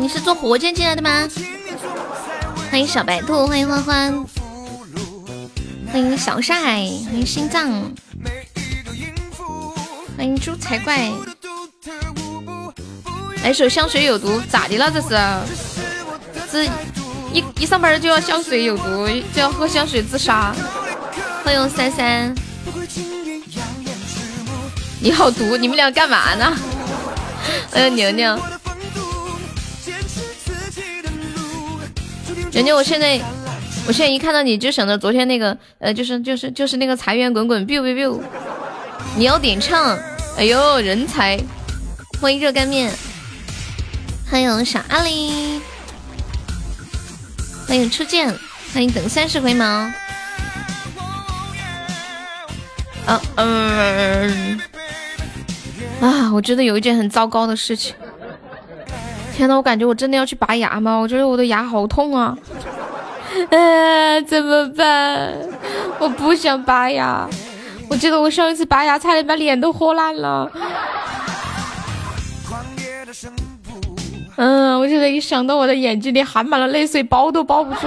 你是坐火箭进来的吗？欢迎小白兔，欢迎欢欢，欢迎小晒，欢迎心脏，欢迎猪才怪。来首香水有毒，咋的了这是？这一一上班就要香水有毒，就要喝香水自杀。欢迎三三，你好毒，你们俩干嘛呢？欢迎牛牛，牛牛，我现在我现在一看到你就想到昨天那个，呃，就是就是就是那个财源滚滚，biu biu biu。你要点唱，哎呦，人才！欢迎热干面。欢迎小阿狸，欢迎初见，欢迎等三十回眸。啊嗯啊！我觉得有一件很糟糕的事情。天呐，我感觉我真的要去拔牙吗？我觉得我的牙好痛啊！哎，怎么办？我不想拔牙。我记得我上一次拔牙，差点把脸都豁烂了。嗯，我现在一想到我的眼睛里含满了泪水，包都包不住。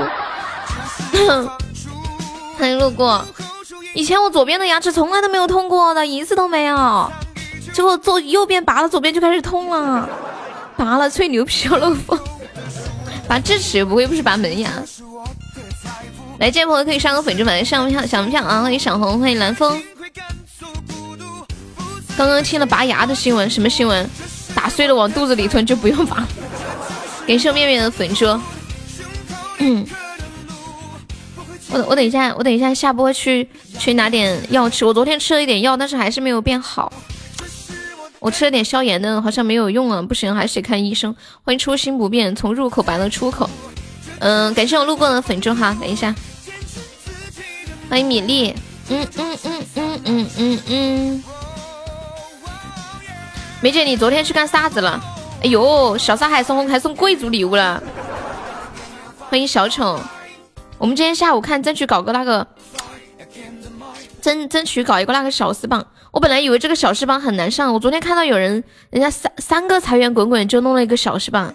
欢 迎路过，以前我左边的牙齿从来都没有痛过的，一次都没有。结果做右边拔了，左边就开始痛了。拔了吹牛皮要漏风，拔智齿不会不是拔门牙。来，这位朋友可以上个粉丝团，上票小门票啊！欢迎小红，欢迎蓝风。刚刚听了拔牙的新闻，什么新闻？打碎了往肚子里吞就不用拔。感谢面面的粉猪。嗯，我我等一下，我等一下下播去去拿点药吃。我昨天吃了一点药，但是还是没有变好。我吃了点消炎的，好像没有用啊，不行，还是得看医生。欢迎初心不变，从入口拔到出口。嗯，感谢我路过的粉猪哈，等一下。欢迎米粒。嗯嗯嗯嗯嗯嗯嗯。梅姐，你昨天去干啥子了？哎呦，小沙还送还送贵族礼物了！欢迎小丑，我们今天下午看争取搞个那个，争争取搞一个那个小时榜。我本来以为这个小时榜很难上，我昨天看到有人人家三三个财源滚滚就弄了一个小时榜，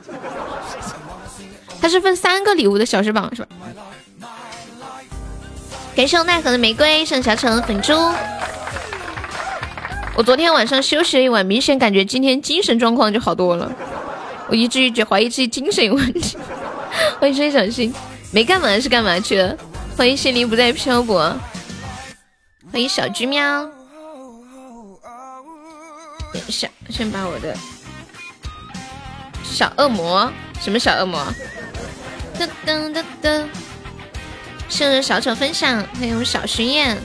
它是分三个礼物的小时榜是吧？感谢我奈何的玫瑰，圣小丑粉猪。我昨天晚上休息了一晚，明显感觉今天精神状况就好多了。我一直一直怀疑自己精神有问题。欢迎小心，没干嘛是干嘛去了？欢迎心灵不再漂泊。欢迎小橘喵。等一下，先把我的小恶魔，什么小恶魔？噔噔噔噔。生日小丑分享，欢迎小巡演。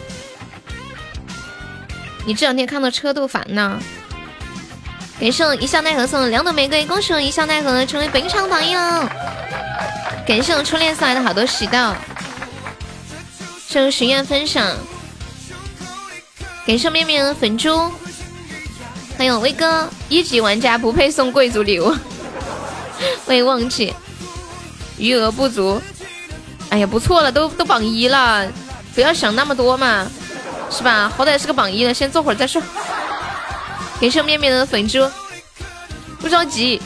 你这两天看到车都烦呢。感谢我一笑奈何送的两朵玫瑰，恭喜我一笑奈何成为本场榜一了。感谢我初恋送来的好多喜豆。谢我许愿分享。感谢面面粉猪。欢迎威哥，一级玩家不配送贵族礼物。欢迎忘记，余额不足。哎呀，不错了，都都榜一了，不要想那么多嘛。是吧？好歹是个榜一了，先坐会儿再说。感谢面面的粉猪，不着急。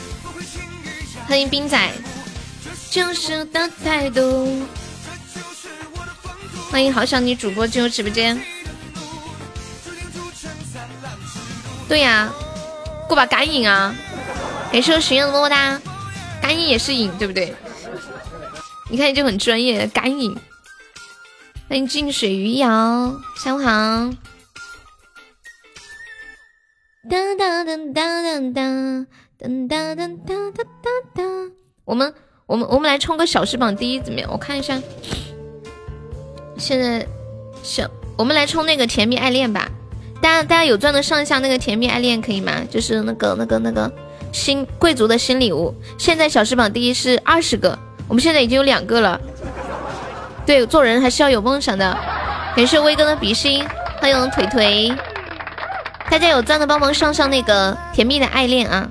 欢迎冰仔，就是的态度。欢迎好想你主播进入直播间。对呀，过把干瘾啊！感谢我许愿的么么哒，干瘾也是瘾，对不对？你看你就很专业，干瘾。欢迎近水鱼瑶，下午好。哒哒哒哒哒哒哒哒哒哒哒哒。我们我们我们来冲个小时榜第一怎么样？我看一下。现在小，我们来冲那个甜蜜爱恋吧。大家大家有钻的上一下那个甜蜜爱恋可以吗？就是那个那个那个新贵族的新礼物。现在小时榜第一是二十个，我们现在已经有两个了。对，做人还是要有梦想的。感谢威哥的比心，欢迎腿腿。大家有钻的帮忙上上那个甜蜜的爱恋啊！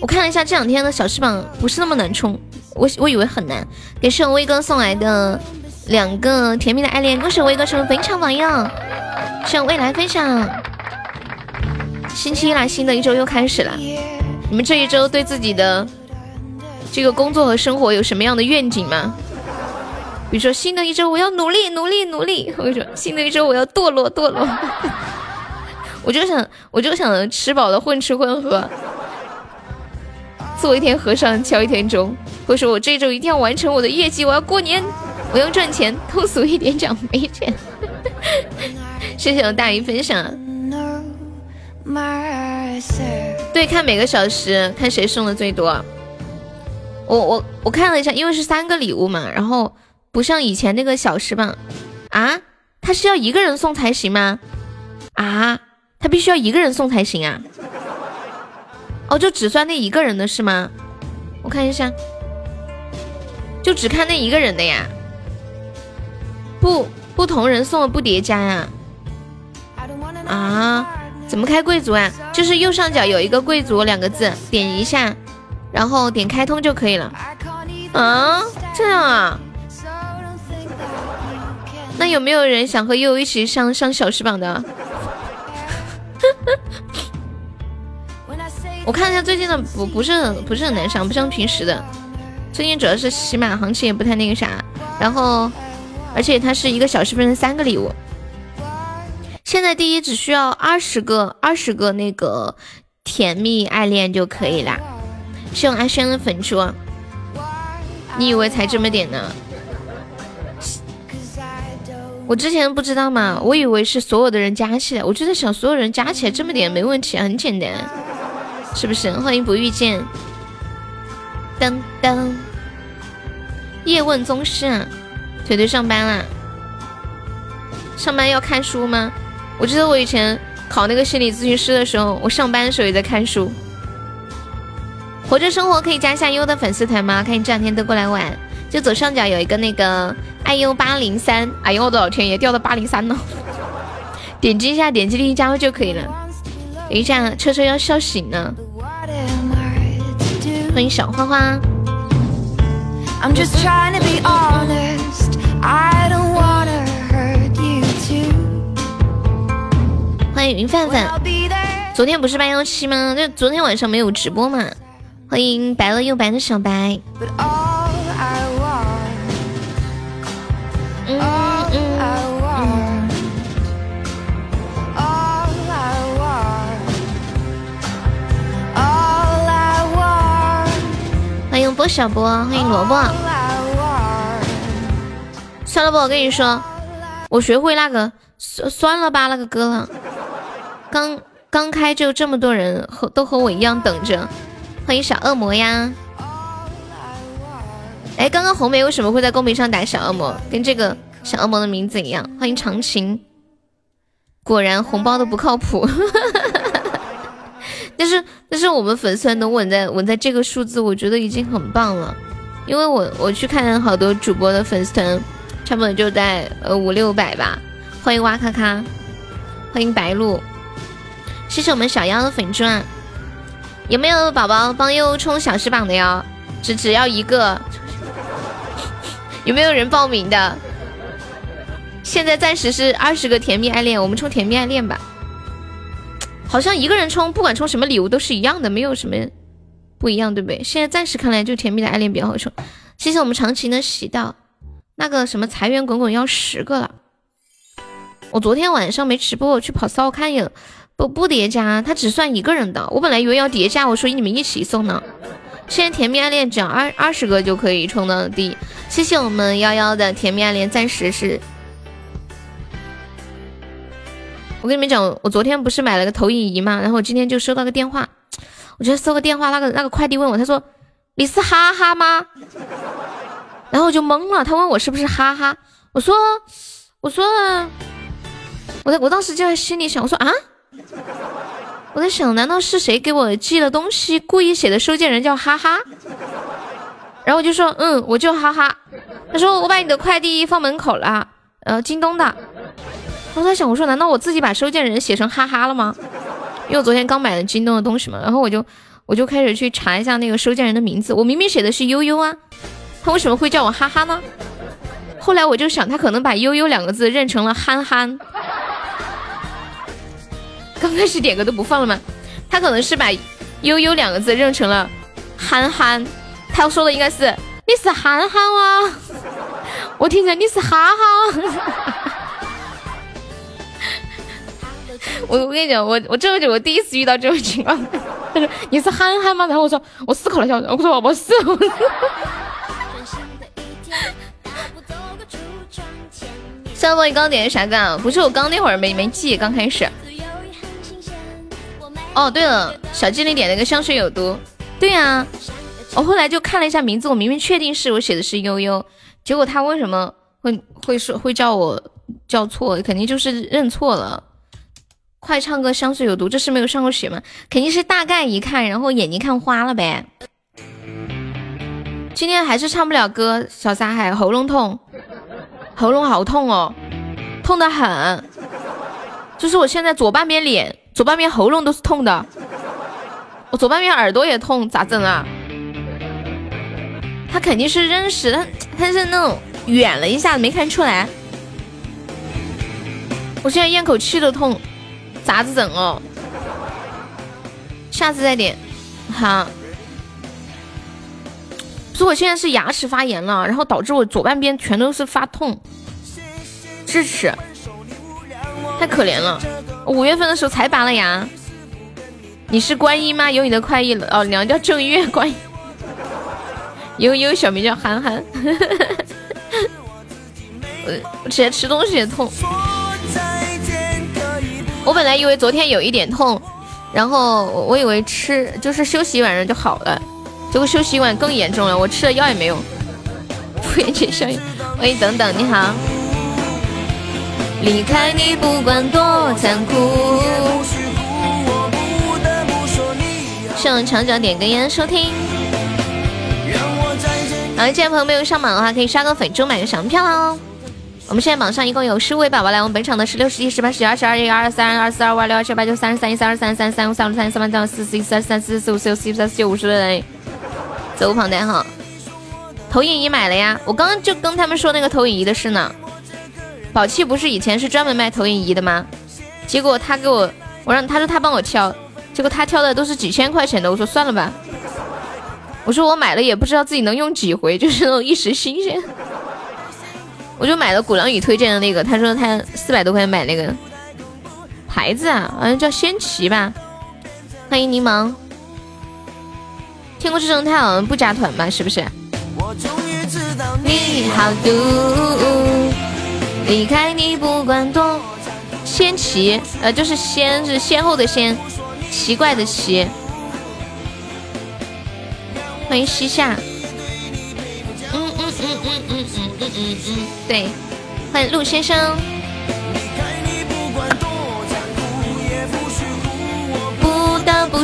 我看了一下这两天的小翅膀不是那么难冲，我我以为很难。感谢威哥送来的两个甜蜜的爱恋，恭喜威哥成为本场榜样，向未来分享。星期一啦，新的一周又开始了。你们这一周对自己的这个工作和生活有什么样的愿景吗？比如说，新的一周我要努力努力努力，或者说新的一周我要堕落堕落。我就想，我就想吃饱了混吃混喝，做一天和尚敲一天钟。或者说我这一周一定要完成我的业绩，我要过年，我要赚钱，通俗一点讲没钱。谢谢我大鱼分享。对，看每个小时，看谁送的最多。我我我看了一下，因为是三个礼物嘛，然后不像以前那个小时榜啊，他是要一个人送才行吗？啊，他必须要一个人送才行啊？哦，就只算那一个人的是吗？我看一下，就只看那一个人的呀？不，不同人送的不叠加呀？啊？怎么开贵族啊？就是右上角有一个贵族两个字，点一下，然后点开通就可以了。啊，这样啊？那有没有人想和悠悠一起上上小时榜的？我看一下最近的不不是很不是很难上，不像平时的。最近主要是起码行情也不太那个啥，然后而且它是一个小时分成三个礼物。现在第一只需要二十个二十个那个甜蜜爱恋就可以啦。是用阿轩的粉猪，你以为才这么点呢？我之前不知道嘛，我以为是所有的人加起来，我就在想所有人加起来这么点没问题，很简单，是不是？欢迎不遇见，噔噔，叶问宗师啊，腿腿上班啦，上班要看书吗？我记得我以前考那个心理咨询师的时候，我上班的时候也在看书。活着生活可以加一下优的粉丝团吗？看你这两天都过来玩，就左上角有一个那个爱优八零三。哎呦我的老天爷，掉到八零三了！点击一下，点击立即加入就可以了。等一下，车车要笑醒了。欢迎小花花。欢迎云范范，昨天不是八幺七吗？就昨天晚上没有直播嘛。欢迎白了又白的小白。嗯嗯嗯。欢迎波小波，欢迎萝卜。算了吧，我跟你说，我学会那个算算了吧那个歌了。刚刚开就这么多人和都和我一样等着，欢迎小恶魔呀！哎，刚刚红梅为什么会在公屏上打小恶魔？跟这个小恶魔的名字一样。欢迎长情，果然红包都不靠谱。但是但是我们粉丝团能稳在稳在这个数字，我觉得已经很棒了。因为我我去看好多主播的粉丝团，差不多就在呃五六百吧。欢迎哇咔咔，欢迎白鹿。谢谢我们小妖的粉钻，有没有宝宝帮悠悠冲小时榜的哟？只只要一个，有没有人报名的？现在暂时是二十个甜蜜爱恋，我们冲甜蜜爱恋吧。好像一个人冲，不管冲什么礼物都是一样的，没有什么不一样，对不对？现在暂时看来就甜蜜的爱恋比较好冲。谢谢我们长情的喜到，那个什么财源滚滚要十个了。我昨天晚上没直播，我去跑骚看眼。不不叠加，它只算一个人的。我本来以为要叠加，我说你们一起送呢。现在甜蜜暗恋只要二二十个就可以冲到第。谢谢我们幺幺的甜蜜暗恋，暂时是。我跟你们讲，我昨天不是买了个投影仪嘛，然后我今天就收到个电话，我就收个电话，那个那个快递问我，他说你是哈哈吗？然后我就懵了，他问我是不是哈哈，我说我说我在我当时就在心里想，我说啊。我在想，难道是谁给我寄了东西，故意写的收件人叫哈哈？然后我就说，嗯，我就哈哈。他说我把你的快递放门口了，呃，京东的。我在想，我说难道我自己把收件人写成哈哈了吗？因为我昨天刚买了京东的东西嘛，然后我就我就开始去查一下那个收件人的名字，我明明写的是悠悠啊，他为什么会叫我哈哈呢？后来我就想，他可能把悠悠两个字认成了憨憨。刚开始点歌都不放了吗？他可能是把悠悠两个字认成了憨憨，他说的应该是你是憨憨啊，我听着你是哈哈。我我跟你讲，我我这么久我第一次遇到这种情况。他说你是憨憨吗？然后我说我思考了一下，我说我不是。下播你刚点的啥歌？不是我刚那会儿没没记，刚开始。哦，对了，小精灵点了个香水有毒。对呀，我后来就看了一下名字，我明明确定是我写的是悠悠，结果他为什么会会说会叫我叫错？肯定就是认错了。快唱歌，香水有毒，这是没有上过学吗？肯定是大概一看，然后眼睛看花了呗。今天还是唱不了歌，小沙海喉咙痛，喉咙好痛哦，痛得很。就是我现在左半边脸、左半边喉咙都是痛的，我左半边耳朵也痛，咋整啊？他肯定是认识，他他是那种远了一下没看出来。我现在咽口气都痛。咋子整哦？下次再点，好。不是我现在是牙齿发炎了，然后导致我左半边全都是发痛，智齿，太可怜了。五月份的时候才拔了牙。你是观音吗？有你的快意了哦，娘叫正月观音，有有小名叫憨憨。我 我直接吃东西也痛。我本来以为昨天有一点痛，然后我以为吃就是休息一晚上就好了，结果休息一晚更严重了，我吃了药也没用。敷衍姐效应，喂，等等，你好。离开你不管多残酷。上长角点根烟收听。好，进来朋友没有上榜的话，可以刷个粉猪买个小票哦。我们现在榜上一共有十五位宝宝来，我们本场的十六、十七、十八、十二、十二、一、二、三、二、四、二、五、二、六、二、七、八、九、三、十三、一、三、二、三、三、三、五、三、六、三、三、八、四、四、一、三、三、四、四、五、四、六、七、八、九、五十人，走旁单哈。投影仪买了呀，我刚刚就跟他们说那个投影仪的事呢。宝气不是以前是专门卖投影仪的吗？结果他给我，我让他说他帮我挑，结果他挑的都是几千块钱的，我说算了吧。我说我买了也不知道自己能用几回，就是那种一时新鲜。我就买了鼓浪屿推荐的那个，他说他四百多块钱买那个牌子啊，好像叫仙奇吧。欢迎柠檬，天空之城他好像不加团吧？是不是？你好毒，离开你不管多。仙奇，呃，就是仙是先后的仙，奇怪的奇。欢迎西夏。嗯嗯嗯嗯嗯嗯嗯嗯，对，欢迎陆先生。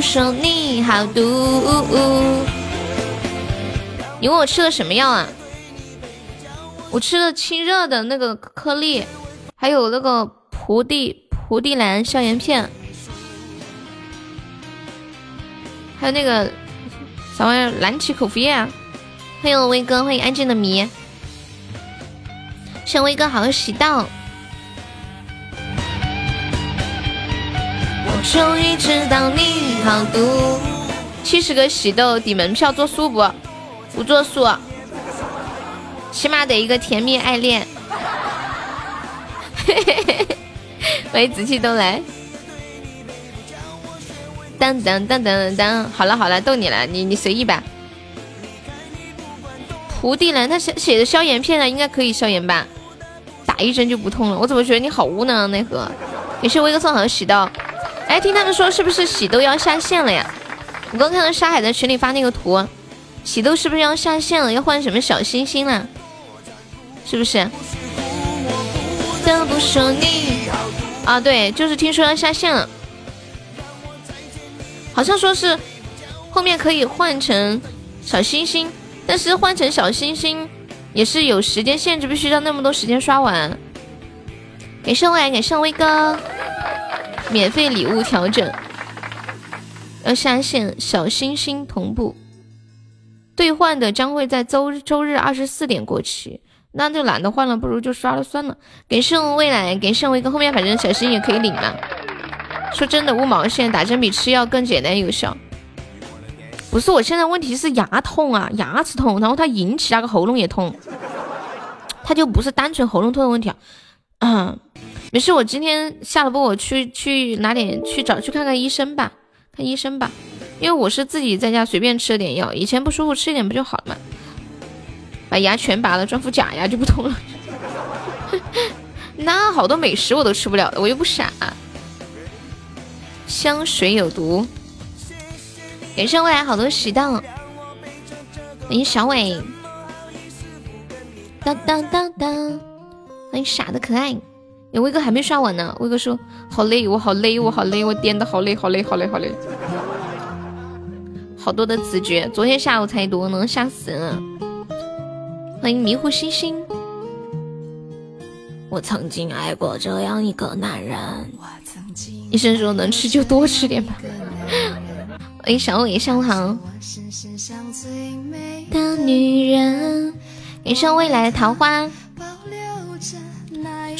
说你好毒。你问我吃了什么药啊？我吃了清热的那个颗粒，还有那个蒲地蒲地蓝消炎片，还有那个啥玩意儿蓝奇口服液啊。欢迎威哥，欢迎安静的迷。谢威哥好好洗道。终于知道你好毒。七十个喜豆抵门票，作数不？不作数，起码得一个甜蜜爱恋。嘿嘿嘿嘿，欢迎紫气东来。当当当当当，好了好了，逗你了，你你随意吧。蒲地蓝，他写写的消炎片呢，应该可以消炎吧？打一针就不痛了，我怎么觉得你好无能啊？奈何，也是威哥送好的喜豆。哎，听他们说是不是喜豆要下线了呀？我刚看到沙海在群里发那个图，喜豆是不是要下线了？要换什么小星星了？是不是？啊，对，就是听说要下线了，好像说是后面可以换成小星星，但是换成小星星。也是有时间限制，必须要那么多时间刷完。给盛威，给盛威哥，免费礼物调整，要下线小星星同步兑换的将会在周周日二十四点过期，那就懒得换了，不如就刷了算了。给圣未来，给盛威哥，后面反正小星也可以领嘛。说真的，乌毛线打针比吃药更简单有效。不是，我现在问题是牙痛啊，牙齿痛，然后它引起那个喉咙也痛，它就不是单纯喉咙痛的问题啊。嗯，没事，我今天下了播，我去去拿点去找去看看医生吧，看医生吧，因为我是自己在家随便吃了点药，以前不舒服吃一点不就好了嘛。把牙全拔了，装副假牙就不痛了。那好多美食我都吃不了的，我又不傻。香水有毒。感谢未来好多喜当，欢迎小伟。当当当当，欢迎傻的可爱。哎，威哥还没刷完呢。威哥说好累，我好累，我好累，我颠的好累，好累，好累，好累。好多的直觉，昨天下午才多呢，吓死了。欢迎迷糊星星。我曾经爱过这样一个男人。医生说能吃就多吃点吧。欢迎小伟上好。的女人。感谢未来的桃花。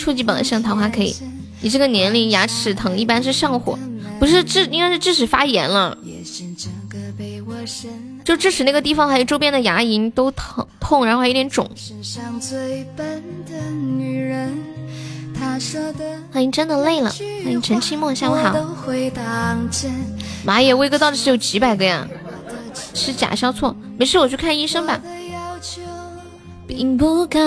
初级本的像桃花可以。你这个年龄牙齿疼一般是上火，不是智应该是智齿发炎了。就智齿那个地方，还有周边的牙龈都疼痛，然后还有点肿。欢迎真的累了，欢迎陈清墨，下午好。妈耶，威哥到底是有几百个呀？是甲硝唑，没事，我去看医生吧。并不高，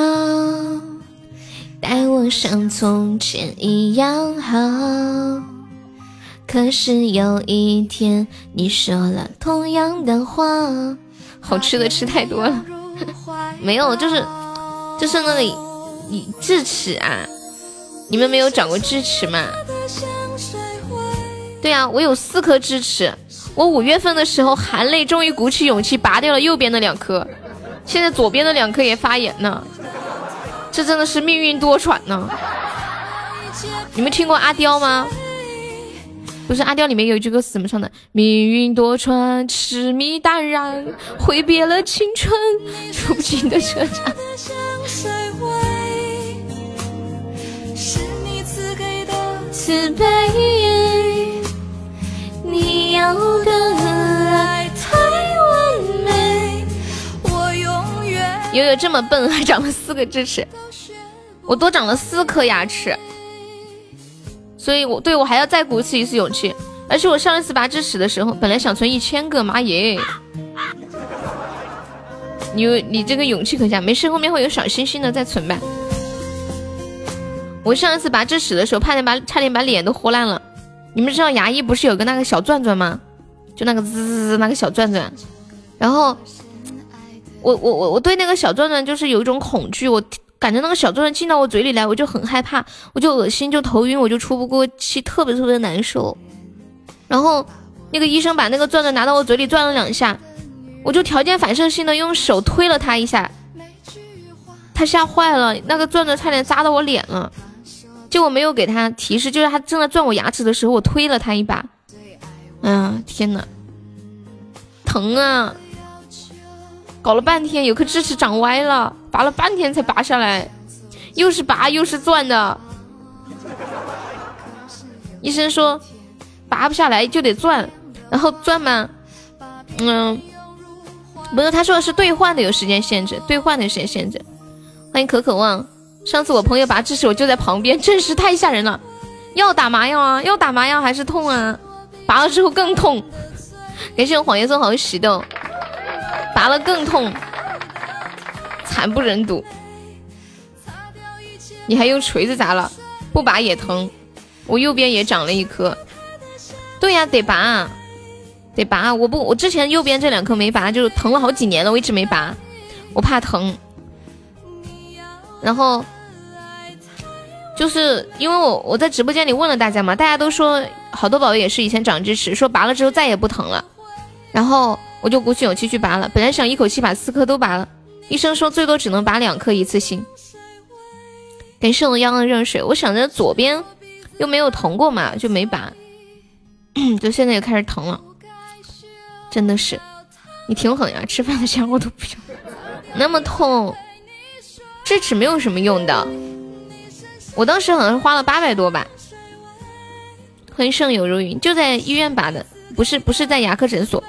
待我像从前一样好。可是有一天你说了同样的话，好吃的吃太多了，没有，就是就是那里，你智齿啊，你们没有长过智齿吗？对啊，我有四颗智齿，我五月份的时候含泪终于鼓起勇气拔掉了右边的两颗，现在左边的两颗也发炎呢，这真的是命运多舛呢。你们听过阿刁吗？不是阿刁里面有一句歌词怎么唱的？命运多舛，痴迷淡然，挥别了青春，出不尽的车站。慈悲，你要的悠悠这么笨，还长了四个智齿，我多长了四颗牙齿。所以，我对我还要再鼓起一次勇气。而且我上一次拔智齿的时候，本来想存一千个，妈耶！你你这个勇气可嘉，没事，后面会有小星星的，再存吧。我上一次拔智齿的时候，差点把差点把脸都豁烂了。你们知道牙医不是有个那个小钻钻吗？就那个滋滋滋那个小钻钻。然后，我我我我对那个小钻钻就是有一种恐惧，我。感觉那个小钻钻进到我嘴里来，我就很害怕，我就恶心，就头晕，我就出不过气，特别特别难受。然后那个医生把那个钻钻拿到我嘴里转了两下，我就条件反射性的用手推了他一下，他吓坏了，那个钻钻差点扎到我脸了。就我没有给他提示，就是他正在钻我牙齿的时候，我推了他一把。哎呀，天呐，疼啊！搞了半天，有颗智齿长歪了，拔了半天才拔下来，又是拔又是钻的。医生说拔不下来就得钻，然后钻嘛，嗯，不是，他说的是兑换的有时间限制，兑换的时间限制。欢迎可可望，上次我朋友拔智齿，我就在旁边，真是太吓人了。要打麻药啊，要打麻药还是痛啊，拔了之后更痛。感谢我谎言送好喜豆。拔了更痛，惨不忍睹。你还用锤子砸了？不拔也疼。我右边也长了一颗。对呀，得拔，得拔。我不，我之前右边这两颗没拔，就疼了好几年了，我一直没拔，我怕疼。然后就是因为我我在直播间里问了大家嘛，大家都说好多宝贝也是以前长智齿，说拔了之后再也不疼了。然后。我就鼓起勇气去拔了，本来想一口气把四颗都拔了，医生说最多只能拔两颗一次性。感谢我央的热水，我想着左边又没有疼过嘛，就没拔，就现在又开始疼了，真的是，你挺狠呀，吃饭的钱我都不要，那么痛，智齿没有什么用的，我当时好像花了八百多吧，欢迎胜友如云，就在医院拔的，不是不是在牙科诊所，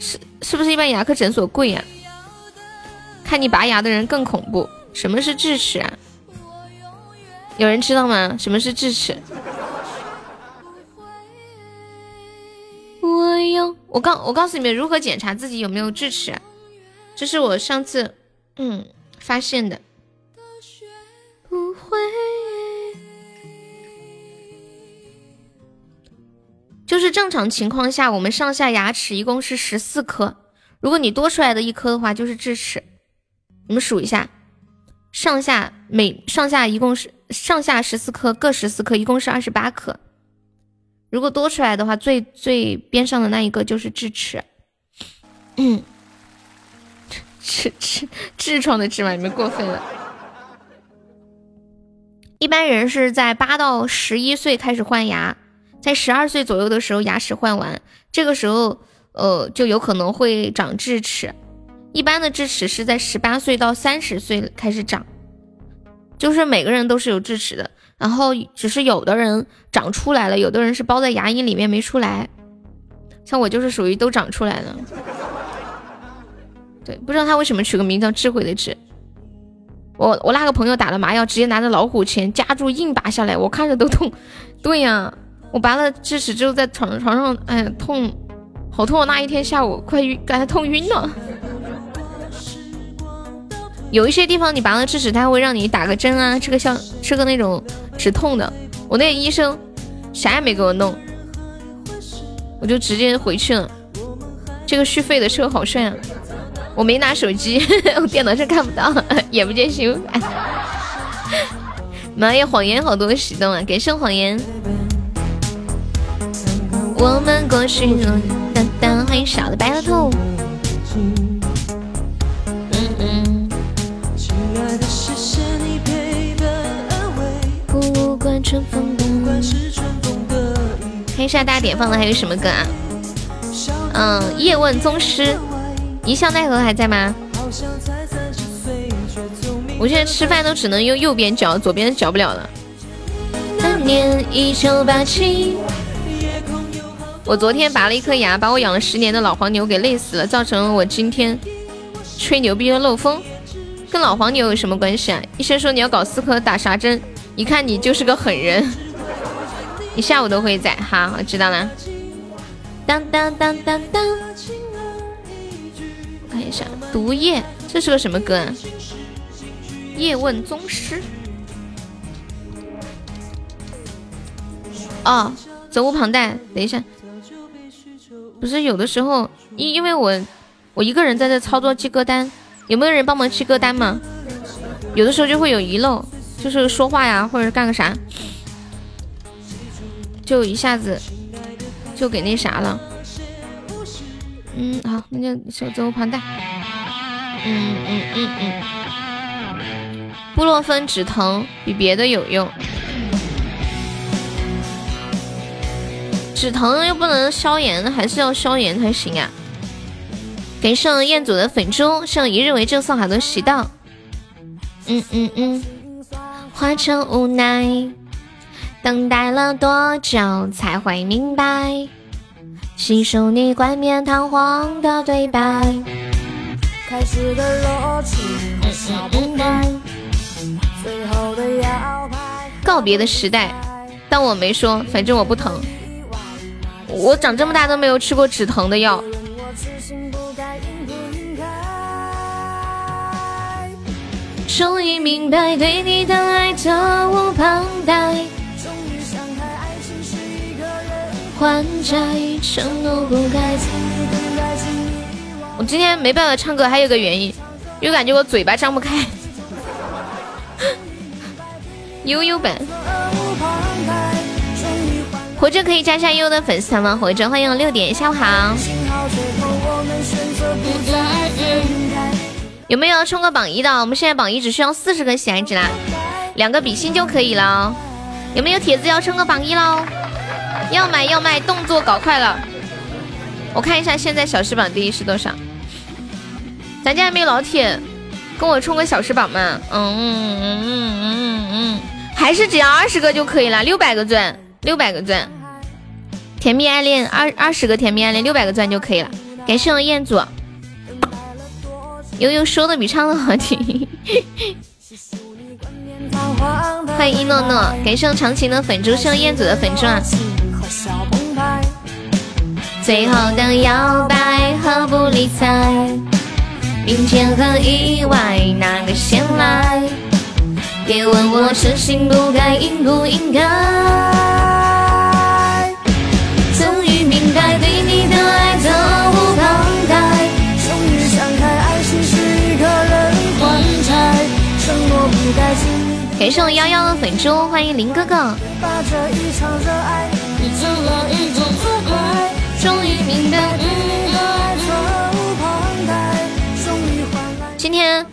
是是不是一般牙科诊所贵呀？看你拔牙的人更恐怖。什么是智齿啊？有人知道吗？什么是智齿？我告我告诉你们如何检查自己有没有智齿，啊这是我上次嗯发现的。不会。就是正常情况下，我们上下牙齿一共是十四颗。如果你多出来的一颗的话，就是智齿。你们数一下，上下每上下一共是上下十四颗，各十四颗，一共是二十八颗。如果多出来的话，最最边上的那一个就是智齿。嗯，痔痔痔疮的痔嘛，你们过分了。一般人是在八到十一岁开始换牙。在十二岁左右的时候，牙齿换完，这个时候，呃，就有可能会长智齿。一般的智齿是在十八岁到三十岁开始长，就是每个人都是有智齿的，然后只是有的人长出来了，有的人是包在牙龈里面没出来。像我就是属于都长出来了。对，不知道他为什么取个名叫智慧的智。我我那个朋友打了麻药，直接拿着老虎钳夹住硬拔下来，我看着都痛。对呀。我拔了智齿之后，在床床上，哎呀，痛，好痛！那一天下午快晕，感觉痛晕了。有一些地方你拔了智齿，他会让你打个针啊，吃个消，吃个那种止痛的。我那个医生啥也没给我弄，我就直接回去了。这个续费的车好帅啊！我没拿手机，我电脑上看不到，眼不见心不烦。妈呀，谎言好多启动啊！感谢谎言。我们过去了，当当，欢迎小的白兔。嗯嗯。不管春风的。看一下大家点放的还有什么歌啊？嗯，叶问宗师，一笑奈何还在吗？我现在吃饭都只能用右边嚼，左边嚼不了了。当年一九八七。我昨天拔了一颗牙，把我养了十年的老黄牛给累死了，造成了我今天吹牛逼又漏风。跟老黄牛有什么关系啊？医生说你要搞四颗打啥针？一看你就是个狠人。你下午都会在，好，我知道了。当当当当当。我看一下，毒液，这是个什么歌啊？叶问宗师。哦，责无旁贷。等一下。不是有的时候，因因为我我一个人在这操作记歌单，有没有人帮忙记歌单吗？有的时候就会有遗漏，就是说话呀，或者干个啥，就一下子就给那啥了。嗯，好，那就手责无旁贷。嗯嗯嗯嗯，布洛芬止疼比别的有用。止疼又不能消炎，还是要消炎才行啊！给上彦祖的粉猪，上一日为证送好多喜到。嗯嗯嗯，化成无奈，等待了多久才会明白？细数你冠冕堂皇的对白。开始的最后的摇摆。告别的时代，当我没说，反正我不疼。我长这么大都没有吃过止疼的药。终于明白对你的爱责无旁贷。还债承诺不该。我今天没办法唱歌，还有个原因，又感觉我嘴巴张不开。悠悠版。活着可以加下悠悠的粉丝团吗？活着欢迎六点，下午好。有没有冲个榜一的？我们现在榜一只需要四十个喜爱值啦，两个比心就可以了。有没有铁子要冲个榜一喽？要买要卖，动作搞快了。我看一下现在小时榜第一是多少？咱家还没有老铁跟我冲个小时榜吗？嗯嗯嗯嗯嗯嗯，还是只要二十个就可以了，六百个钻。六百个钻，甜蜜爱恋二二十个甜蜜爱恋六百个钻就可以了。感谢我彦祖，悠悠说的比唱的好听。欢迎一诺诺，感谢我长情的粉猪，谢我彦祖的粉猪啊。最后的摇摆和不理睬，明天和意外哪个先来？别问我痴心不该应不应该。爱责无旁贷，终于想开爱情是一个人还债，承诺不该轻易。感谢我幺幺的粉猪，欢迎林哥哥。把这一场热爱变成了一种自拍。终于明白你的爱责无旁贷，终于换来。今天。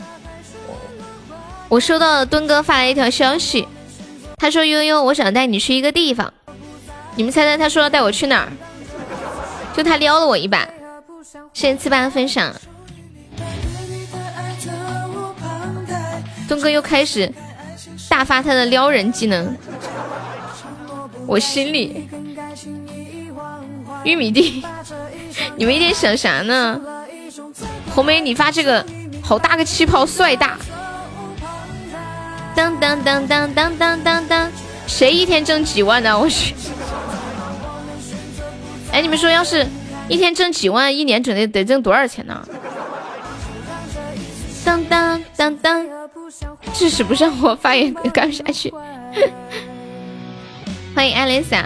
我收到了墩哥发来一条消息，他说：“悠悠，我想带你去一个地方，你们猜猜他说要带我去哪儿？就他撩了我一把。”谢谢七八的分享。东哥又开始大发他的撩人技能，我心里玉米地，你们一天想啥呢？红梅，你发这个好大个气泡，帅大。当当当当当当当当，谁一天挣几万呢？我去！哎，你们说，要是一天挣几万，一年准得得挣多少钱呢？当当当当，致使不上我发言干不下去。欢迎艾蕾莎。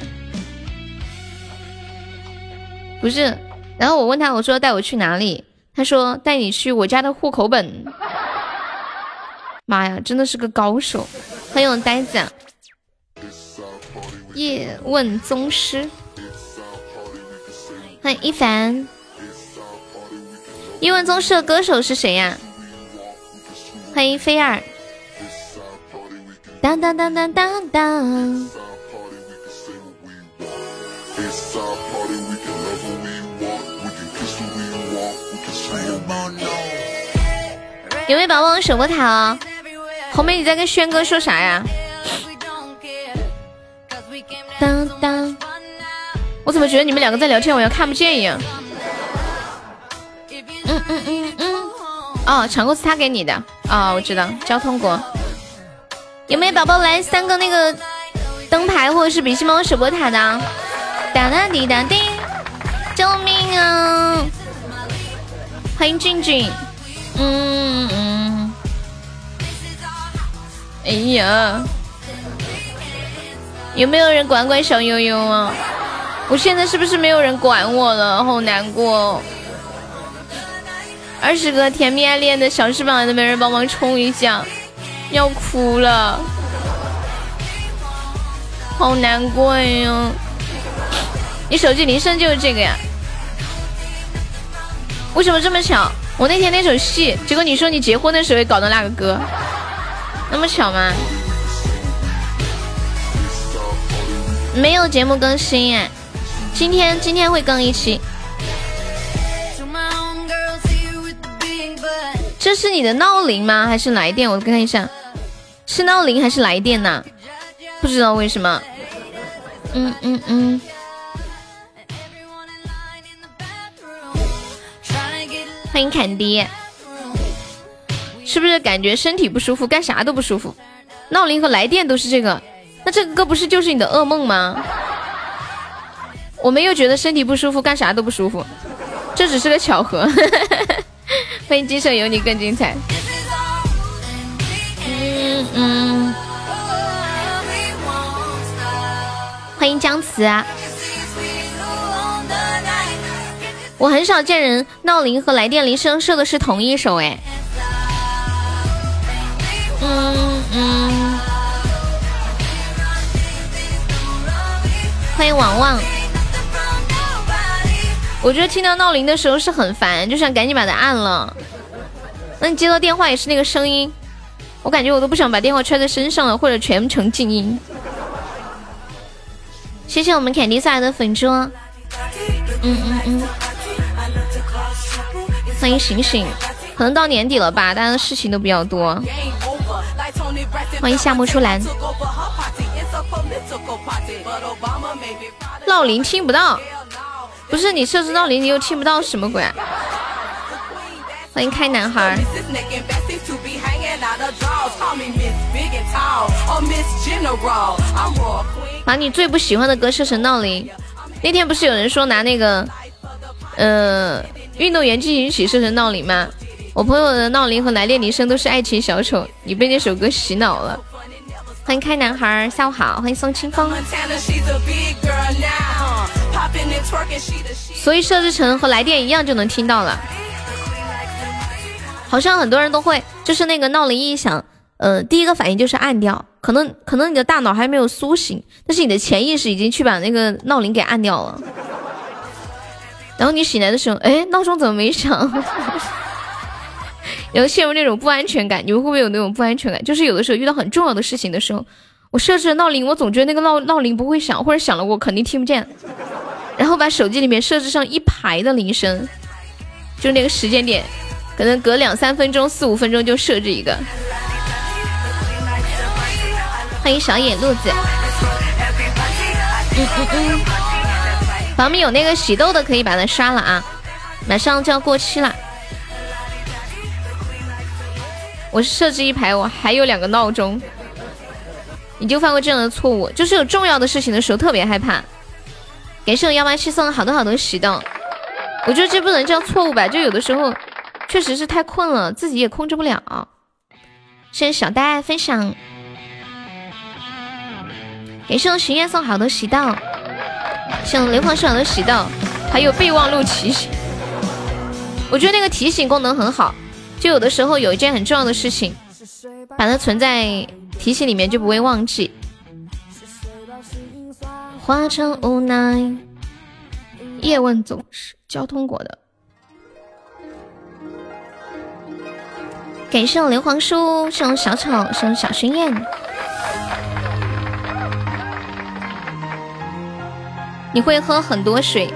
不是，然后我问他，我说带我去哪里？他说带你去我家的户口本。妈呀，真的是个高手！欢迎我呆子，啊叶问宗师，欢迎一凡。英文宗师的歌手是谁呀？欢迎菲儿。当当当当当当。有没有宝宝守波塔哦？红梅，你在跟轩哥说啥呀？当当，我怎么觉得你们两个在聊天，我要看不见一样？嗯嗯嗯嗯。哦，抢购是他给你的。哦，我知道，交通国。有没有宝宝来三个那个灯牌或者是比心猫守波塔的？哒哒滴哒滴，救命啊！欢迎俊俊。嗯嗯。哎呀，有没有人管管小悠悠啊？我现在是不是没有人管我了？好难过。二十个甜蜜爱恋的小翅膀都没人帮忙冲一下，要哭了，好难过呀！你手机铃声就是这个呀？为什么这么巧？我那天那首戏，结果你说你结婚的时候也搞的那个歌。那么巧吗？没有节目更新哎，今天今天会更一期。这是你的闹铃吗？还是来电？我看一下，是闹铃还是来电呢？不知道为什么。嗯嗯嗯。欢迎坎迪。是不是感觉身体不舒服，干啥都不舒服？闹铃和来电都是这个，那这个歌不是就是你的噩梦吗？我们又觉得身体不舒服，干啥都不舒服，这只是个巧合。欢迎今生有你更精彩。嗯嗯。欢迎姜慈啊。我很少见人闹铃和来电铃声设的是同一首哎。嗯嗯，欢迎王旺。我觉得听到闹铃的时候是很烦，就想赶紧把它按了。那你接到电话也是那个声音，我感觉我都不想把电话揣在身上了，或者全程静音。谢谢我们凯迪萨的粉猪。嗯嗯嗯。欢迎醒醒，可能到年底了吧，大家的事情都比较多。欢迎夏目初兰。闹铃听不到，不是你设置闹铃你又听不到什么鬼？欢迎开男孩。把你最不喜欢的歌设成闹铃。那天不是有人说拿那个，呃，运动员进行曲设成闹铃吗？我朋友的闹铃和来电铃声都是爱情小丑，你被那首歌洗脑了。欢迎开男孩，下午好，欢迎宋清风。所以设置成和来电一样就能听到了。好像很多人都会，就是那个闹铃一响，呃，第一个反应就是按掉。可能可能你的大脑还没有苏醒，但是你的潜意识已经去把那个闹铃给按掉了。然后你醒来的时候，哎，闹钟怎么没响？然后陷入那种不安全感。你们会不会有那种不安全感？就是有的时候遇到很重要的事情的时候，我设置闹铃，我总觉得那个闹闹铃不会响，或者响了我肯定听不见。然后把手机里面设置上一排的铃声，就那个时间点。可能隔两三分钟、四五分钟就设置一个。欢迎小野路子。嗯嗯嗯。旁边有那个喜豆的，可以把它刷了啊！马上就要过期了。我设置一排，我还有两个闹钟。你就犯过这样的错误，就是有重要的事情的时候特别害怕。感谢我幺八七送了好多好多喜豆。我觉得这不能叫错误吧？就有的时候。确实是太困了，自己也控制不了。谢谢小戴分享，感谢我巡夜送好多喜豆，谢我雷皇送好多喜豆，还有备忘录提醒。我觉得那个提醒功能很好，就有的时候有一件很重要的事情，把它存在提醒里面就不会忘记。化成无奈，叶问总是交通国的。感谢我硫磺叔，谢我小草，谢我小薰燕。你会喝很多水，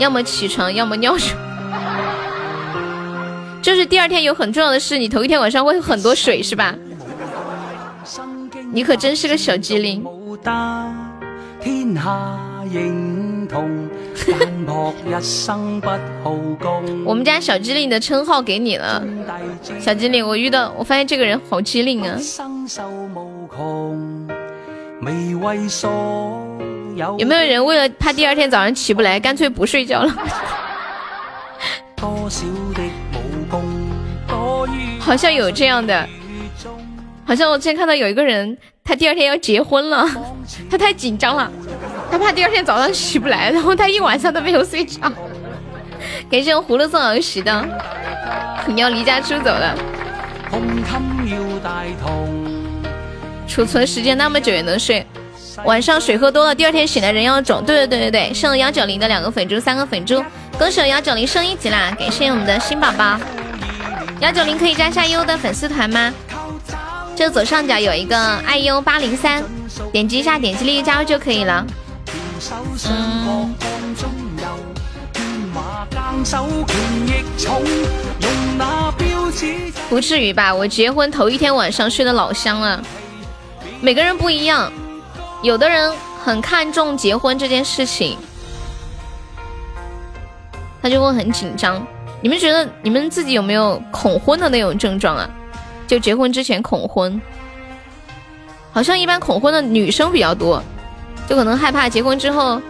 要么起床，要么尿床。就是第二天有很重要的事，你头一天晚上会很多水是吧？你可真是个小机灵。我们家小机灵的称号给你了，小机灵，我遇到我发现这个人好机灵啊。有没有人为了怕第二天早上起不来，干脆不睡觉了？好像有这样的，好像我之前看到有一个人，他第二天要结婚了，他太紧张了。他怕第二天早上起不来，然后他一晚上都没有睡着。感谢我葫芦送儿媳的，你要离家出走了。储存时间那么久也能睡，晚上水喝多了，第二天醒来人要肿。对对对对对，剩幺九零的两个粉猪，三个粉猪，恭喜幺九零升一级啦！感谢我们的新宝宝，幺九零可以加下优的粉丝团吗？就左上角有一个爱优八零三，点击一下，点击立即加入就可以了。嗯，不至于吧？我结婚头一天晚上睡得老香了。每个人不一样，有的人很看重结婚这件事情，他就会很紧张。你们觉得你们自己有没有恐婚的那种症状啊？就结婚之前恐婚，好像一般恐婚的女生比较多。就可能害怕结婚之后，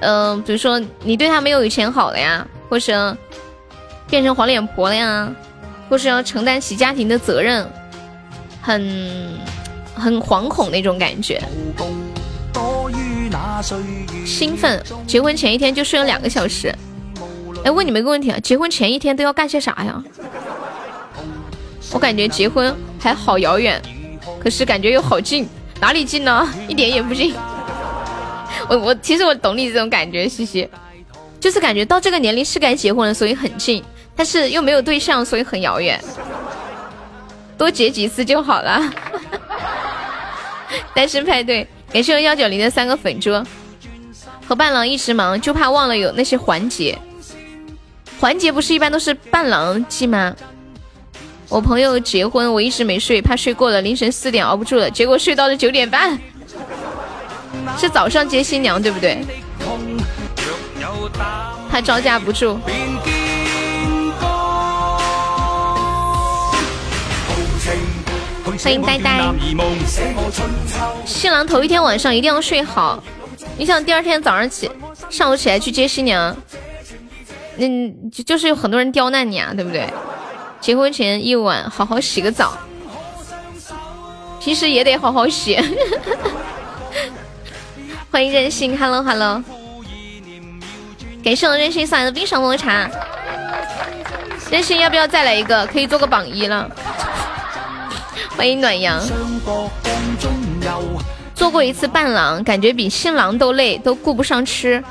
嗯，比如说你对他没有以前好了呀，或是变成黄脸婆了呀，或是要承担起家庭的责任，很很惶恐那种感觉。兴奋，结婚前一天就睡了两个小时。哎，问你们一个问题啊，结婚前一天都要干些啥呀？我感觉结婚还好遥远，可是感觉又好近，哪里近呢？一点也不近。我我其实我懂你这种感觉，西西，就是感觉到这个年龄是该结婚了，所以很近，但是又没有对象，所以很遥远。多结几次就好了。单身派对，感谢幺九零的三个粉猪。和伴郎一直忙，就怕忘了有那些环节。环节不是一般都是伴郎记吗？我朋友结婚，我一直没睡，怕睡过了凌晨四点熬不住了，结果睡到了九点半。是早上接新娘对不对？怕招架不住。欢迎呆呆。新郎头一天晚上一定要睡好。你想第二天早上起，上午起来去接新娘，嗯，就就是有很多人刁难你啊，对不对？结婚前一晚好好洗个澡，平时也得好好洗。欢迎任性，Hello Hello，感谢我任性送来的冰爽抹茶。任性要不要再来一个？可以做个榜一了。欢迎暖阳。做过一次伴郎，感觉比新郎都累，都顾不上吃。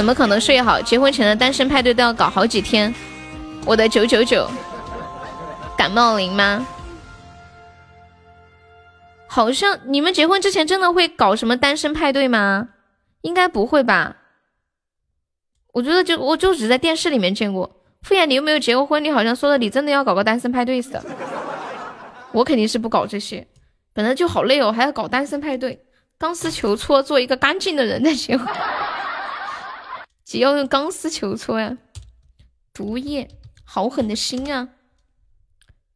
怎么可能睡好？结婚前的单身派对都要搞好几天。我的九九九，感冒灵吗？好像你们结婚之前真的会搞什么单身派对吗？应该不会吧？我觉得就我就只在电视里面见过。傅岩，你有没有结过婚？你好像说的你真的要搞个单身派对似的。我肯定是不搞这些。本来就好累哦，还要搞单身派对，钢丝球搓，做一个干净的人再结婚。只要用钢丝球搓呀，毒液，好狠的心啊！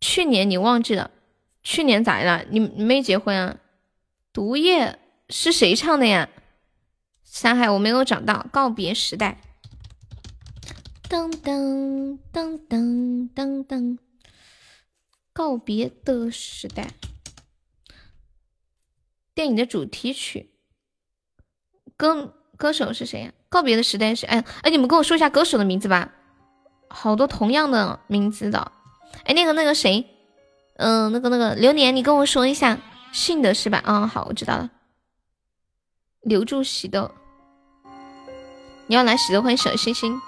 去年你忘记了？去年咋了？你你没结婚啊？毒液是谁唱的呀？山海我没有找到，告别时代。当当当当当当，告别的时代。电影的主题曲，歌歌手是谁呀？告别的时代是哎哎，你们跟我说一下歌手的名字吧。好多同样的名字的，哎，那个那个谁，嗯，那个那个流年，你跟我说一下，姓的是吧？嗯，好，我知道了。留住喜的，你要来喜的欢迎小星星。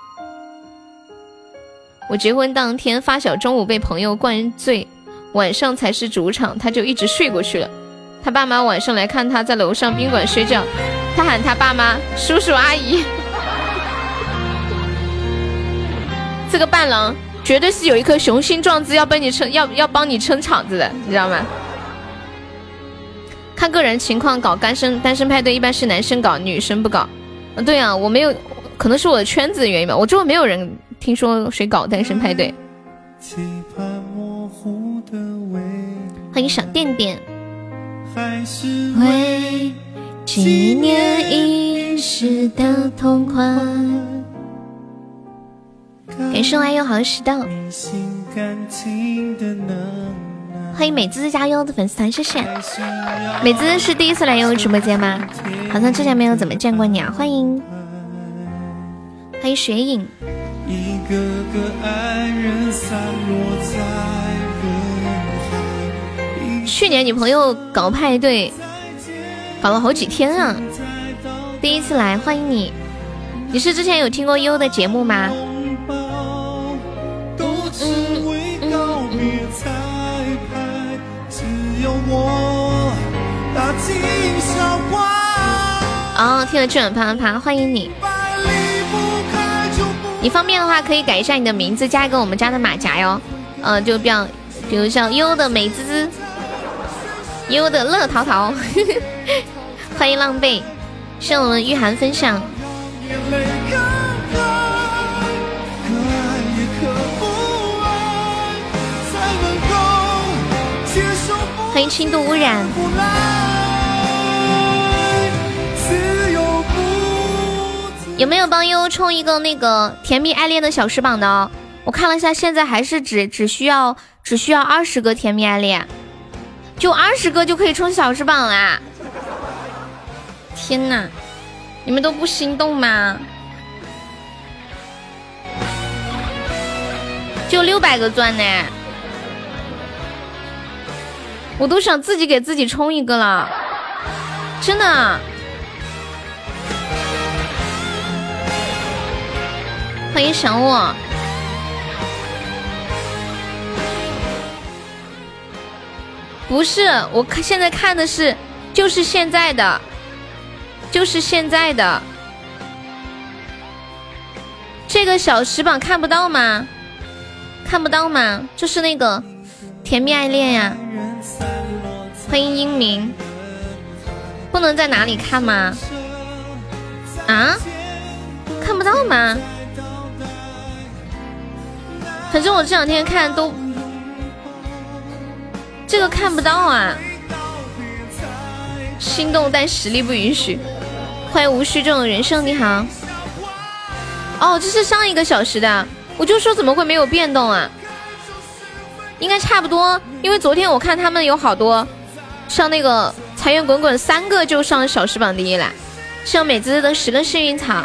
我结婚当天发小中午被朋友灌醉，晚上才是主场，他就一直睡过去了。他爸妈晚上来看他在楼上宾馆睡觉，他喊他爸妈叔叔阿姨。这个伴郎绝对是有一颗雄心壮志，要帮你撑，要要帮你撑场子的，你知道吗？看个人情况搞单身单身派对，一般是男生搞，女生不搞。嗯，对啊，我没有，可能是我的圈子的原因吧，我周围没有人听说谁搞单身派对。欢迎小电电。为纪念一时的痛快。感谢爱又好时到。欢迎美滋滋加油的粉丝团，谢谢。美滋滋是第一次来悠悠直播间吗？好像之前没有怎么见过你啊，欢迎。欢迎雪影。去年女朋友搞派对，搞了好几天啊！第一次来，欢迎你。你是之前有听过优的节目吗？哦，听了剧本啪啪啪，欢迎你。你方便的话，可以改一下你的名字，加一个我们家的马甲哟。嗯，就比较，比如像优的美滋滋。优的乐淘淘，欢迎浪贝，谢我们玉涵分享。欢迎轻度污染。有没有帮优充一个那个甜蜜爱恋的小时榜的？我看了一下，现在还是只只需要只需要二十个甜蜜爱恋。就二十个就可以冲小时榜啦！天哪，你们都不心动吗？就六百个钻呢，我都想自己给自己充一个了，真的。欢迎想我。不是，我看现在看的是，就是现在的，就是现在的，这个小时榜看不到吗？看不到吗？就是那个甜蜜爱恋呀。欢迎英明，不能在哪里看吗？啊？看不到吗？反正我这两天看都，这个看不到啊。心动但实力不允许。欢迎无需这种人生，你好。哦，这是上一个小时的，我就说怎么会没有变动啊？应该差不多，因为昨天我看他们有好多上那个财源滚滚，三个就上小时榜第一了。像美滋滋的十个幸运草。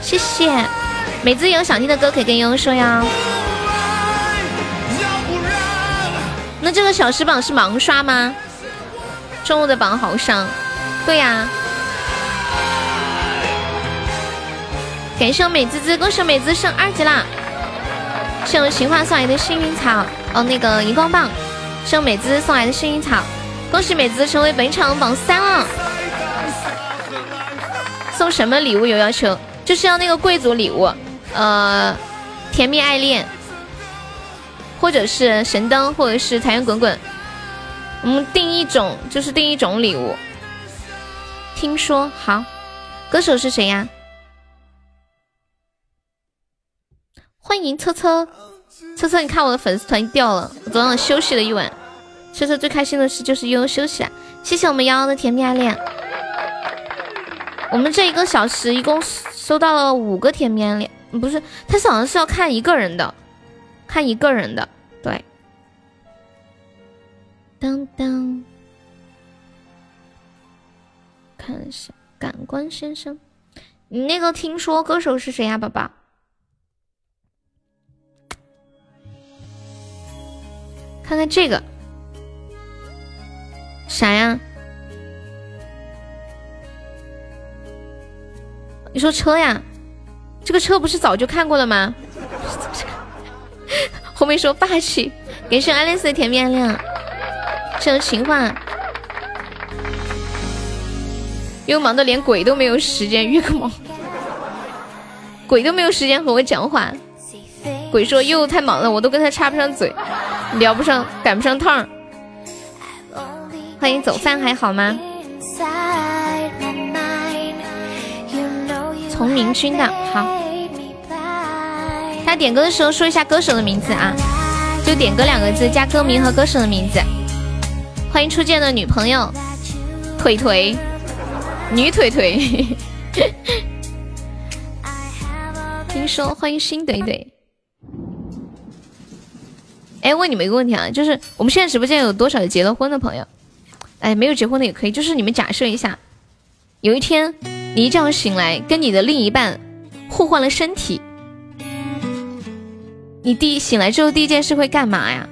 谢谢，美滋有想听的歌可以跟悠悠说呀。那这个小时榜是盲刷吗？中午的榜好上，对呀。感谢我美滋滋，恭喜美滋升二级啦！谢我情话送来的幸运草，哦，那个荧光棒，谢我美滋送来的幸运草，恭喜美滋成为本场榜三了。送什么礼物有要求？就是要那个贵族礼物，呃，甜蜜爱恋，或者是神灯，或者是财源滚滚。我们定一种，就是定一种礼物。听说好，歌手是谁呀？欢迎车车，车车，你看我的粉丝团掉了，我昨晚休息了一晚。车车最开心的事就是悠悠休息了，谢谢我们幺幺的甜蜜爱恋。我们这一个小时一共收到了五个甜蜜爱恋，不是，他好像是要看一个人的，看一个人的，对。当当，看一下感官先生，你那个听说歌手是谁呀，宝宝？看看这个，啥呀？你说车呀？这个车不是早就看过了吗？后面说霸气，感谢爱丽丝的甜蜜爱恋，这情话，又忙的连鬼都没有时间约个毛，鬼都没有时间和我讲话。鬼说又太忙了，我都跟他插不上嘴。聊不上，赶不上趟。欢迎走饭还好吗？从明君的好。他点歌的时候说一下歌手的名字啊，就点歌两个字加歌名和歌手的名字。欢迎初见的女朋友，腿腿，女腿腿。听说欢迎新怼怼。哎，问你们一个问题啊，就是我们现在直播间有多少结了婚的朋友？哎，没有结婚的也可以。就是你们假设一下，有一天你一觉醒来，跟你的另一半互换了身体，你第一醒来之后第一件事会干嘛呀？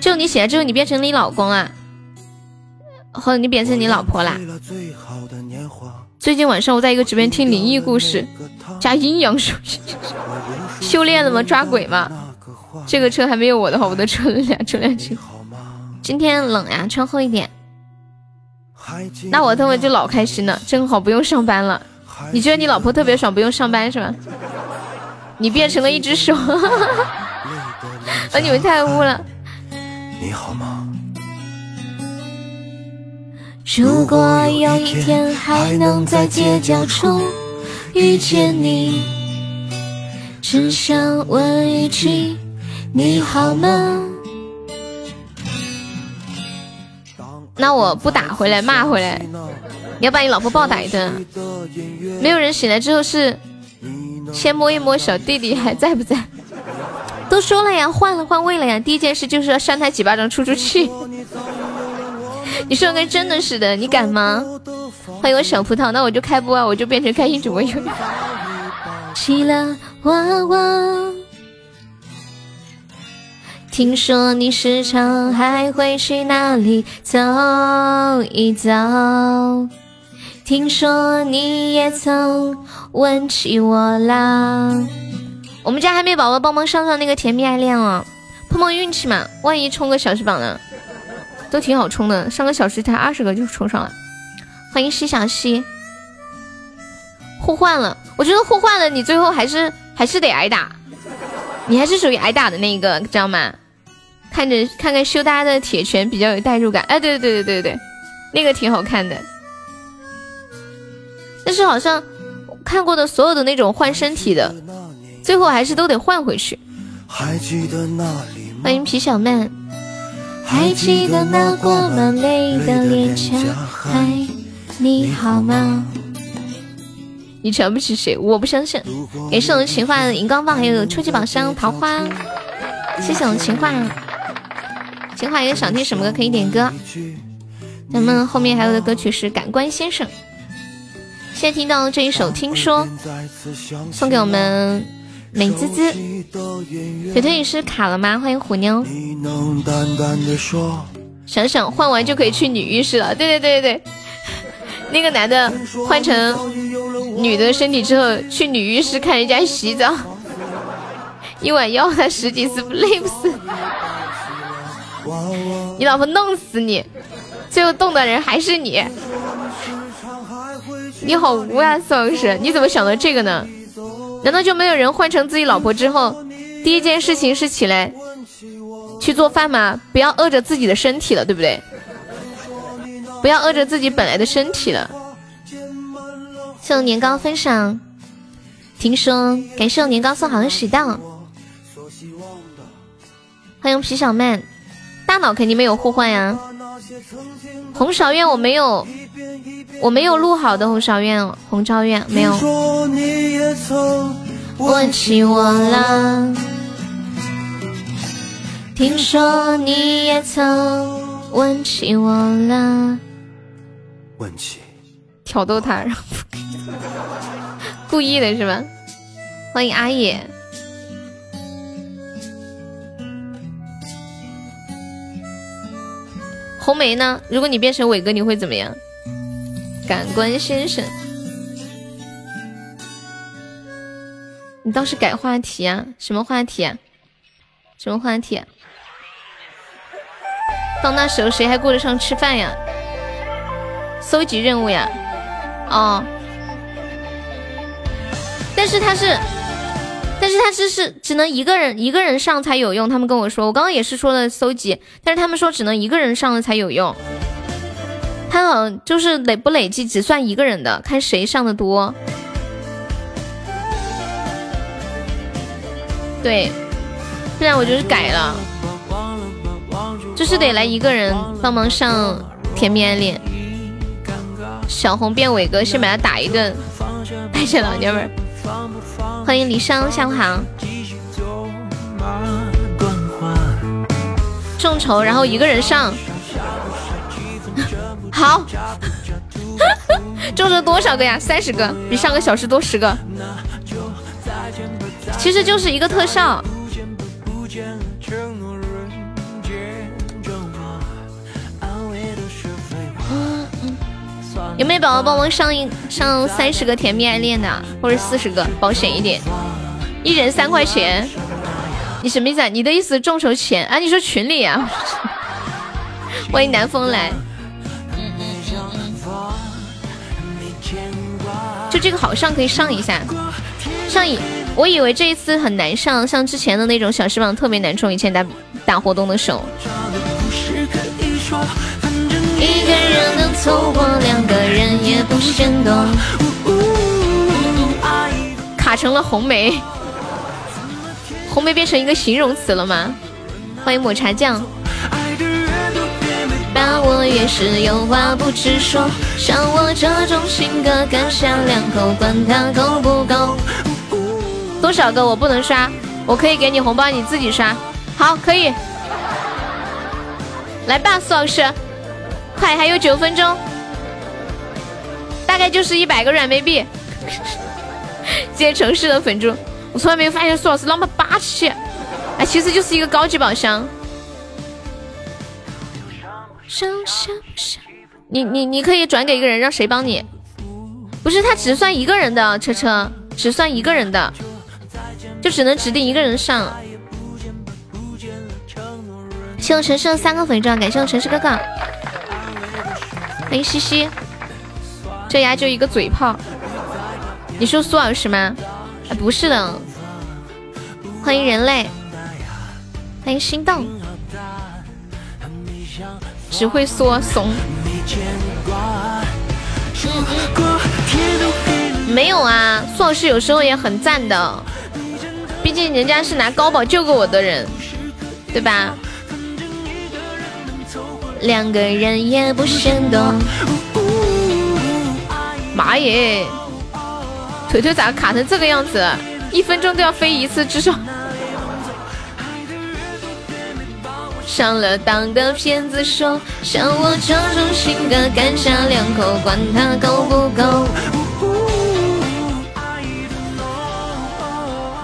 就你醒来之后，你变成你老公啊，或者你变成你老婆啦。最近晚上我在一个直播间听灵异故事，加阴阳术，修炼了吗？抓鬼吗？这个车还没有我的话，我的车两车两斤。今天冷呀，穿厚一点。那我他妈就老开心了，正好不用上班了。你觉得你老婆特别爽，不用上班是吧？你变成了一只手，啊！你们太污了。你好吗？如果有一天还能在街角处遇见你，只想问一句。你好吗？那我不打回来骂回来，你要把你老婆暴打一顿。没有人醒来之后是先摸一摸小弟弟还在不在？都说了呀，换了换位了呀。第一件事就是要扇他几巴掌出出气。你说的跟真的似的，你敢吗？欢迎我小葡萄，那我就开播啊，我就变成开心主播。起了娃娃。听说你时常还会去那里走一走，听说你也曾问起我啦。我们家还没有宝宝，帮忙上上那个甜蜜爱恋哦，碰碰运气嘛，万一冲个小时榜呢，都挺好冲的，上个小时才二十个就冲上了。欢迎西小西，互换了，我觉得互换了，你最后还是还是得挨打，你还是属于挨打的那一个，知道吗？看着看看羞答的铁拳比较有代入感。哎，对对对对对对，那个挺好看的。但是好像看过的所有的那种换身体的，最后还是都得换回去。欢迎皮小曼。还记得那过满泪的脸颊，嗨，你好吗？你瞧不起谁？我不相信。感谢我们情话荧光棒，还有初级宝箱桃花。谢谢我们情话。情话有想听什么歌可以点歌。咱们后面还有的歌曲是《感官先生》。现在听到这一首《听说》，送给我们。美滋滋，腿腿你是卡了吗？欢迎虎妞。想想换完就可以去女浴室了。对对对对对，那个男的换成女的身体之后去女浴室看人家洗澡，一晚要他十几次，累不死？你老婆弄死你，最后动的人还是你。你好污啊，宋老师，你怎么想到这个呢？难道就没有人换成自己老婆之后，第一件事情是起来去做饭吗？不要饿着自己的身体了，对不对？不要饿着自己本来的身体了。谢我年糕分享，听说感谢我年糕送好的喜到，欢迎皮小曼，大脑肯定没有互换呀。红芍院我没有。我没有录好的红芍院，红昭院没有。问起我了，听说你也曾问起我了。问起，挑逗他，然后 故意的是吧？欢迎阿野。红梅呢？如果你变成伟哥，你会怎么样？感官先生，你倒是改话题啊！什么话题啊？什么话题？到那时候谁还顾得上吃饭呀？搜集任务呀？哦，但是他是，但是他是是只能一个人一个人上才有用。他们跟我说，我刚刚也是说了搜集，但是他们说只能一个人上了才有用。他好像就是累不累计只算一个人的，看谁上的多。对，不然我就是改了，就是得来一个人帮忙上甜蜜暗恋。小红变伟哥，先把他打一顿。谢谢老娘们儿，欢迎离殇，下午好。众筹，然后一个人上。好，众筹多少个呀？三十个，比上个小时多十个。其实就是一个特效。有没有宝宝帮忙上一上三十个甜蜜爱恋的，或者四十个，保险一点？一人三块钱。你什么意思？啊？你的意思众筹钱啊？你说群里啊？欢迎南风来。就这个好上可以上一下，上一我以为这一次很难上，像之前的那种小时榜特别难冲，以前打打活动的时候。一个人能凑合，两个人也不嫌多。卡成了红梅，红梅变成一个形容词了吗？欢迎抹茶酱。把我越是有话不直说，像我这种性格，干下两口，管他够不够。多少个我不能刷，我可以给你红包，你自己刷。好，可以。来吧，苏老师，快，还有九分钟，大概就是一百个软妹币。谢谢城市的粉猪，我从来没有发现苏老师那么霸气。哎，其实就是一个高级宝箱。你你你可以转给一个人，让谁帮你？不是，他只算一个人的车车，只算一个人的，就只能指定一个人上。谢我城市的三个粉钻，感谢我城市哥哥，欢迎西西。这丫就一个嘴炮，你说苏老师吗？哎，不是的，欢迎人类，欢迎心动。只会说怂。没有啊，苏老师有时候也很赞的，毕竟人家是拿高保救过我的人，对吧？两个人也不嫌多。妈耶！腿腿咋卡成这个样子？一分钟都要飞一次，至少。上了当的骗子说，向我这种性格干下两口，管他够不够。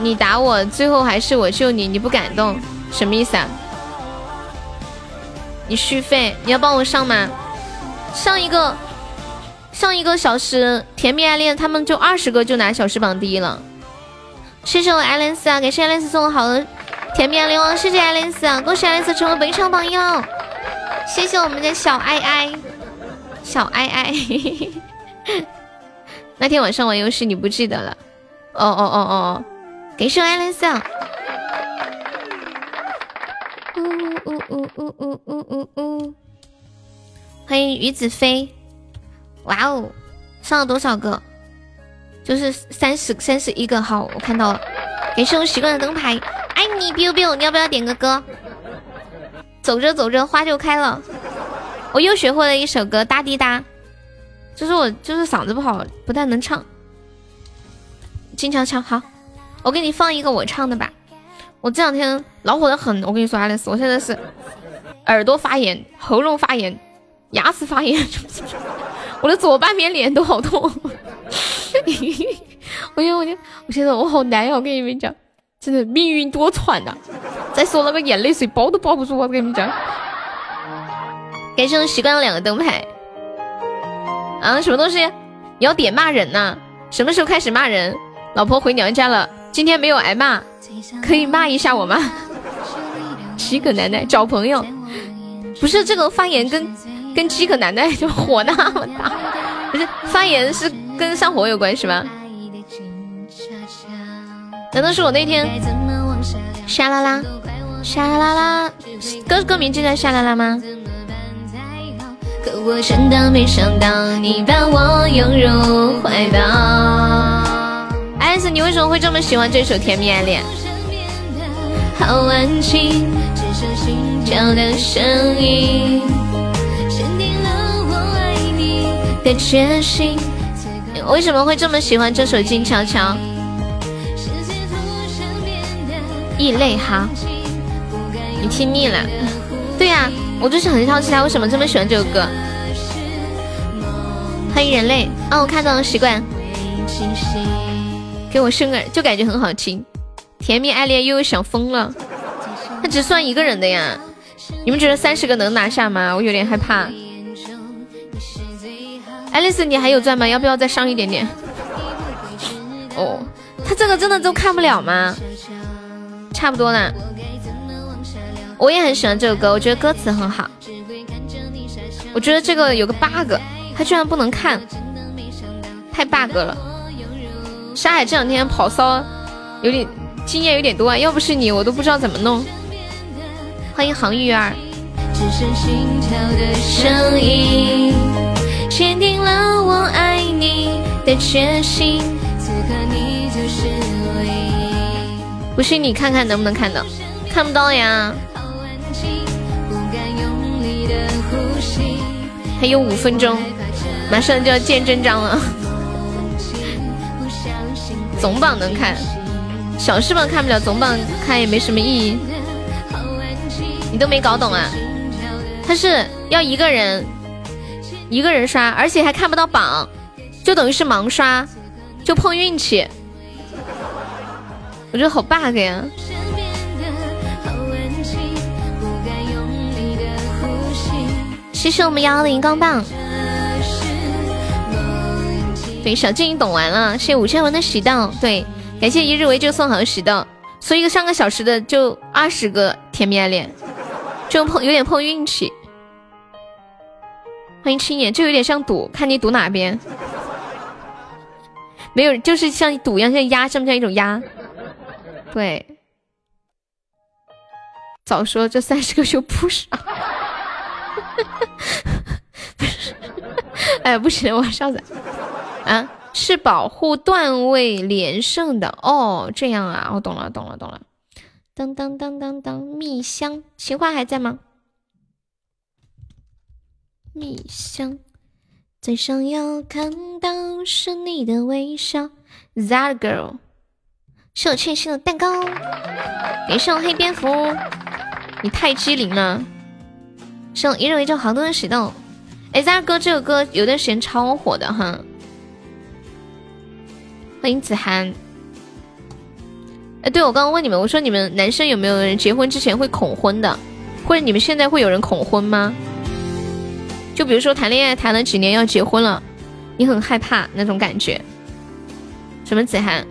你打我，最后还是我救你，你不感动，什么意思啊？你续费，你要帮我上吗？上一个，上一个小时甜蜜爱恋，他们就二十个就拿小时榜第一了。谢谢我爱丽丝啊，感谢爱丽丝送我好的甜蜜爱恋王，谢谢爱丽丝啊，恭喜爱丽丝成为本场榜一了。谢谢我们的小爱爱，小爱爱。那天晚上玩游戏你不记得了？哦哦哦哦。给谢爱丽丝，呜呜呜呜呜呜呜呜！欢迎于子飞，哇哦，上了多少个？就是三十三十一个号，我看到了。给谢我习惯的灯牌，爱你 biu biu，你要不要点个歌？走着走着花就开了，我又学会了一首歌，哒滴哒。就是我就是嗓子不好，不太能唱。经常唱好。我给你放一个我唱的吧，我这两天恼火的很。我跟你说，爱丽丝，我现在是耳朵发炎、喉咙发炎、牙齿发炎，我的左半边脸都好痛。我觉得，我就我现在我好难呀！我跟你们讲，真的命运多舛呐！再说那个眼泪水包都包不住，我跟你们讲。感谢习惯了两个灯牌啊，什么东西？你要点骂人呐？什么时候开始骂人？老婆回娘家了。今天没有挨骂，可以骂一下我吗？饥渴难耐找朋友，不是这个发言跟跟饥渴难耐就火那么大，不是发言是跟上火有关系吗？难道是我那天沙啦啦沙啦啦歌歌名就叫沙啦啦吗？可我真的没想到你把我拥入怀抱。艾斯，你为什么会这么喜欢这首《甜蜜爱恋》？好安静，只剩心跳的声音，坚定了我爱你的决心。为什么会这么喜欢这首《静悄悄》？异类哈，你听腻了？对呀，我就是很好奇他为什么这么喜欢这首歌。欢迎人类，哦，我看到了，习惯。给我生个就感觉很好听，甜蜜爱恋又想疯了。他只算一个人的呀，你们觉得三十个能拿下吗？我有点害怕。爱丽丝，你还有钻吗？要不要再上一点点？哦，他这个真的都看不了吗？差不多了。我也很喜欢这首歌，我觉得歌词很好。我觉得这个有个 bug，他居然不能看，太 bug 了。沙海这两天跑骚，有点经验有点多啊，要不是你，我都不知道怎么弄。欢迎航玉儿。不信你看看能不能看到，看不到呀。还有五分钟，马上就要见真章了。总榜能看，小时榜看不了，总榜看也没什么意义。你都没搞懂啊？他是要一个人一个人刷，而且还看不到榜，就等于是盲刷，就碰运气。我觉得好 bug 呀！谢谢我们幺幺零钢棒。对，小静懂完了，谢五千文的喜到，对，感谢一日为就送好的喜到，所以一个上个小时的就二十个甜蜜爱恋，就碰有点碰运气。欢迎青眼，就有点像赌，看你赌哪边。没有，就是像赌一样，像压，像不像一种压？对，早说这三十个就不少。不是，哎，不行，我笑死。啊，是保护段位连胜的哦。这样啊，我懂了，懂了，懂了。当当当当当，蜜香，情话还在吗？蜜香，最想要看到是你的微笑。That girl，是我欠薪的蛋糕。别上黑蝙蝠，你太机灵了。上一人一咒，好多人喜动。哎，That 哥这首歌有段时间超火的哈。欢迎子涵。哎，对我刚刚问你们，我说你们男生有没有人结婚之前会恐婚的，或者你们现在会有人恐婚吗？就比如说谈恋爱谈了几年要结婚了，你很害怕那种感觉。什么子涵？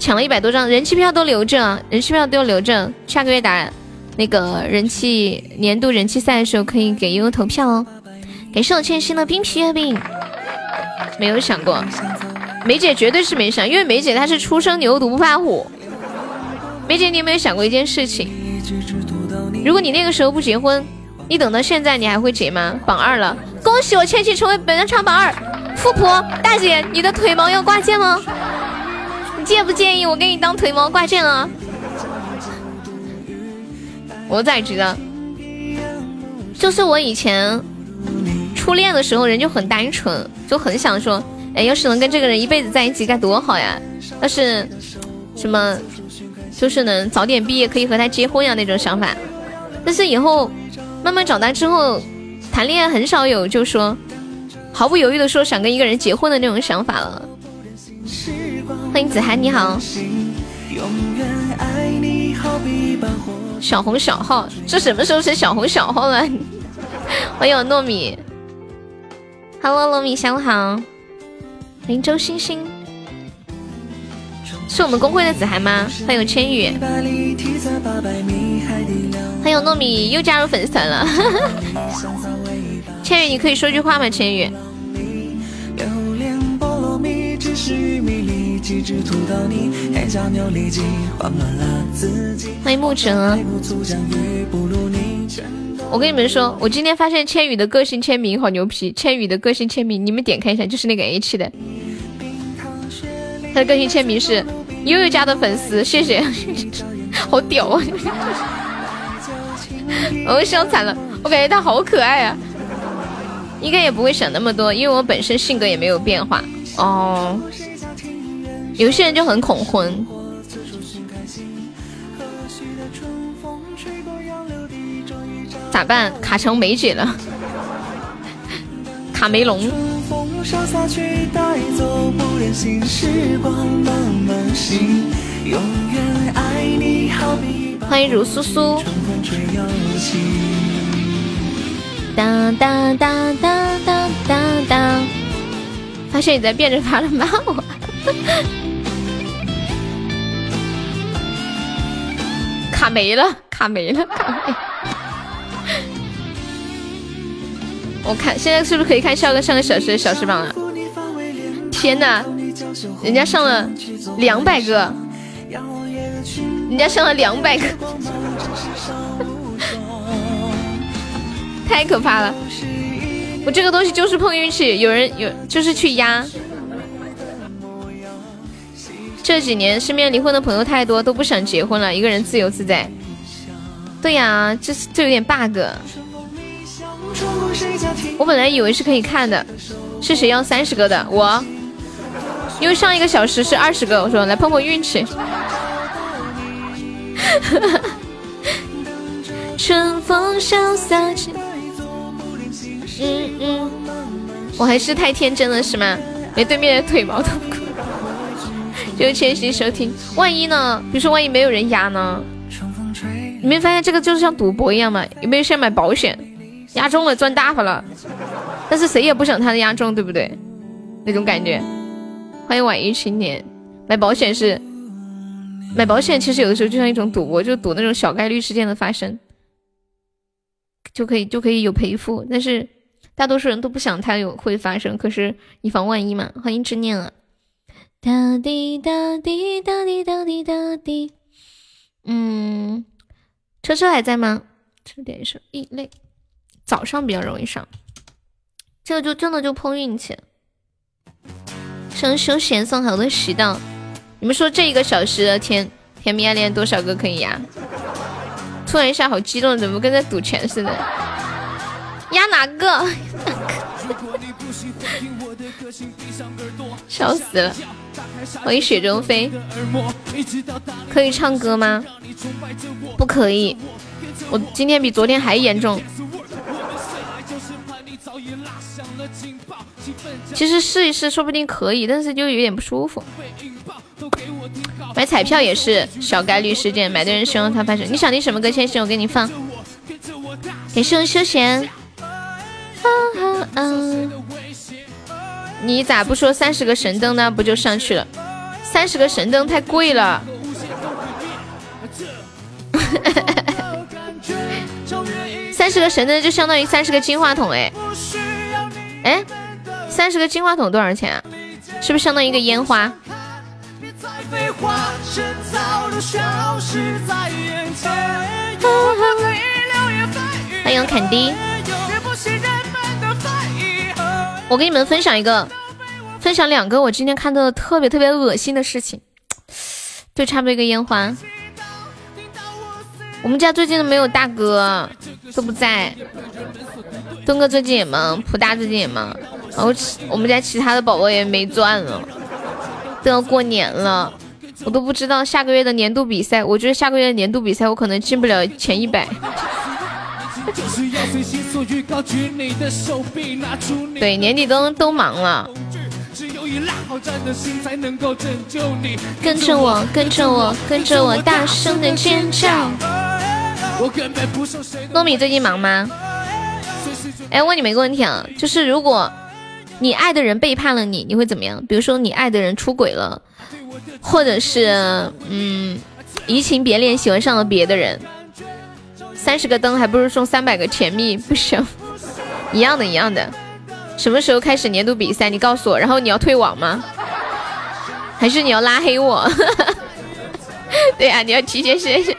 抢了一百多张人气票都留着，人气票都留着，下个月打那个人气年度人气赛的时候可以给悠悠投票哦。感谢我欠薪的冰皮月饼，没有想过。梅姐绝对是没想，因为梅姐她是初生牛犊不怕虎。梅姐，你有没有想过一件事情？如果你那个时候不结婚，你等到现在，你还会结吗？榜二了，恭喜我千玺成为本场榜二。富婆大姐，你的腿毛要挂件吗？你介不介意我给你当腿毛挂件啊？我咋知道？就是我以前初恋的时候，人就很单纯，就很想说。哎，要是能跟这个人一辈子在一起该多好呀！要是什么，就是能早点毕业可以和他结婚呀那种想法。但是以后慢慢长大之后，谈恋爱很少有就说毫不犹豫的说想跟一个人结婚的那种想法了。欢迎子涵，你好。小红小号，这什么时候是小红小号了？欢迎我糯米。Hello，糯米，下午好。欢迎周星星，是我们公会的子涵吗？欢迎千羽，欢迎糯米又加入粉丝团了。千羽，你可以说句话吗？千羽。欢迎沐晨。我跟你们说，我今天发现千羽的个性签名好牛皮。千羽的个性签名，你们点开一下，就是那个 H 的。他的个性签名是悠悠家的粉丝，谢谢，好屌啊！我笑惨了，我感觉他好可爱啊。应该也不会想那么多，因为我本身性格也没有变化哦。有些人就很恐婚。咋办？卡成梅姐了，卡梅龙。欢迎如苏苏。当当当当当当当，发现你在变着法的骂我。卡没了，卡没了，卡没。我看现在是不是可以看笑哥上个小时的小时榜了？天哪，人家上了两百个，人家上了两百个，太可怕了！我这个东西就是碰运气，有人有就是去压。这几年身边离婚的朋友太多，都不想结婚了，一个人自由自在。对呀，这这有点 bug。我本来以为是可以看的，是谁要三十个的？我，因为上一个小时是二十个，我说来碰碰运气。春风潇洒嗯嗯，我还是太天真了是吗？连对面的腿毛都不就谦虚收听，万一呢？比如说万一没有人压呢？你没发现这个就是像赌博一样吗？有没有像买保险？压中了赚大发了，但是谁也不想他的压中，对不对？那种感觉。欢迎晚一青年，买保险是买保险，其实有的时候就像一种赌博，就赌那种小概率事件的发生，就可以就可以有赔付。但是大多数人都不想它有会发生，可是以防万一嘛。欢迎执念啊！哒滴哒滴哒滴哒滴哒滴。嗯，车车还在吗？车点一首异类。早上比较容易上，这个就真的就碰运气。生休闲送好多石头，你们说这一个小时的甜甜蜜爱恋多少个可以压？突然一下好激动，怎么跟在赌钱似的？压哪个？笑死了！欢迎雪中飞，可以唱歌吗？不可以，我今天比昨天还严重。其实试一试，说不定可以，但是就有点不舒服。买彩票也是小概率事件，买的人希望他发生。你想听什么歌？先生，我给你放。给生休闲。你咋不说三十个神灯呢？不就上去了？三十个神灯太贵了。三十个神灯就相当于三十个金话筒哎。哎，三十个金话筒多少钱啊？是不是相当于一个烟花？欢迎肯迪。我给你们分享一个，分享两个我今天看到的特别特别恶心的事情，就差不多一个烟花。我们家最近都没有大哥，都不在。东哥最近也忙，普大最近也忙，然后我们家其他的宝宝也没钻了，都要过年了，我都不知道下个月的年度比赛。我觉得下个月的年度比赛我可能进不了前一百。对，年底都都忙了。跟着我，跟着我，跟着我，大声的尖叫。糯米最近忙吗？哎，问你们一个问题啊，就是如果你爱的人背叛了你，你会怎么样？比如说你爱的人出轨了，或者是嗯移情别恋，喜欢上了别的人。三十个灯还不如送三百个甜蜜，不行，一样的，一样的。什么时候开始年度比赛？你告诉我。然后你要退网吗？还是你要拉黑我？对呀，你要提前试一下。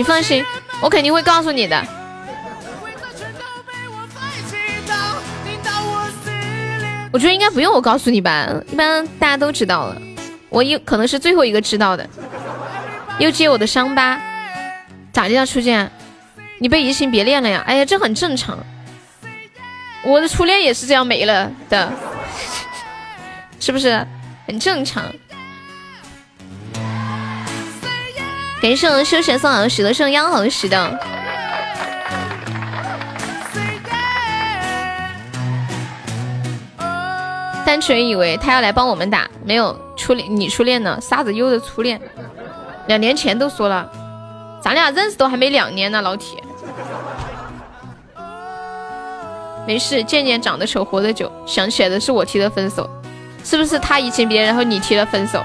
你放心，我肯定会告诉你的。我觉得应该不用我告诉你吧，一般大家都知道了。我有可能是最后一个知道的。又揭我的伤疤。咋的呀，初见？你被移情别恋了呀？哎呀，这很正常。我的初恋也是这样没了的，是不是？很正常。感谢我休闲送好的石头，送央好的石头。单纯以为他要来帮我们打，没有初恋，你初恋呢？沙子优的初恋，两年前都说了。咱俩认识都还没两年呢，老铁。没事，渐渐长得丑，活得久。想起来的是我提的分手，是不是他移情别恋，然后你提了分手？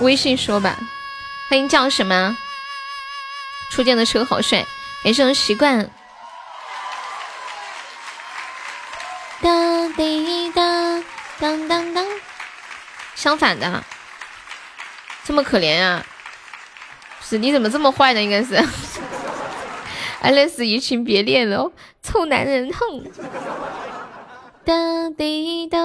微信说吧。欢迎叫什么？初见的车好帅，没什么习惯。哒滴哒当当当，相反的。这么可怜啊！不是你怎么这么坏呢？应该是，爱丽丝移情别恋了，臭男人哼！哒滴哒。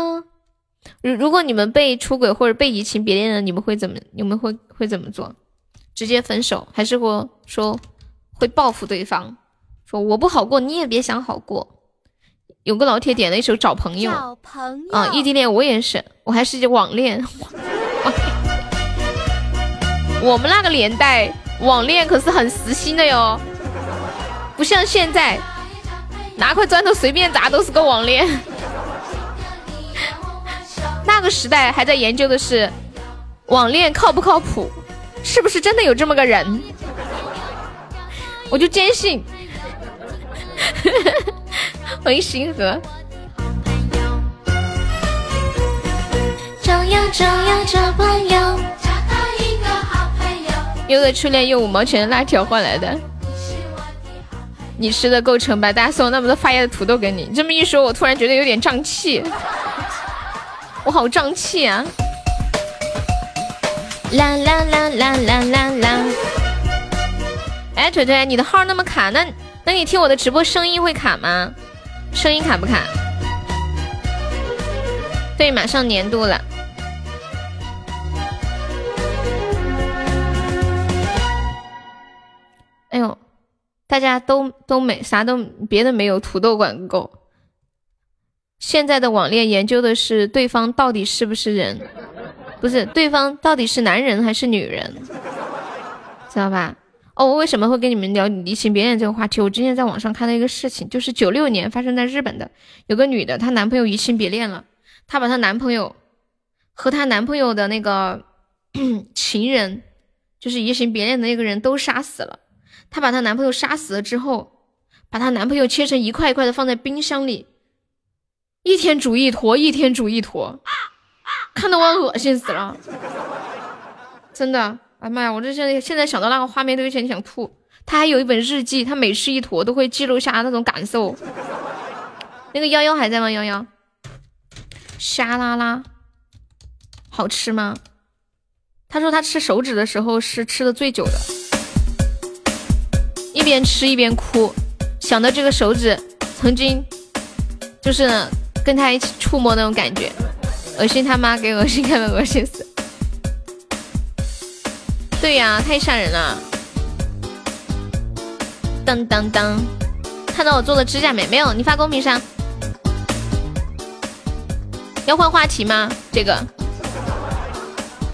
如如果你们被出轨或者被移情别恋了，你们会怎么？你们会会怎么做？直接分手，还是会说会报复对方？说我不好过，你也别想好过。有个老铁点了一首找朋友，找朋友啊，异地恋我也是，我还是网恋。我们那个年代网恋可是很实心的哟，不像现在，拿块砖头随便砸都是个网恋。那个时代还在研究的是网恋靠不靠谱，是不是真的有这么个人？我就坚信。欢迎星河。找呀找呀找朋友。优的初恋用五毛钱的辣条换来的，你吃的够撑吧？大家送那么多发芽的土豆给你，这么一说，我突然觉得有点胀气，我好胀气啊！啦啦啦啦啦啦啦！哎，腿腿，你的号那么卡，那那你听我的直播声音会卡吗？声音卡不卡？对，马上年度了。哎呦，大家都都没啥都别的没有，土豆管够。现在的网恋研究的是对方到底是不是人，不是对方到底是男人还是女人，知道吧？哦，我为什么会跟你们聊移情别恋这个话题？我之前在网上看到一个事情，就是九六年发生在日本的，有个女的，她男朋友移情别恋了，她把她男朋友和她男朋友的那个 情人，就是移情别恋的那个人都杀死了。她把她男朋友杀死了之后，把她男朋友切成一块一块的放在冰箱里，一天煮一坨，一天煮一坨，看得我恶心死了，真的。哎妈呀！我这现在现在想到那个画面都有点想吐。他还有一本日记，他每吃一坨都会记录下那种感受。那个幺幺还在吗？幺幺，沙拉拉，好吃吗？他说他吃手指的时候是吃的最久的，一边吃一边哭，想到这个手指曾经就是跟他一起触摸那种感觉，恶心他妈，给恶心开门，恶心死。对呀，太吓人了！当当当，看到我做的指甲没？没有，你发公屏上。要换话题吗？这个。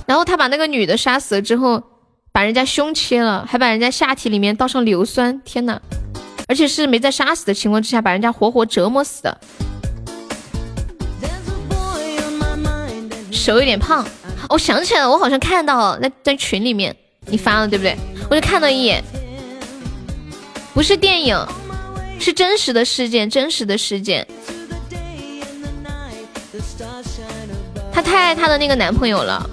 然后他把那个女的杀死了之后，把人家胸切了，还把人家下体里面倒上硫酸。天呐！而且是没在杀死的情况之下，把人家活活折磨死的。手有点胖。我想起来了，我好像看到在在群里面你发了，对不对？我就看了一眼，不是电影，是真实的事件，真实的事件。她太爱她的那个男朋友了，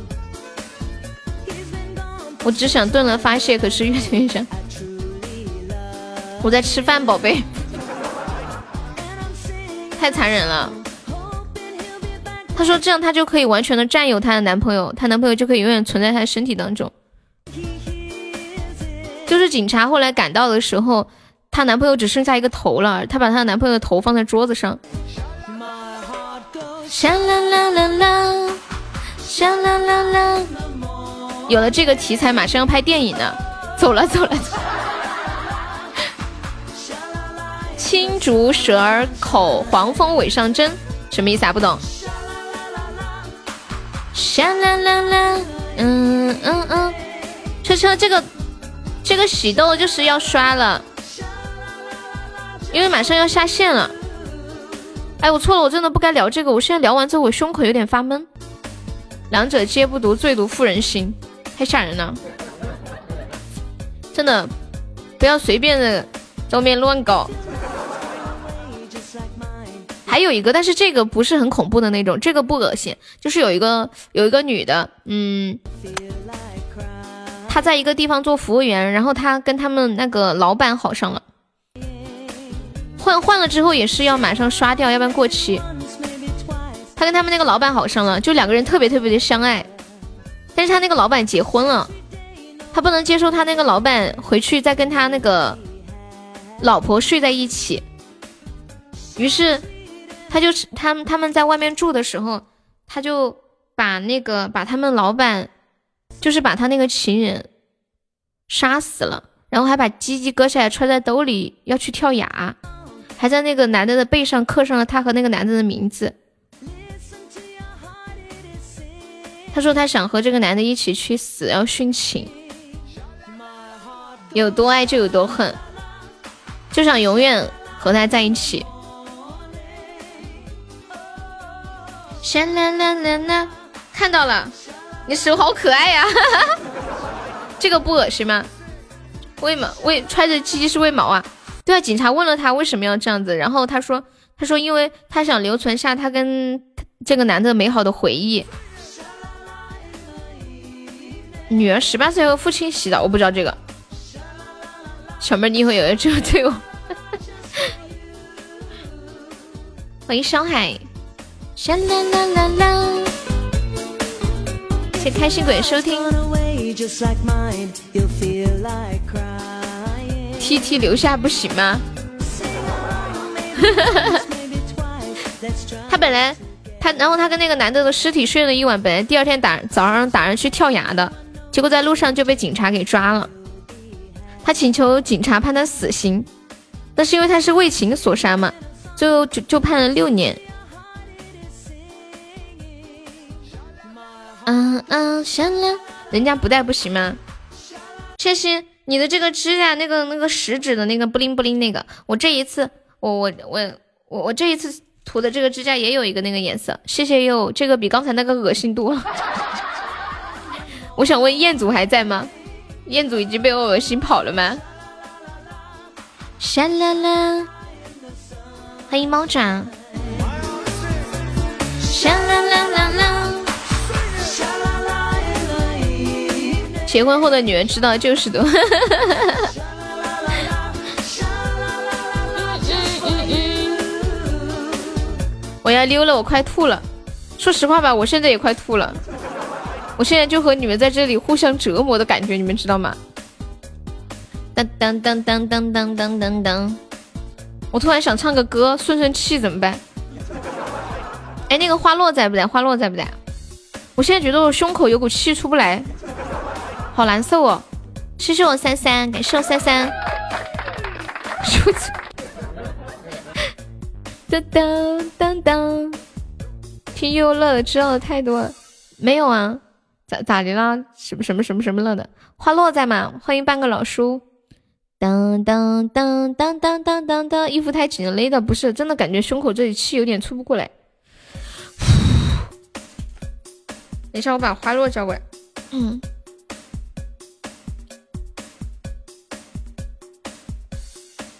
我只想炖了发泄，可是越炖越香。我在吃饭，宝贝，太残忍了。她说这样她就可以完全的占有她的男朋友，她男朋友就可以永远存在她的身体当中。就是警察后来赶到的时候，她男朋友只剩下一个头了，她把她男朋友的头放在桌子上。啦啦啦啦，啦啦啦。有了这个题材，马上要拍电影呢。走了走了。青竹蛇儿口，黄蜂尾上针，什么意思啊？不懂。沙啦啦啦，嗯嗯嗯，车车这个这个喜豆就是要刷了，因为马上要下线了。哎，我错了，我真的不该聊这个。我现在聊完之后，我胸口有点发闷。两者皆不毒，最毒妇人心，太吓人了。真的，不要随便的在外面乱搞。还有一个，但是这个不是很恐怖的那种，这个不恶心。就是有一个有一个女的，嗯，她在一个地方做服务员，然后她跟他们那个老板好上了，换换了之后也是要马上刷掉，要不然过期。她跟他们那个老板好上了，就两个人特别特别的相爱，但是他那个老板结婚了，他不能接受他那个老板回去再跟他那个老婆睡在一起，于是。他就是他们他们在外面住的时候，他就把那个把他们老板，就是把他那个情人杀死了，然后还把鸡鸡割下来揣在兜里要去跳崖，还在那个男的的背上刻上了他和那个男的的名字。他说他想和这个男的一起去死，要殉情，有多爱就有多恨，就想永远和他在一起。啦啦啦啦！看到了，你手好可爱呀！这个不恶心吗？为毛？为揣着鸡鸡是为毛啊？对啊，警察问了他为什么要这样子，然后他说：“他说因为他想留存下他跟这个男的美好的回忆。”女儿十八岁和父亲洗澡，我不知道这个。小妹，你以后有这个对我。欢迎上海。啦啦啦啦！谢开心鬼收听。T T 留下不行吗？他本来他，然后他跟那个男的的尸体睡了一晚，本来第二天打早上打算去跳崖的，结果在路上就被警察给抓了。他请求警察判他死刑，但是因为他是为情所杀嘛，最后就就判了六年。嗯嗯，善良，人家不戴不行吗？谢谢你的这个指甲，那个那个食指的那个布灵布灵那个，我这一次我我我我我这一次涂的这个指甲也有一个那个颜色。谢谢哟，这个比刚才那个恶心多了。我想问彦祖还在吗？彦祖已经被我恶心跑了吗？沙啦啦，欢迎猫爪。沙啦啦。结婚后的女人知道就是多。我要溜了，我快吐了。说实话吧，我现在也快吐了。我现在就和你们在这里互相折磨的感觉，你们知道吗？当当当当当当当当当。我突然想唱个歌，顺顺气怎么办？哎，那个花落在不在？花落在不在？我现在觉得我胸口有股气出不来。好难受哦！谢谢我三三，感谢我三三。数字，当当当当，听优乐的知道的太多了。没有啊？咋咋的啦？什么什么什么什么乐的？花落在吗？欢迎半个老叔。当当当当当当当当，衣服太紧了，勒的不是真的，感觉胸口这里气有点出不过来。等一下，我把花落叫过来。嗯。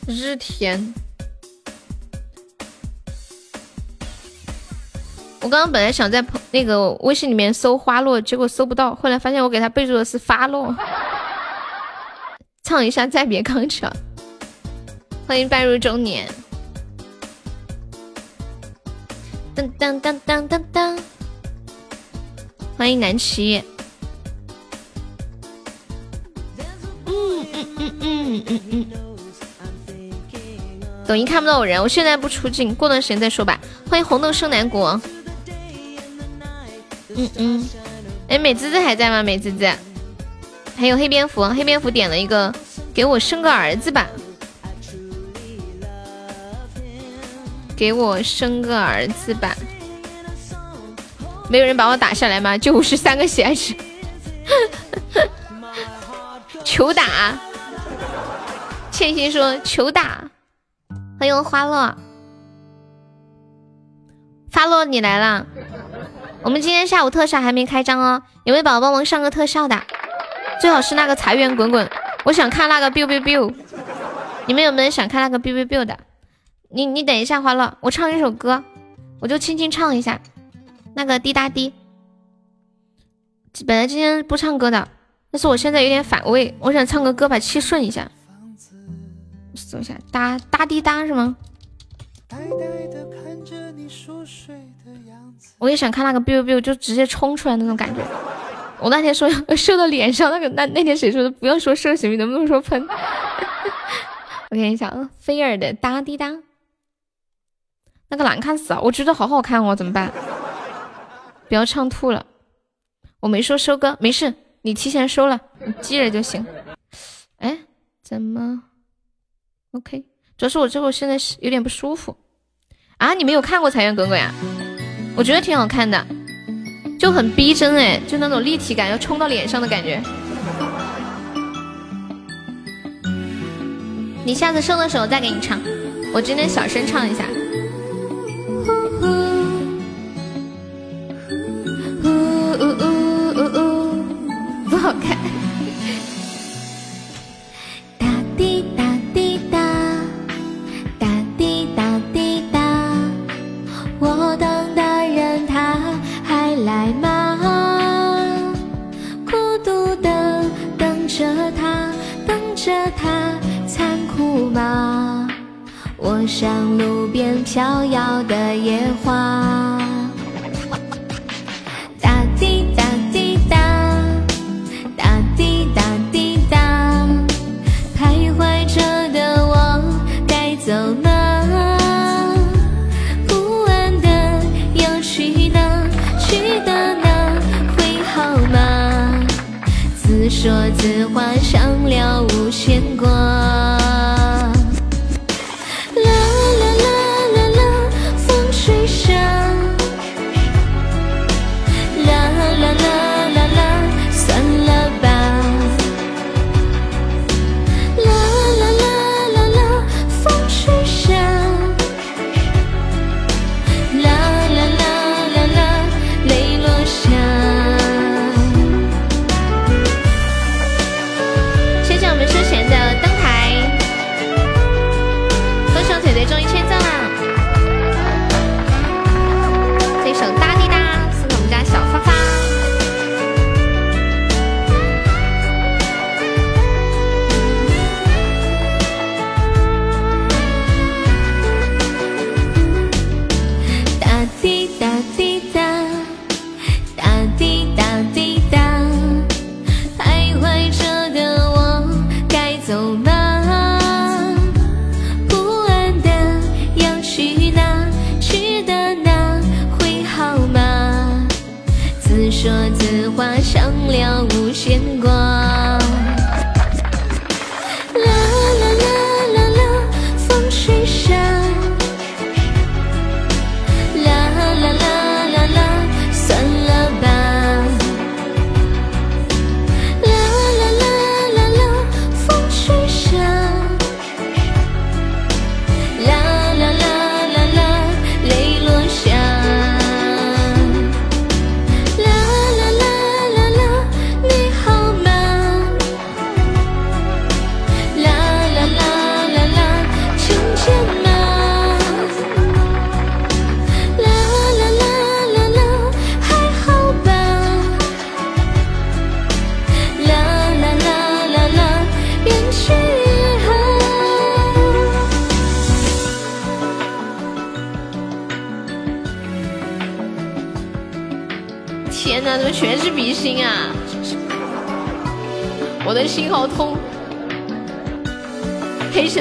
日天，我刚刚本来想在朋那个微信里面搜花落，结果搜不到，后来发现我给他备注的是发落。唱一下再别康桥，欢迎半入中年。当当当当当当，欢迎南齐。嗯嗯嗯嗯嗯嗯。抖音看不到我人，我现在不出镜，过段时间再说吧。欢迎红豆生南国。嗯嗯，哎，美滋滋还在吗？美滋滋，还有黑蝙蝠，黑蝙蝠点了一个给我生个儿子吧，给我生个儿子吧。没有人把我打下来吗？就五十三个喜爱值，求打。倩心说求打。欢迎花落，发落你来了。我们今天下午特效还没开张哦，有没有宝宝帮忙上个特效的？最好是那个财源滚滚，我想看那个 biu biu biu。你们有没有想看那个 biu biu biu 的？你你等一下，花落，我唱一首歌，我就轻轻唱一下那个滴答滴。本来今天不唱歌的，但是我现在有点反胃，我想唱个歌把气顺一下。搜一下，哒哒滴哒是吗？我也想看那个 biu biu，就直接冲出来那种感觉。我那天说射到脸上，那个那那天谁说的？不要说射行，能不能说喷？我看一下啊，菲儿的哒滴哒，那个难看死啊，我觉得好好看哦，怎么办？不要唱吐了。我没说收歌，没事，你提前收了，你记着就行。哎，怎么？OK，主要是我这会现在是有点不舒服啊！你没有看过《财源滚滚》呀？我觉得挺好看的，就很逼真哎，就那种立体感要冲到脸上的感觉。你下次生的时候再给你唱，我今天小声唱一下。不好看。着它残酷吗？我像路边飘摇的野花，此话伤了无限挂。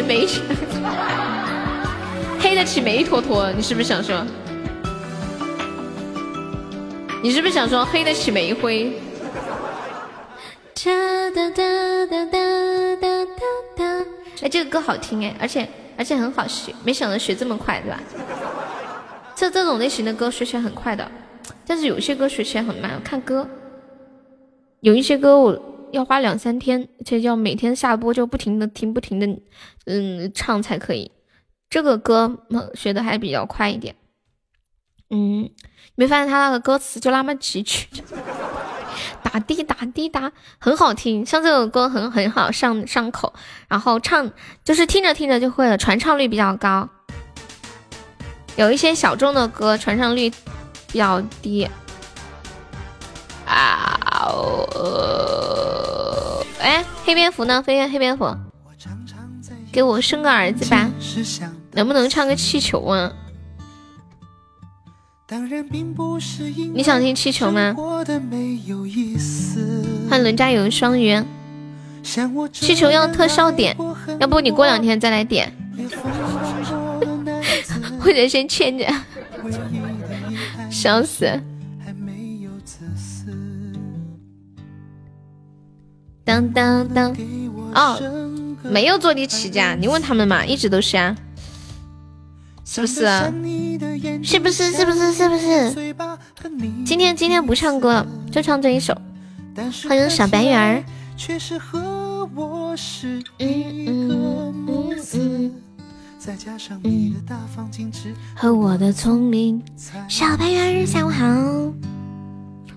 没钱，黑得起煤坨坨你是不是想说？你是不是想说黑得起煤灰？哒哒哒哒哒哒哒哒哎，这个歌好听哎，而且而且很好学，没想到学这么快，对吧？这这种类型的歌学起来很快的，但是有些歌学起来很慢，看歌。有一些歌我要花两三天，而且要每天下播就不停的听，不停的嗯唱才可以。这个歌学的还比较快一点，嗯，没发现他那个歌词就那么几句，打滴打滴答，很好听。像这首歌很很好上上口，然后唱就是听着听着就会了，传唱率比较高。有一些小众的歌传唱率比较低。啊哦，哎，黑蝙蝠呢？飞跃黑蝙蝠。给我生个儿子吧，能不能唱个气球啊？你想听气球吗？欢迎人家有双鱼，气球要特效点，要不你过两天再来点，或者先欠着，笑死。当当当，哦。没有坐地起价，你问他们嘛，一直都是啊，是不是？是不是？是不是？是不是？今天今天不唱歌了，就唱这一首。欢迎小白圆儿。嗯嗯嗯。和我的聪明，小白圆儿下午好，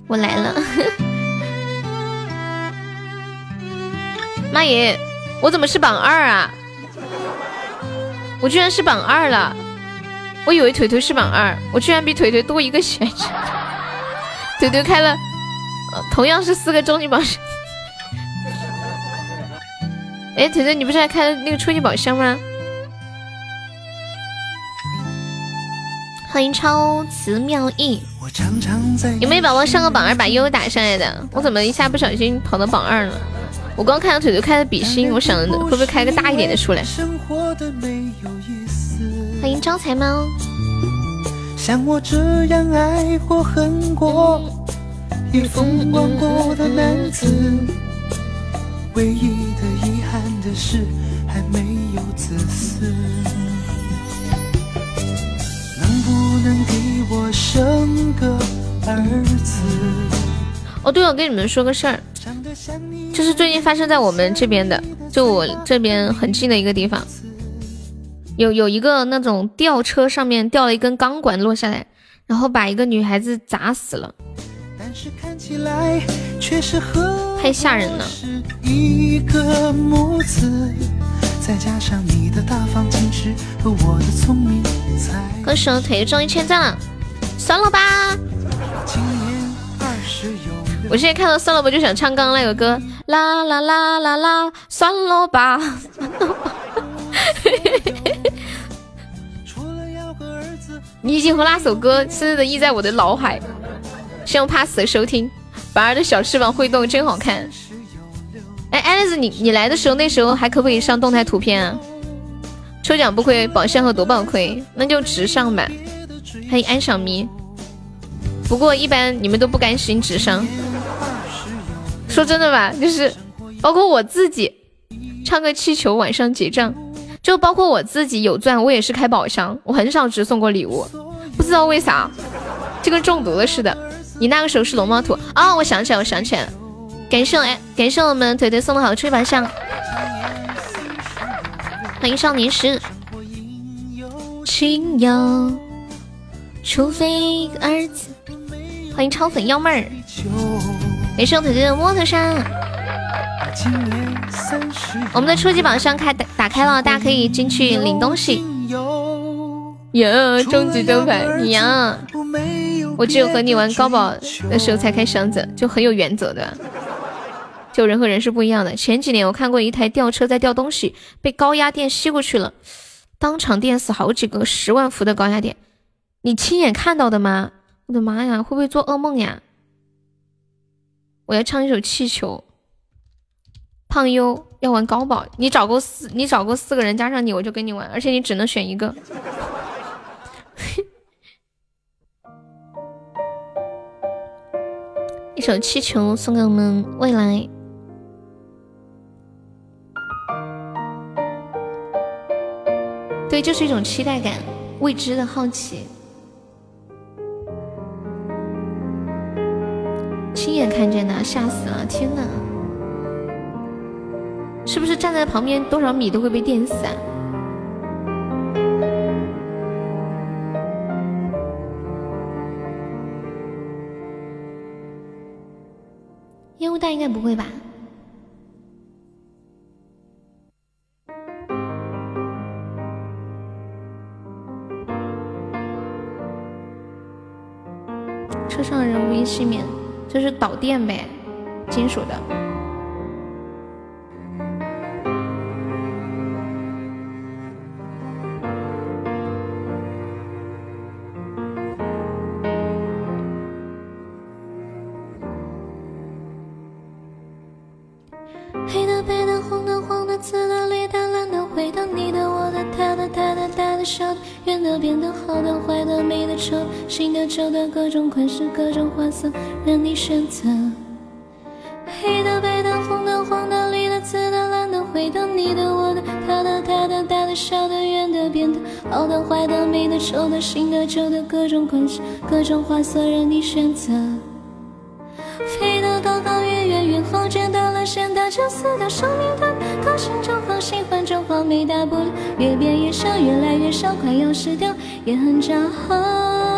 我来了。妈耶！我怎么是榜二啊？我居然是榜二了！我以为腿腿是榜二，我居然比腿腿多一个血值。腿腿开了，同样是四个终极宝箱。哎，腿腿，你不是还开了那个初级宝箱吗？欢迎超词妙意。有没有宝宝上个榜二把悠悠打上来的？我怎么一下不小心跑到榜二了？我刚看到腿就开的比心，我想会不会开个大一点的出来？欢迎招财猫。像我这样爱过恨过，也风光过的男子，唯一的遗憾的是还没有子嗣。能不能给我生个儿子？哦，对了，跟你们说个事儿，就是最近发生在我们这边的，就我这边很近的一个地方，有有一个那种吊车上面掉了一根钢管落下来，然后把一个女孩子砸死了，太吓人了。歌手腿终于签赞了，算了吧。我现在看到算了吧，就想唱刚刚那个歌，啦啦啦啦啦，算了吧。你已经和那首歌深深的印在我的脑海，希望 pass 的收听。宝儿的小翅膀会动，真好看。哎，爱丽丝，你你来的时候，那时候还可不可以上动态图片啊？抽奖不亏，宝箱和夺宝亏，那就直上吧。欢迎安小迷。不过一般你们都不敢行直上。说真的吧，就是包括我自己唱个气球晚上结账，就包括我自己有钻，我也是开宝箱，我很少直送过礼物，不知道为啥，就跟中毒了似的。你那个时候是龙猫图啊？我想起来，我想起来了，感谢我感谢我们腿腿送的好吹宝箱，欢迎少年时，亲友，除非儿子，欢迎超粉幺妹儿。没事，腿腿的摩托山。我们的初级宝箱开打打开了，大家可以进去领东西。呀，终极灯牌呀！我只有和你玩高宝的时候才开箱子，就很有原则的。就人和人是不一样的。前几年我看过一台吊车在吊东西，被高压电吸过去了，当场电死好几个，十万伏的高压电。你亲眼看到的吗？我的妈呀，会不会做噩梦呀？我要唱一首气球。胖优要玩高宝，你找够四，你找够四个人加上你，我就跟你玩，而且你只能选一个。一首气球送给我们未来。对，就是一种期待感，未知的好奇。亲眼看见的，吓死了！天哪，是不是站在旁边多少米都会被电死啊？烟雾弹应该不会吧？车上的人无一幸免。就是导电呗，金属的。旧的，各种款式、各种花色。任你选择，黑的、白的、红的、黄的、绿的、紫的、蓝的、灰的，你的、我的、他的、他的、大的、小的、圆的、扁的、好的、坏的、美的、丑的、新的、旧的，各种款式、各种花色，任你选择。飞得高高，远远远好，见到了线大就死掉生命短，高兴就好，喜欢就好，没大不了，越变越小，越来越少，快要失掉，也很骄傲。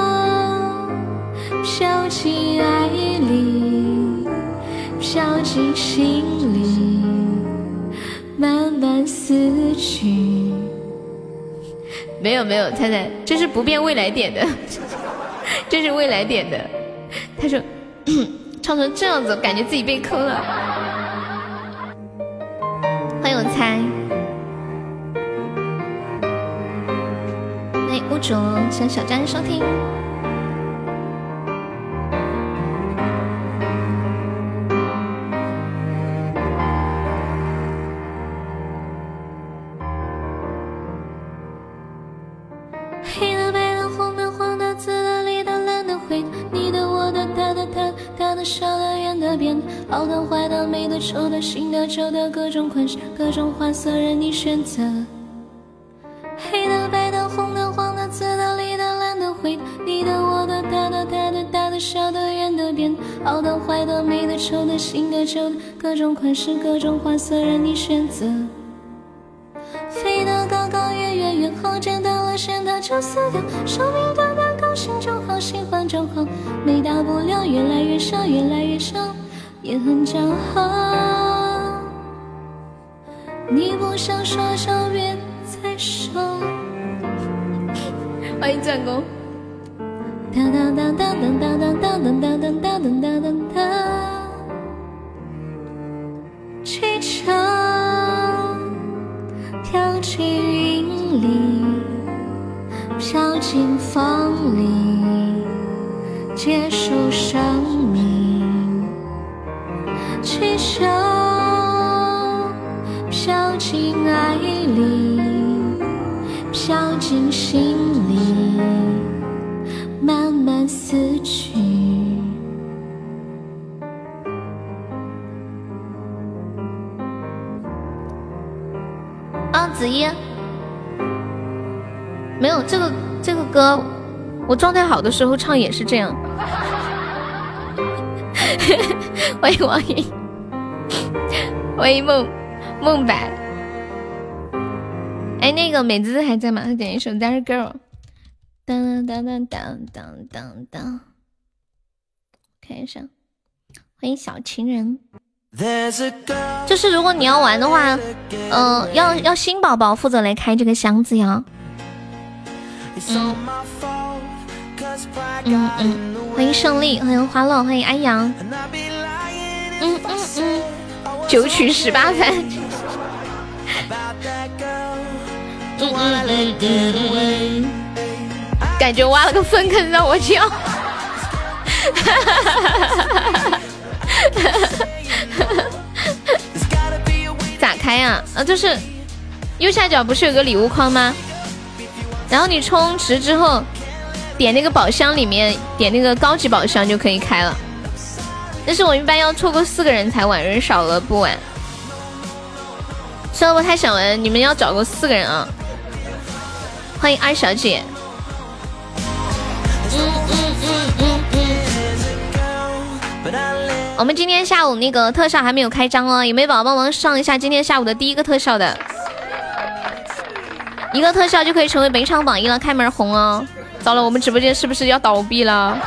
飘进爱里，飘进心里，慢慢死去。没有没有，猜猜，这是不变未来点的，这是未来点的。他说，唱成这样子，感觉自己被坑了。欢迎我猜。欢物主，谢小张收听。的、美的、新的、旧的，各种款式、各种花色任你选择。黑的、白的、红的、黄的、紫的、绿的、蓝的、灰的，你的、我的、他的、他的、大的、小的、圆的、扁的，好的、坏的、美的、丑的、新的、旧的，各种款式、各种花色任你选择。飞得高高，远远远，后见到了线它就死掉。寿命短短，高兴就好，喜欢就好，没大不了。越来越少，越来越少，也很骄傲。你不想说就别再说。欢迎战功。当当当当当当当当当当当当当当当。气球。飘进云里，飘进风里，结束伤。气球飘进爱里，飘进心里，慢慢死去。啊，子怡，没有这个这个歌，我状态好的时候唱也是这样。欢迎王莹，欢迎梦梦白。哎，那个美滋滋还在吗？他点一首《That Girl》。当当当当当当当，看一下，欢迎小情人。就是如果你要玩的话，嗯，要要新宝宝负责来开这个箱子呀。嗯嗯嗯，欢迎胜利，欢迎花乐，欢迎安阳。嗯嗯嗯，九曲十八番。嗯嗯嗯嗯，感觉挖了个粪坑让我跳。哈哈哈哈哈哈！咋开呀？啊，就是右下角不是有个礼物框吗？然后你充值之后，点那个宝箱里面，点那个高级宝箱就可以开了。但是我一般要凑够四个人才玩，人少了不玩。虽然我太想玩，你们要找个四个人啊！欢迎二小姐。嗯嗯嗯嗯嗯。我们今天下午那个特效还没有开张哦，有没有宝宝帮忙上一下今天下午的第一个特效的？一个特效就可以成为本场榜一了，开门红哦！糟了，我们直播间是不是要倒闭了？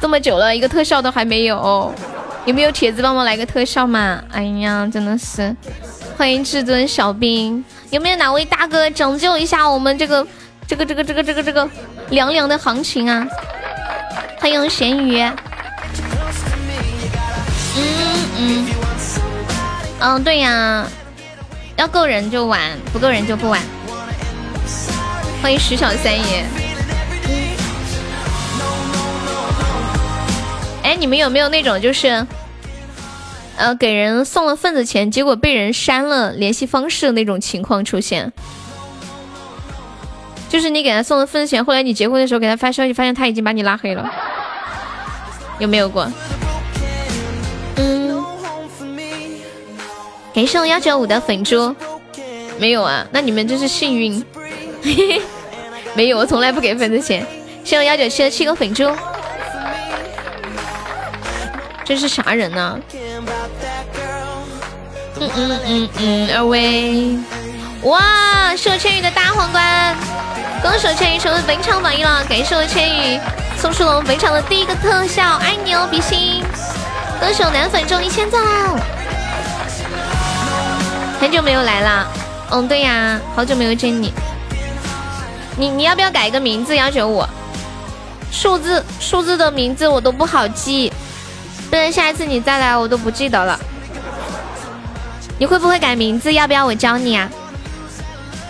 这么久了一个特效都还没有，有没有铁子帮忙来个特效嘛？哎呀，真的是！欢迎至尊小兵，有没有哪位大哥拯救一下我们这个这个这个这个这个这个凉凉的行情啊？欢迎咸鱼。嗯嗯嗯，对呀，要够人就玩，不够人就不玩。欢迎徐小三爷。哎，你们有没有那种就是，呃，给人送了份子钱，结果被人删了联系方式的那种情况出现？就是你给他送了份子钱，后来你结婚的时候给他发消息，发现他已经把你拉黑了，有没有过？感谢我幺九五的粉猪，没有啊？那你们真是幸运，没有，我从来不给份子钱。谢我幺九七的七个粉猪，这是啥人呢？嗯嗯嗯嗯，二位，哇！是我千羽的大皇冠，恭喜我千羽成为本场榜一了！感谢我千羽送出了我们本场的第一个特效，爱你哦，比心！恭喜我男粉中一千赞！很久没有来了，嗯，对呀，好久没有见你。你你要不要改一个名字？幺九五，数字数字的名字我都不好记，不然下一次你再来我都不记得了。你会不会改名字？要不要我教你啊？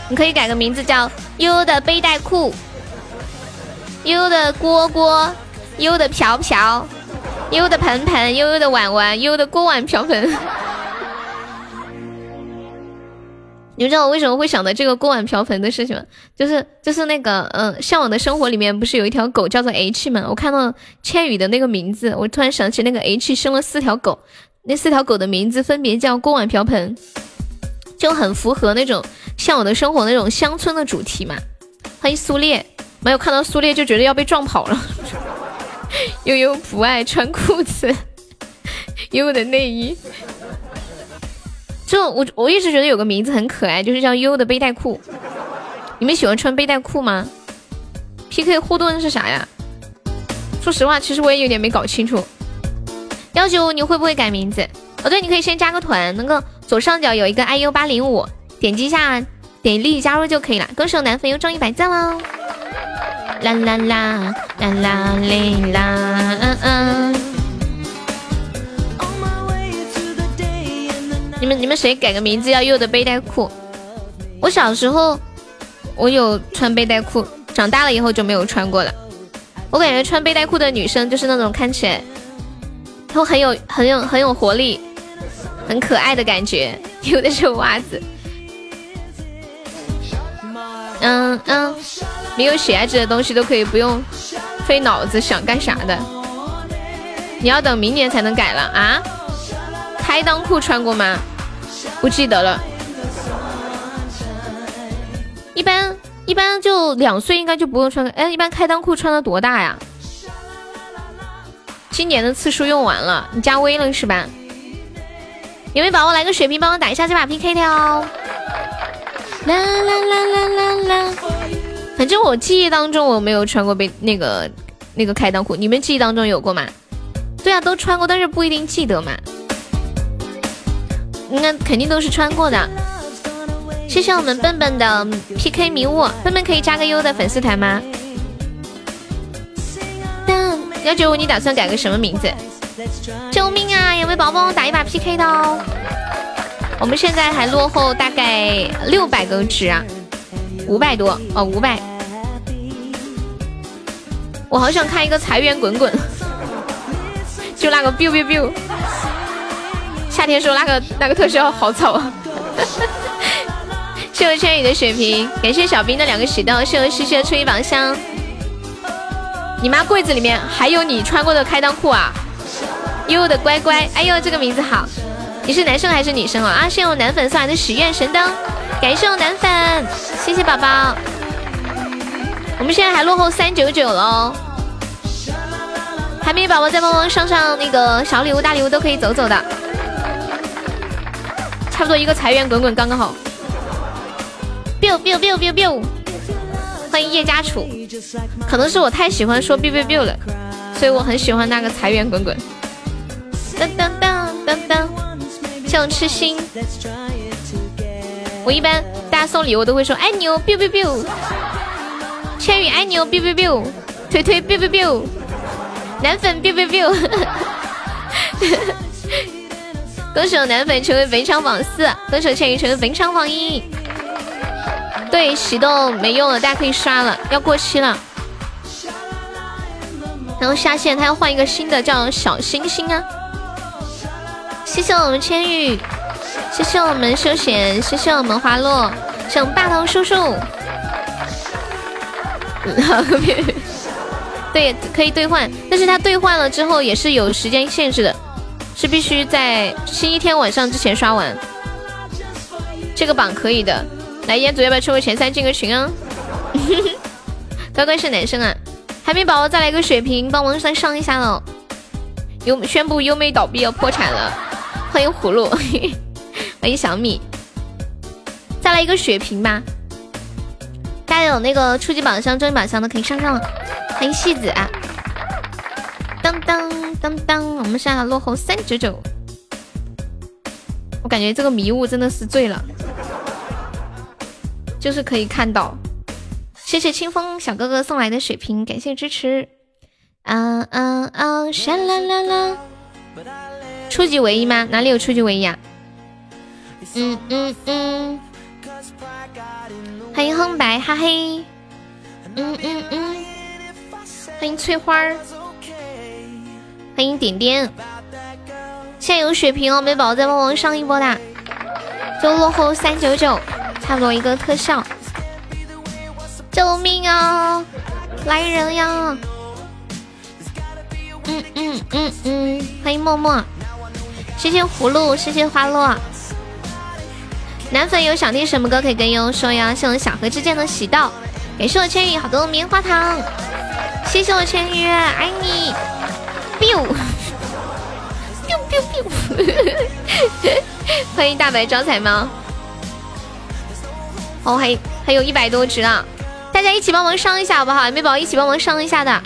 你可以改个名字叫悠悠的背带裤，悠悠的锅锅，悠悠的瓢瓢，悠悠的盆盆，悠悠的碗碗，悠悠的锅碗瓢盆。你们知道我为什么会想到这个锅碗瓢盆的事情吗？就是就是那个嗯，《向往的生活》里面不是有一条狗叫做 H 吗？我看到千羽的那个名字，我突然想起那个 H 生了四条狗，那四条狗的名字分别叫锅碗瓢盆，就很符合那种《向往的生活》那种乡村的主题嘛。欢迎苏烈，没有看到苏烈就觉得要被撞跑了。悠悠不爱穿裤子，悠悠的内衣。就我我一直觉得有个名字很可爱，就是叫悠的背带裤。你们喜欢穿背带裤吗？PK 互动是啥呀？说实话，其实我也有点没搞清楚。幺九五，你会不会改名字？哦，对，你可以先加个团，那个左上角有一个 IU 八零五，点击一下，点立即加入就可以了。歌手男粉又中一百赞喽！啦啦啦啦啦哩啦，嗯嗯。你们你们谁改个名字要悠的背带裤？我小时候我有穿背带裤，长大了以后就没有穿过了。我感觉穿背带裤的女生就是那种看起来都很有很有很有活力、很可爱的感觉。有的是袜子，嗯嗯，没有血压值的东西都可以不用费脑子想干啥的。你要等明年才能改了啊？开裆裤穿过吗？不记得了。一般一般就两岁应该就不用穿。哎，一般开裆裤穿了多大呀？今年的次数用完了，你加微了是吧？有没有宝宝来个血瓶帮我打一下这把 PK 的哦？啦啦啦啦啦啦！反正我记忆当中我没有穿过被那个那个开裆裤，你们记忆当中有过吗？对啊，都穿过，但是不一定记得嘛。应该肯定都是穿过的。谢谢我们笨笨的 PK 迷雾，笨笨可以加个优的粉丝团吗？幺九五，你打算改个什么名字？救命啊！有没有宝宝打一把 PK 的哦？我们现在还落后大概六百个值啊，五百多哦，五百。我好想看一个财源滚滚，就那个 biu biu biu。夏天说那个那个特效好丑啊！谢谢千羽的血瓶，感谢小兵的两个喜豆，谢谢西西的初一宝箱。你妈柜子里面还有你穿过的开裆裤啊！悠悠的乖乖，哎呦这个名字好！你是男生还是女生啊？啊，谢谢我男粉送来的许愿神灯，感谢我男粉，谢谢宝宝。我们现在还落后三九九喽，还没有宝宝再帮忙上上那个小礼物、大礼物都可以走走的。差不多一个财源滚滚刚刚好，biu biu biu biu biu，欢迎叶家楚，可能是我太喜欢说 biu biu biu 了，所以我很喜欢那个财源滚滚。当当当当当，谢我痴心。我一般大家送礼物都会说爱你哦 biu biu biu，千羽爱你哦 biu biu biu，推推 biu biu biu，男粉 biu biu biu。歌手男粉成为本场榜四，歌手千羽成为本场榜一。对，喜豆没用了，大家可以刷了，要过期了。然后下线，他要换一个新的，叫小星星啊。谢谢我们千羽，谢谢我们休闲，谢谢我们花落，谢我们霸头叔叔。对，可以兑换，但是他兑换了之后也是有时间限制的。是必须在星期天晚上之前刷完，这个榜可以的。来，烟祖要不要冲个前三进个群啊？乖乖是男生啊！海绵宝宝再来一个血瓶，帮忙再上一下喽。优宣布优美倒闭要破产了，欢迎葫芦，欢迎小米，再来一个血瓶吧。大家有那个初级宝箱、中级宝箱的可以上上了。欢迎戏子啊！当当当当，我们现在落后三九九。我感觉这个迷雾真的是醉了，就是可以看到。谢谢清风小哥哥送来的水瓶，感谢支持。啊啊啊！沙啦啦啦。初级唯一吗？哪里有初级唯一啊？嗯嗯嗯，欢迎哼白哈嘿，嗯嗯嗯，欢迎翠花儿，欢迎点点，现在有血瓶哦，没宝宝再帮忙上一波的，就落后三九九，差不多一个特效，救命啊！来人呀！嗯嗯嗯嗯，欢迎默默，谢谢葫芦，谢谢花落。男粉有想听什么歌可以跟悠悠说呀？谢我小河之间的喜到，感谢我千羽好多棉花糖，谢谢我千羽，爱你。Biu biu biu biu，欢迎大白招财猫。哦，还还有一百多只啊！大家一起帮忙上一下好不好？没宝宝一起帮忙上一下的。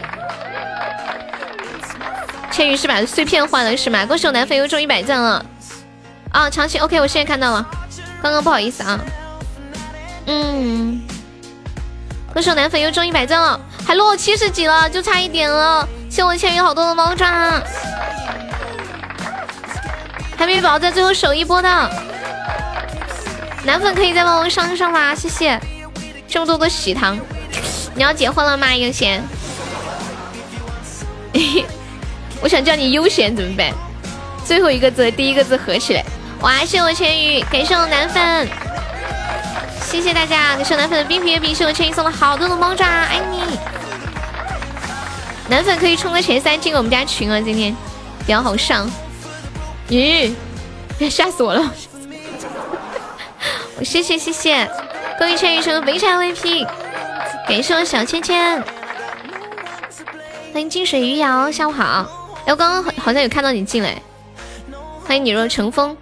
千羽是把碎片换了是吗？恭喜我男粉又中一百赞了。啊，长期 OK，我现在看到了。刚刚不好意思啊，嗯，恭喜我男粉又中一百赞了，还落七十几了，就差一点了。谢我千羽好多的猫爪，还没宝在最后守一波的男粉可以再帮我上一上吗？谢谢，这么多的喜糖，你要结婚了吗？悠闲，我想叫你悠闲怎么办？最后一个字第一个字合起来。哇！谢我千羽，感谢我男粉，谢谢大家，感谢我男粉的冰皮月饼，谢我千羽送了好多的猫爪，爱你！男粉可以冲个前三进我们家群啊，今天比较好上。咦，吓死我了！谢 谢谢谢，恭喜千羽成为肥差 VP，感谢我小芊芊，欢迎金水鱼瑶，下午好。哎，我刚刚好好像有看到你进来，欢迎你若成风。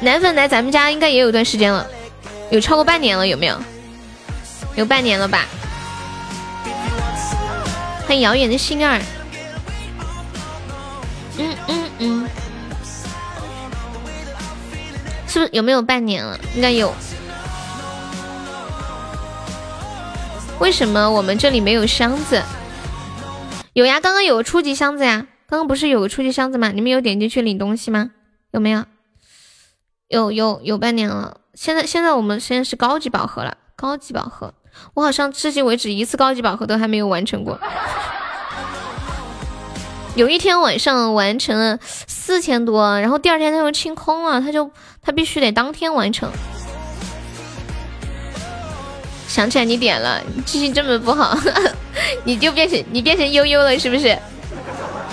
男粉来咱们家应该也有段时间了，有超过半年了，有没有？有半年了吧？欢迎遥远的星儿。嗯嗯嗯，是不是有没有半年了？应该有。为什么我们这里没有箱子？有呀，刚刚有个初级箱子呀。刚刚不是有个初级箱子吗？你们有点进去领东西吗？有没有？有有有半年了，现在现在我们现在是高级宝盒了，高级宝盒，我好像至今为止一次高级宝盒都还没有完成过。有一天晚上完成了四千多，然后第二天他又清空了，他就他必须得当天完成。想起来你点了，记性这么不好，你就变成你变成悠悠了是不是？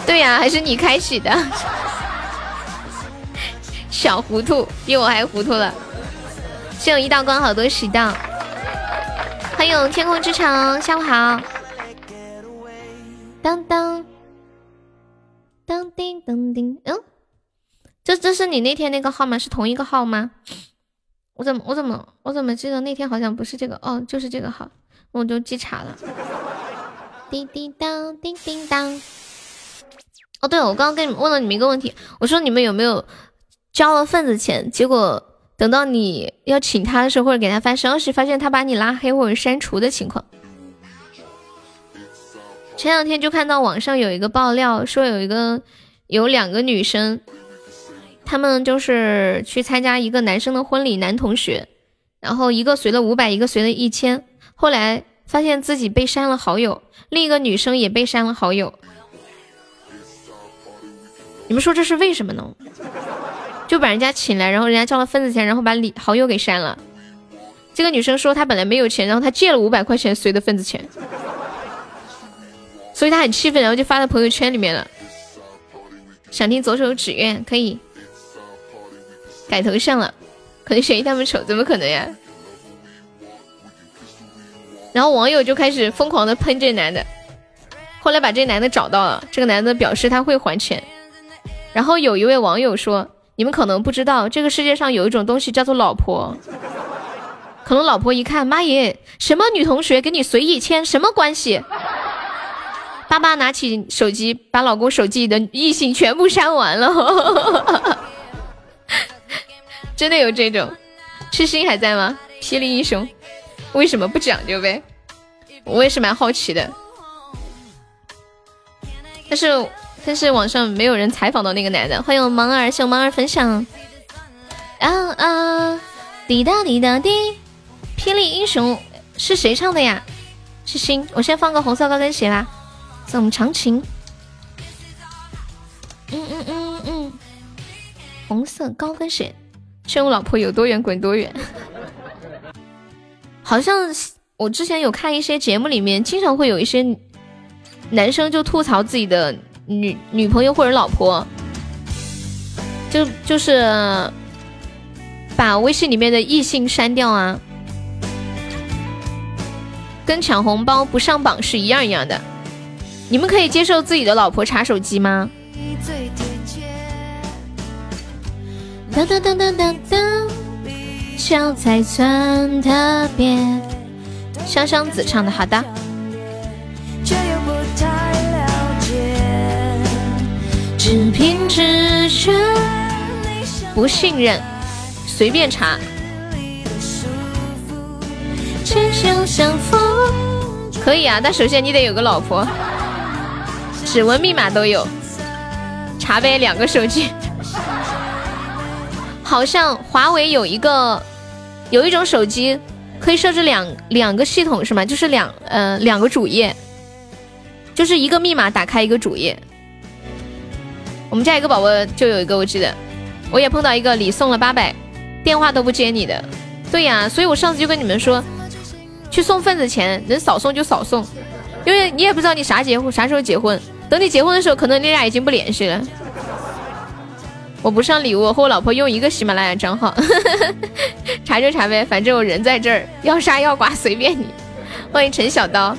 对呀，还是你开启的。小糊涂，比我还糊涂了。谢我一道光，好多喜道。欢迎天空之城，下午好。当当当叮当叮，嗯，这这是你那天那个号吗？是同一个号吗？我怎么我怎么我怎么记得那天好像不是这个？哦，就是这个号，我就记岔了。叮叮当，叮叮当。哦，对，我刚刚跟你们问了你们一个问题，我说你们有没有？交了份子钱，结果等到你要请他的时候，或者给他发消息，发现他把你拉黑或者删除的情况。前两天就看到网上有一个爆料，说有一个有两个女生，她们就是去参加一个男生的婚礼，男同学，然后一个随了五百，一个随了一千，后来发现自己被删了好友，另一个女生也被删了好友。你们说这是为什么呢？就把人家请来，然后人家交了份子钱，然后把礼好友给删了。这个女生说她本来没有钱，然后她借了五百块钱随的份子钱，所以她很气愤，然后就发在朋友圈里面了。想听左手指愿可以改头像了，可能选一他们丑，怎么可能呀？然后网友就开始疯狂的喷这男的，后来把这男的找到了，这个男的表示他会还钱，然后有一位网友说。你们可能不知道，这个世界上有一种东西叫做老婆。可能老婆一看，妈耶，什么女同学给你随意签，什么关系？爸爸拿起手机，把老公手机里的异性全部删完了。真的有这种？痴心还在吗？霹雳英雄，为什么不讲究呗？我也是蛮好奇的，但是。但是网上没有人采访到那个男的。欢迎我芒儿，谢我芒儿分享。啊啊，滴答滴答滴，霹雳英雄是谁唱的呀？是星。我先放个红色高跟鞋啦，送我们长情。嗯嗯嗯嗯，红色高跟鞋，劝我老婆有多远滚多远。好像我之前有看一些节目，里面经常会有一些男生就吐槽自己的女女朋友或者老婆，就就是把微信里面的异性删掉啊，跟抢红包不上榜是一样一样的。你们可以接受自己的老婆查手机吗？当当当当当当，笑才算特别。香香子唱的，好的。只凭直觉，不信任，随便查。可以啊，但首先你得有个老婆，指纹密码都有。查呗，两个手机。好像华为有一个，有一种手机可以设置两两个系统是吗？就是两呃两个主页，就是一个密码打开一个主页。我们家一个宝宝就有一个，我记得，我也碰到一个礼送了八百，电话都不接你的。对呀，所以我上次就跟你们说，去送份子钱，能少送就少送，因为你也不知道你啥结婚啥时候结婚，等你结婚的时候，可能你俩已经不联系了。我不上礼物，和我老婆用一个喜马拉雅账号，查就查呗，反正我人在这儿，要杀要剐随便你。欢迎陈小刀，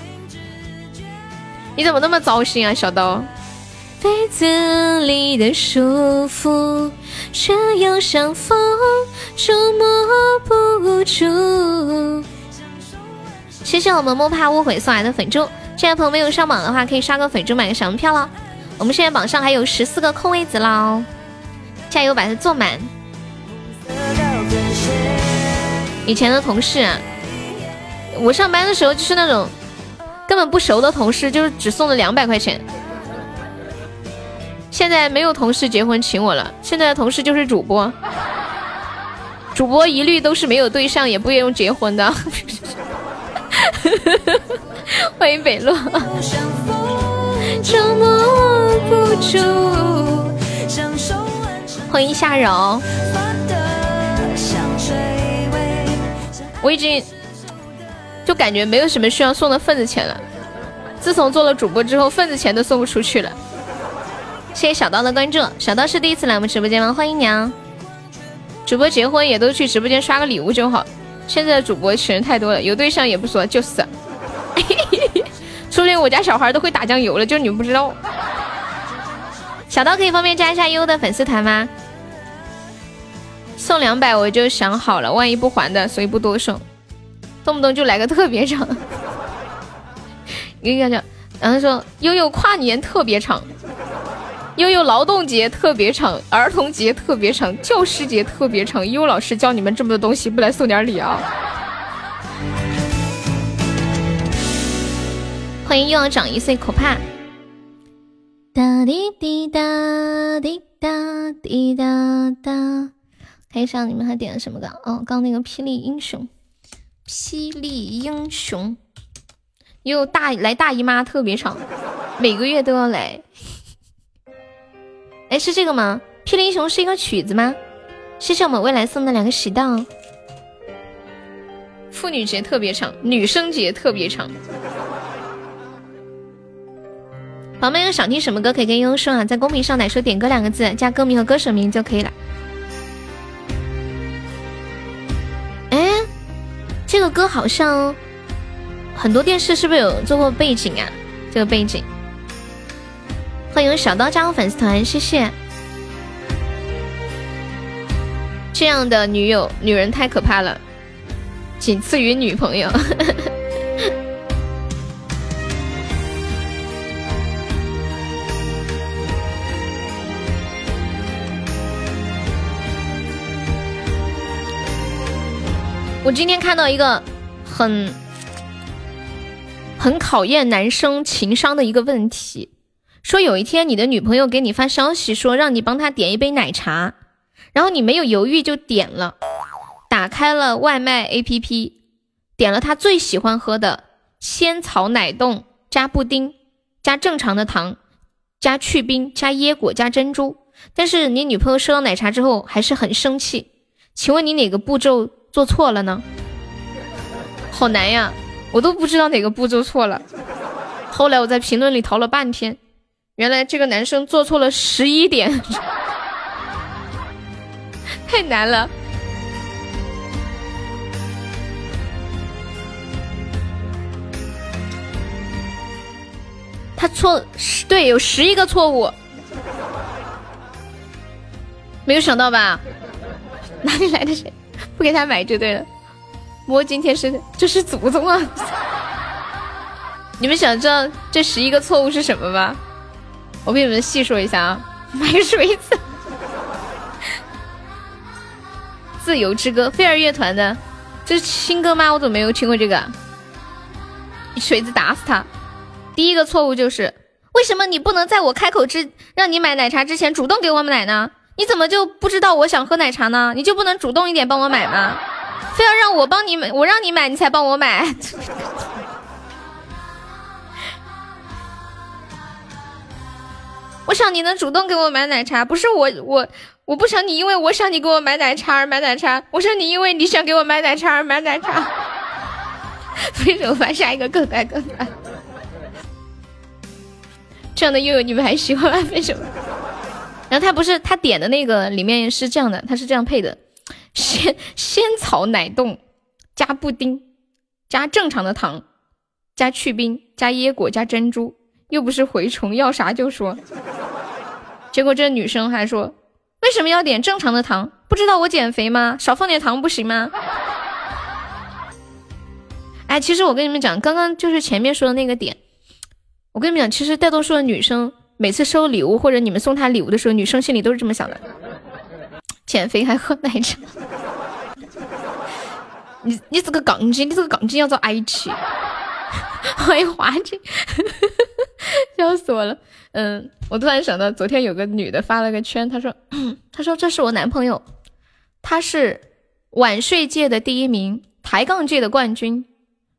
你怎么那么糟心啊，小刀？被子里的舒服，却又像风捉摸不住。谢谢我们莫怕误会送来的粉猪，现在朋友没有上榜的话，可以刷个粉猪买个小门票了。我们现在榜上还有十四个空位子喽。加油，把它坐满。以前的同事，我上班的时候就是那种根本不熟的同事，就是只送了两百块钱。现在没有同事结婚请我了，现在的同事就是主播，主播一律都是没有对象，也不用结婚的。欢迎北洛。欢迎夏柔，我已经就感觉没有什么需要送的份子钱了。自从做了主播之后，份子钱都送不出去了。谢谢小刀的关注，小刀是第一次来我们直播间吗？欢迎你啊！主播结婚也都去直播间刷个礼物就好。现在的主播群太多了，有对象也不说，就是。说不定我家小孩都会打酱油了，就你们不知道。小刀可以方便加一下优的粉丝团吗？送两百我就想好了，万一不还的，所以不多送，动不动就来个特别长。你讲讲，然后说悠悠跨年特别长，悠悠劳动节特别长，儿童节特别长，教师节特别长。悠老师教你们这么多东西，不来送点礼啊？欢迎又要长一岁，可怕。哒滴滴哒滴哒滴哒哒。看一下你们还点了什么歌？哦，刚那个霹雳英雄，霹雳英雄，又大来大姨妈特别长，每个月都要来。哎，是这个吗？霹雳英雄是一个曲子吗？谢谢我们未来送的两个喜到。妇女节特别长，女生节特别长。宝贝们想听什么歌可以跟悠悠说啊，在公屏上来说点歌两个字，加歌名和歌手名就可以了。哎这个歌好像很多电视是不是有做过背景啊？这个背景，欢迎小刀加入粉丝团，谢谢。这样的女友，女人太可怕了，仅次于女朋友。我今天看到一个很很考验男生情商的一个问题，说有一天你的女朋友给你发消息说让你帮她点一杯奶茶，然后你没有犹豫就点了，打开了外卖 APP，点了她最喜欢喝的仙草奶冻加布丁加正常的糖加去冰加椰果加珍珠，但是你女朋友收到奶茶之后还是很生气，请问你哪个步骤做错了呢？好难呀，我都不知道哪个步骤错了。后来我在评论里淘了半天，原来这个男生做错了十一点，太难了。他错十对，有十一个错误，没有想到吧？哪里来的谁？不给他买就对了。摸今天是这是祖宗啊！你们想知道这十一个错误是什么吗？我给你们细说一下啊。买水子，自由之歌，飞儿乐团的，这是新歌吗？我怎么没有听过这个？锤子打死他！第一个错误就是，为什么你不能在我开口之让你买奶茶之前主动给我买呢？你怎么就不知道我想喝奶茶呢？你就不能主动一点帮我买吗？非要让我帮你买，我让你买你才帮我买。我想你能主动给我买奶茶，不是我我我不想你因为我想你给我买奶茶而买奶茶，我想你因为你想给我买奶茶而买奶茶。分手吧下一个更难更难？这样的悠悠你们还喜欢吗？分手？然后他不是他点的那个里面是这样的，他是这样配的：仙仙草奶冻加布丁加正常的糖加去冰加椰果加珍珠。又不是蛔虫，要啥就说。结果这女生还说：“为什么要点正常的糖？不知道我减肥吗？少放点糖不行吗？” 哎，其实我跟你们讲，刚刚就是前面说的那个点。我跟你们讲，其实大多数的女生每次收礼物或者你们送她礼物的时候，女生心里都是这么想的：减肥还喝奶茶？你你这个杠精，你这个杠精要遭挨起！欢迎华姐，笑死我了。嗯，我突然想到，昨天有个女的发了个圈，她说：“她说这是我男朋友，他是晚睡界的第一名，抬杠界的冠军，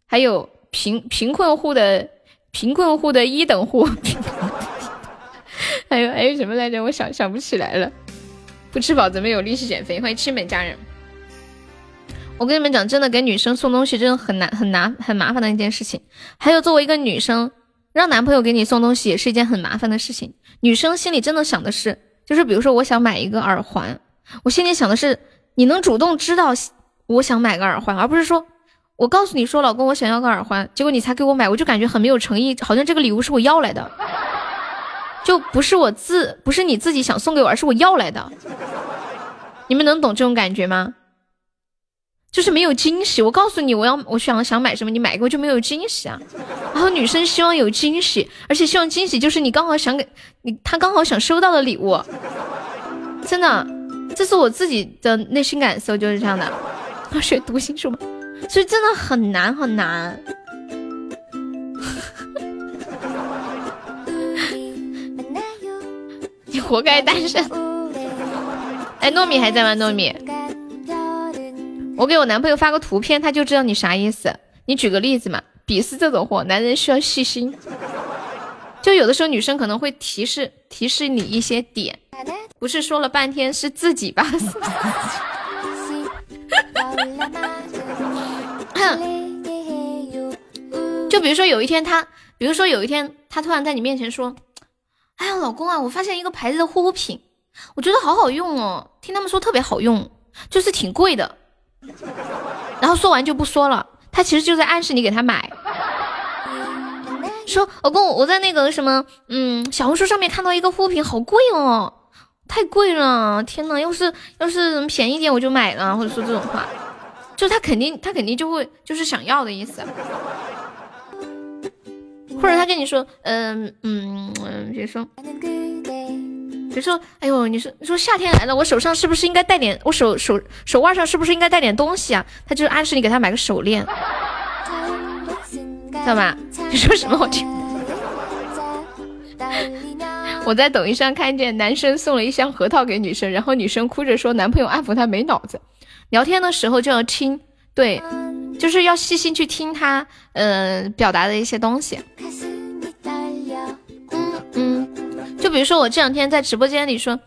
还有贫贫困户的贫困户的一等户，还有还有什么来着？我想想不起来了。不吃饱怎么有力气减肥？欢迎亲本家人。我跟你们讲，真的给女生送东西真的很难很难很麻烦的一件事情。还有作为一个女生，让男朋友给你送东西也是一件很麻烦的事情。女生心里真的想的是，就是比如说我想买一个耳环，我心里想的是你能主动知道我想买个耳环，而不是说我告诉你说老公我想要个耳环，结果你才给我买，我就感觉很没有诚意，好像这个礼物是我要来的，就不是我自不是你自己想送给我，而是我要来的。你们能懂这种感觉吗？就是没有惊喜，我告诉你，我要我想想买什么，你买过就没有惊喜啊。然后女生希望有惊喜，而且希望惊喜就是你刚好想给你，他刚好想收到的礼物。真的，这是我自己的内心感受，就是这样的。要学读心术吗？所以真的很难很难。你活该单身。哎，糯米还在吗？糯米。我给我男朋友发个图片，他就知道你啥意思。你举个例子嘛？鄙视这种货，男人需要细心。就有的时候女生可能会提示提示你一些点，不是说了半天是自己吧？就比如说有一天他，比如说有一天他突然在你面前说：“哎呀，老公啊，我发现一个牌子的护肤品，我觉得好好用哦，听他们说特别好用，就是挺贵的。”然后说完就不说了，他其实就在暗示你给他买。说老公，我在那个什么，嗯，小红书上面看到一个护肤品，好贵哦，太贵了，天呐，要是要是便宜点我就买了，或者说这种话，就他肯定他肯定就会就是想要的意思，或者他跟你说，嗯嗯嗯，比如说。比如说，哎呦，你说你说夏天来了，我手上是不是应该带点？我手手手腕上是不是应该带点东西啊？他就暗示你给他买个手链，知道吧？你说什么？我听。我在抖音上看见男生送了一箱核桃给女生，然后女生哭着说男朋友安抚她没脑子。聊天的时候就要听，对，就是要细心去听他，嗯，表达的一些东西。就比如说我这两天在直播间里说，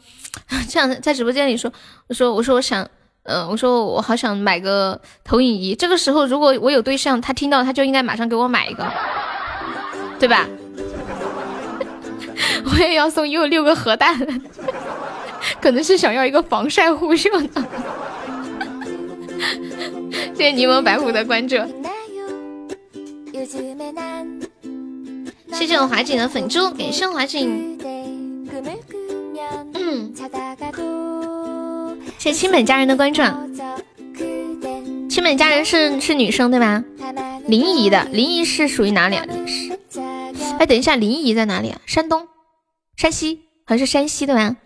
这样在直播间里说，我说我说我想，呃，我说我好想买个投影仪。这个时候如果我有对象，他听到他就应该马上给我买一个，对吧？我也要送又六个核弹，可能是想要一个防晒护袖呢。谢谢柠檬白虎的关注，谢谢我华锦的粉猪，感谢华锦。嗯，谢谢亲本家人的关注。亲本家人是是女生对吧？临沂的，临沂是属于哪里啊？哎，等一下，临沂在哪里啊？山东、山西，好像是山西对吧？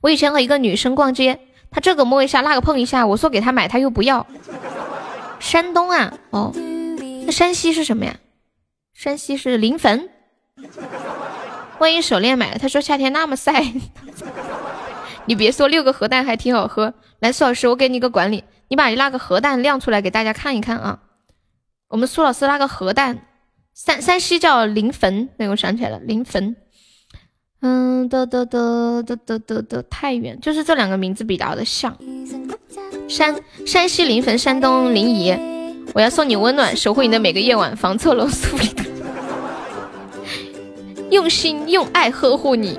我以前和一个女生逛街。她这个摸一下，那个碰一下，我说给她买，她又不要。山东啊，哦，那山西是什么呀？山西是临汾。万一手链买了，他说夏天那么晒。你别说，六个核弹还挺好喝。来，苏老师，我给你个管理，你把你那个核弹亮出来给大家看一看啊。我们苏老师那个核弹，山山西叫临汾，对，我想起来了，临汾。嗯，的的的的的的的太原，就是这两个名字比较的像。山山西临汾，山东临沂。我要送你温暖，守护你的每个夜晚，防错楼苏里，用心用爱呵护你。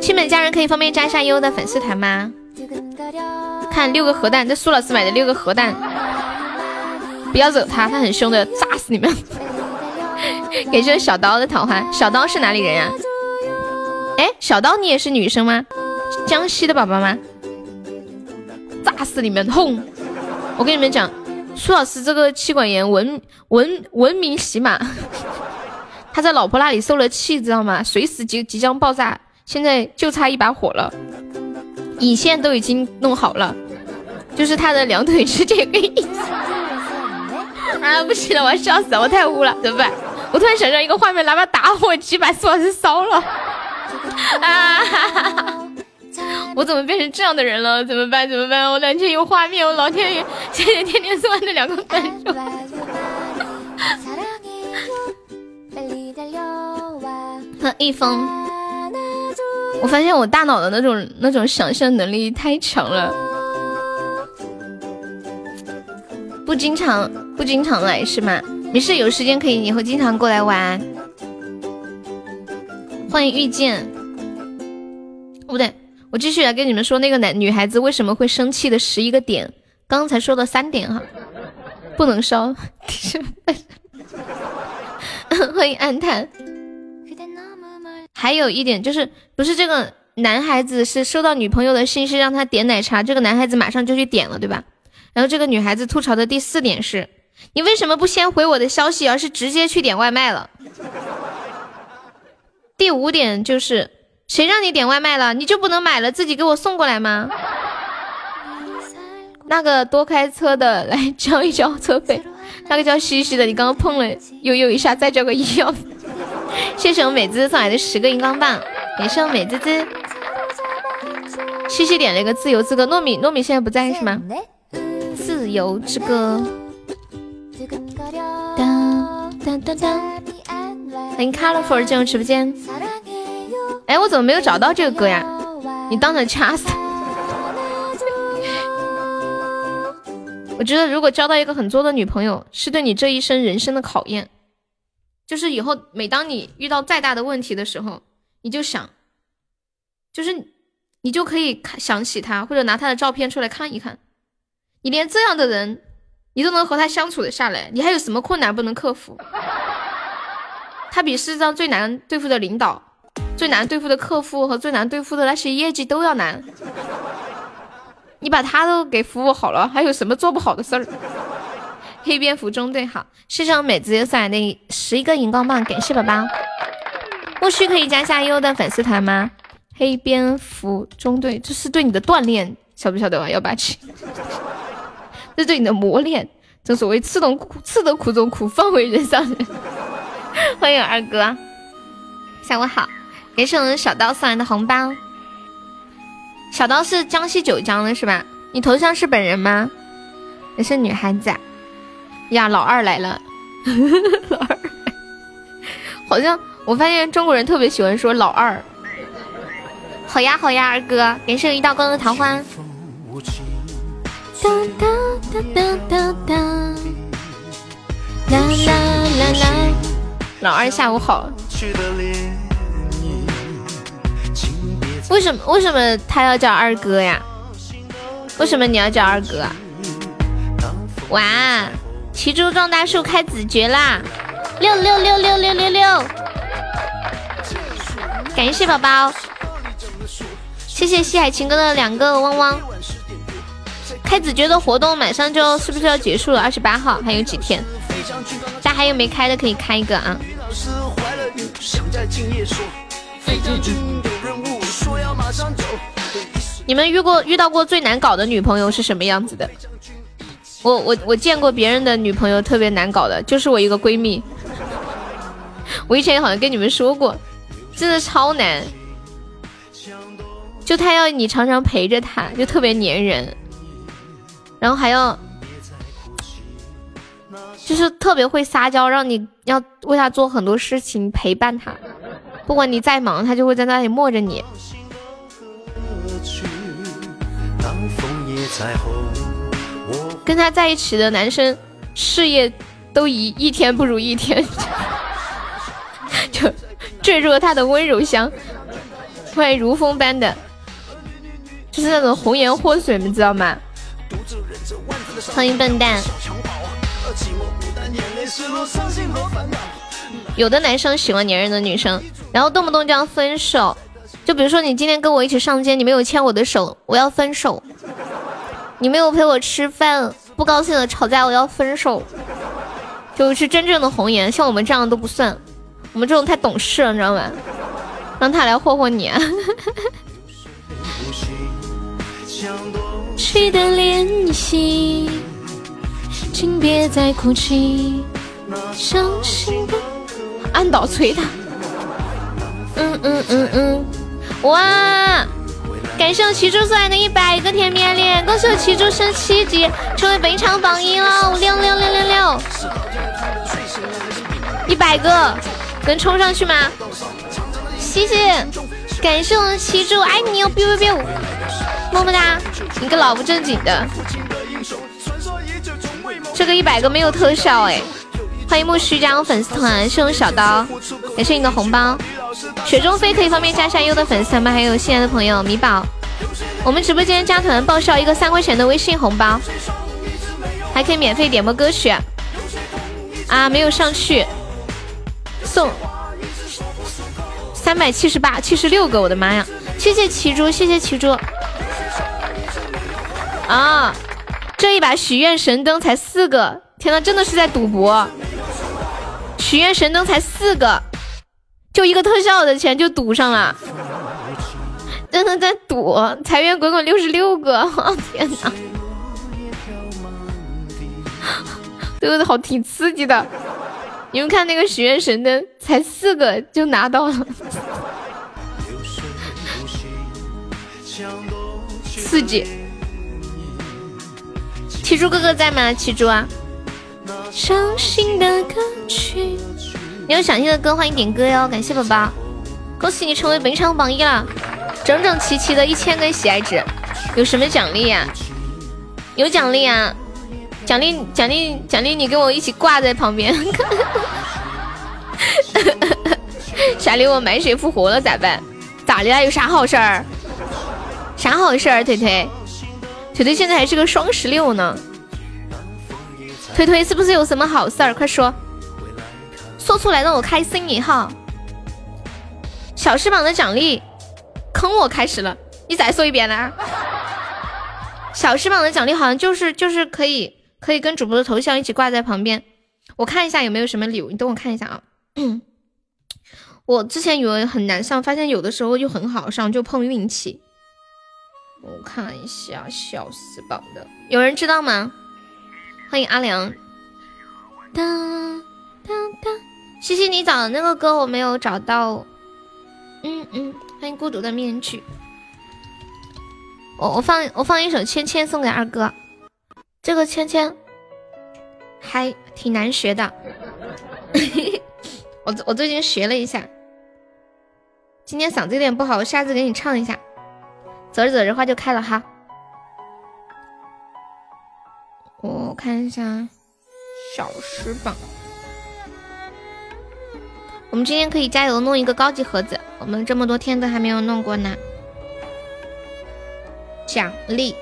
亲们家人可以方便加一下悠悠的粉丝团吗？看六个核弹，这苏老师买的六个核弹，不要惹他，他很凶的，炸死你们。感谢小刀的桃花，小刀是哪里人呀？哎，小刀你也是女生吗？江西的宝宝吗？炸死你们！轰！我跟你们讲，苏老师这个气管炎闻闻闻名洗马，他在老婆那里受了气，知道吗？随时即即将爆炸，现在就差一把火了，引线都已经弄好了，就是他的两腿是这个意思。啊，不行了，我要笑死了，我太污了，怎么办？我突然想象一个画面，拿把打火机把苏老师烧了。啊！我怎么变成这样的人了？怎么办？怎么办？我两天有画面，我老天爷！谢谢天天送完的两个关注。一封。我发现我大脑的那种那种想象能力太强了。不经常不经常来是吗？没事，有时间可以以后经常过来玩。欢迎遇见，不对，我继续来跟你们说那个男女孩子为什么会生气的十一个点。刚才说的三点哈，不能烧。欢迎暗叹。还有一点就是，不是这个男孩子是收到女朋友的信息让他点奶茶，这个男孩子马上就去点了，对吧？然后这个女孩子吐槽的第四点是。你为什么不先回我的消息，而是直接去点外卖了？第五点就是，谁让你点外卖了，你就不能买了自己给我送过来吗？那个多开车的来交一交车费，那个叫西西的，你刚刚碰了悠悠一下，再叫个医药。谢谢我美滋滋送来的十个荧光棒，感谢我美滋滋。西西点了一个自由之歌，糯米糯米现在不在是吗？自由之歌。当当当当，欢迎 Colorful 进入直播间。哎，我怎么没有找到这个歌呀？你当场掐死！我觉得如果交到一个很作的女朋友，是对你这一生人生的考验。就是以后每当你遇到再大的问题的时候，你就想，就是你就可以看想起他，或者拿他的照片出来看一看。你连这样的人。你都能和他相处的下来，你还有什么困难不能克服？他比世上最难对付的领导、最难对付的客户和最难对付的那些业绩都要难。你把他都给服务好了，还有什么做不好的事儿？黑蝙蝠中队好，谢谢我美子送来的十一个荧光棒，感谢宝宝。木须可以加下优的粉丝团吗？黑蝙蝠中队，这是对你的锻炼，晓不晓得啊？幺八七。这对你的磨练，正所谓吃得苦，吃得苦中苦，方为人上人。欢迎二哥，下午好，感谢我们小刀送来的红包。小刀是江西九江的是吧？你头像是本人吗？也是女孩子呀？老二来了，老二，好像我发现中国人特别喜欢说老二。好呀好呀，二哥，感谢一道光的桃花。哒哒哒哒哒哒，啦啦啦啦。老二下午好。为什么为什么他要叫二哥呀？为什么你要叫二哥？哇！奇猪撞大树开子爵啦！六六六六六六六！感谢宝宝，谢谢西海情歌的两个汪汪。开子爵的活动马上就是不是要结束了？二十八号还有几天？大家还有没开的可以开一个啊！你们遇过遇到过最难搞的女朋友是什么样子的？我我我见过别人的女朋友特别难搞的，就是我一个闺蜜。我以前好像跟你们说过，真的超难。就她要你常常陪着她，就特别粘人，然后还要就是特别会撒娇，让你要为她做很多事情，陪伴她。不管你再忙，她就会在那里磨着你。跟他在一起的男生事业都一一天不如一天，就坠入了他的温柔乡，突然如风般的，就是那种红颜祸水，你知道吗？欢迎笨蛋。有的男生喜欢粘人的女生，然后动不动就要分手。就比如说，你今天跟我一起上街，你没有牵我的手，我要分手。你没有陪我吃饭，不高兴了吵架，我要分手。就是真正的红颜，像我们这样都不算，我们这种太懂事了，你知道吗？让他来霍霍你。起的联系，请别再哭泣。伤心的，按倒捶他。嗯嗯嗯嗯，哇！感谢我奇猪送来的一百个甜面脸，恭喜我奇猪升七级，成为本场榜一了，六六六六六，一百个，能冲上去吗？谢谢，感谢我奇猪，爱你哦，biu biu biu，么么哒，你个老不正经的，这个一百个没有特效哎。欢迎木须加入粉丝团，谢我小刀，感谢你的红包。雪中飞可以方便加下优的粉丝团吗？还有新来的朋友米宝，我们直播间加团报销一个三块钱的微信红包，还可以免费点播歌曲。啊，没有上去，送三百七十八七十六个，我的妈呀！谢谢奇珠，谢谢奇珠。啊，这一把许愿神灯才四个，天呐，真的是在赌博。许愿神灯才四个，就一个特效的钱就赌上了，真的在赌。财源滚滚六十六个，天哪，这个好挺刺激的。你们看那个许愿神灯才四个就拿到了，刺激。七猪哥哥在吗？七猪啊。伤心的歌曲，你有想听的歌，欢迎点歌哟！感谢宝宝，恭喜你成为本场榜一了，整整齐齐的一千根喜爱值，有什么奖励呀？有奖励啊！奖励奖励奖励，你跟我一起挂在旁边。傻礼我买水复活了咋办？咋的了？有啥好事儿？啥好事儿？腿腿腿腿现在还是个双十六呢。推推是不是有什么好事儿？快说，说出来让我开心一下。小翅膀的奖励坑我开始了，你再说一遍呢？小翅膀的奖励好像就是就是可以可以跟主播的头像一起挂在旁边，我看一下有没有什么礼物，你等我看一下啊。我之前以为很难上，发现有的时候就很好上，就碰运气。我看一下小翅膀的，有人知道吗？欢迎阿良，当当当，西西，你找的那个歌我没有找到，嗯嗯，欢迎孤独的面具。我我放我放一首《芊芊》送给二哥，这个《芊芊》还挺难学的，我我最近学了一下，今天嗓子有点不好，我下次给你唱一下。走着走着花就开了哈，我看一下小时榜。我们今天可以加油弄一个高级盒子，我们这么多天都还没有弄过呢。奖励，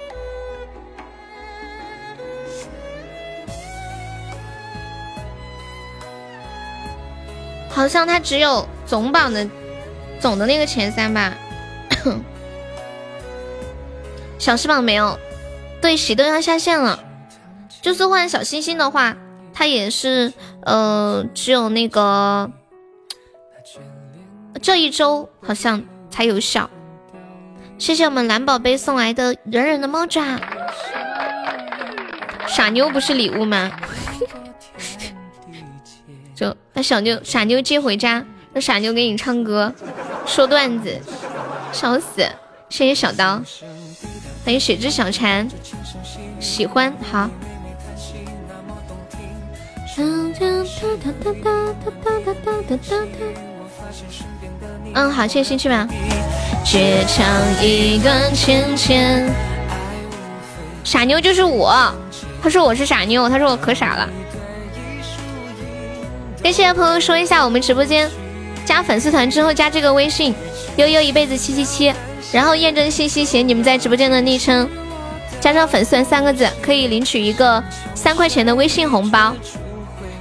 好像它只有总榜的总的那个前三吧，小时榜没有。对，喜都要下线了，就是换小星星的话，它也是呃只有那个。这一周好像才有效，谢谢我们蓝宝贝送来的人人的猫爪。傻妞不是礼物吗？就把小妞傻妞接回家，让傻妞给你唱歌、说段子，笑死！谢谢小刀，欢迎雪之小蝉，喜欢好。嗯，好，谢谢星期吧。倔强一段芊芊，傻妞就是我。他说我是傻妞，他说我可傻了。跟现在朋友说一下，我们直播间加粉丝团之后加这个微信悠悠一辈子七七七，然后验证信息写你们在直播间的昵称，加上粉丝团三个字，可以领取一个三块钱的微信红包。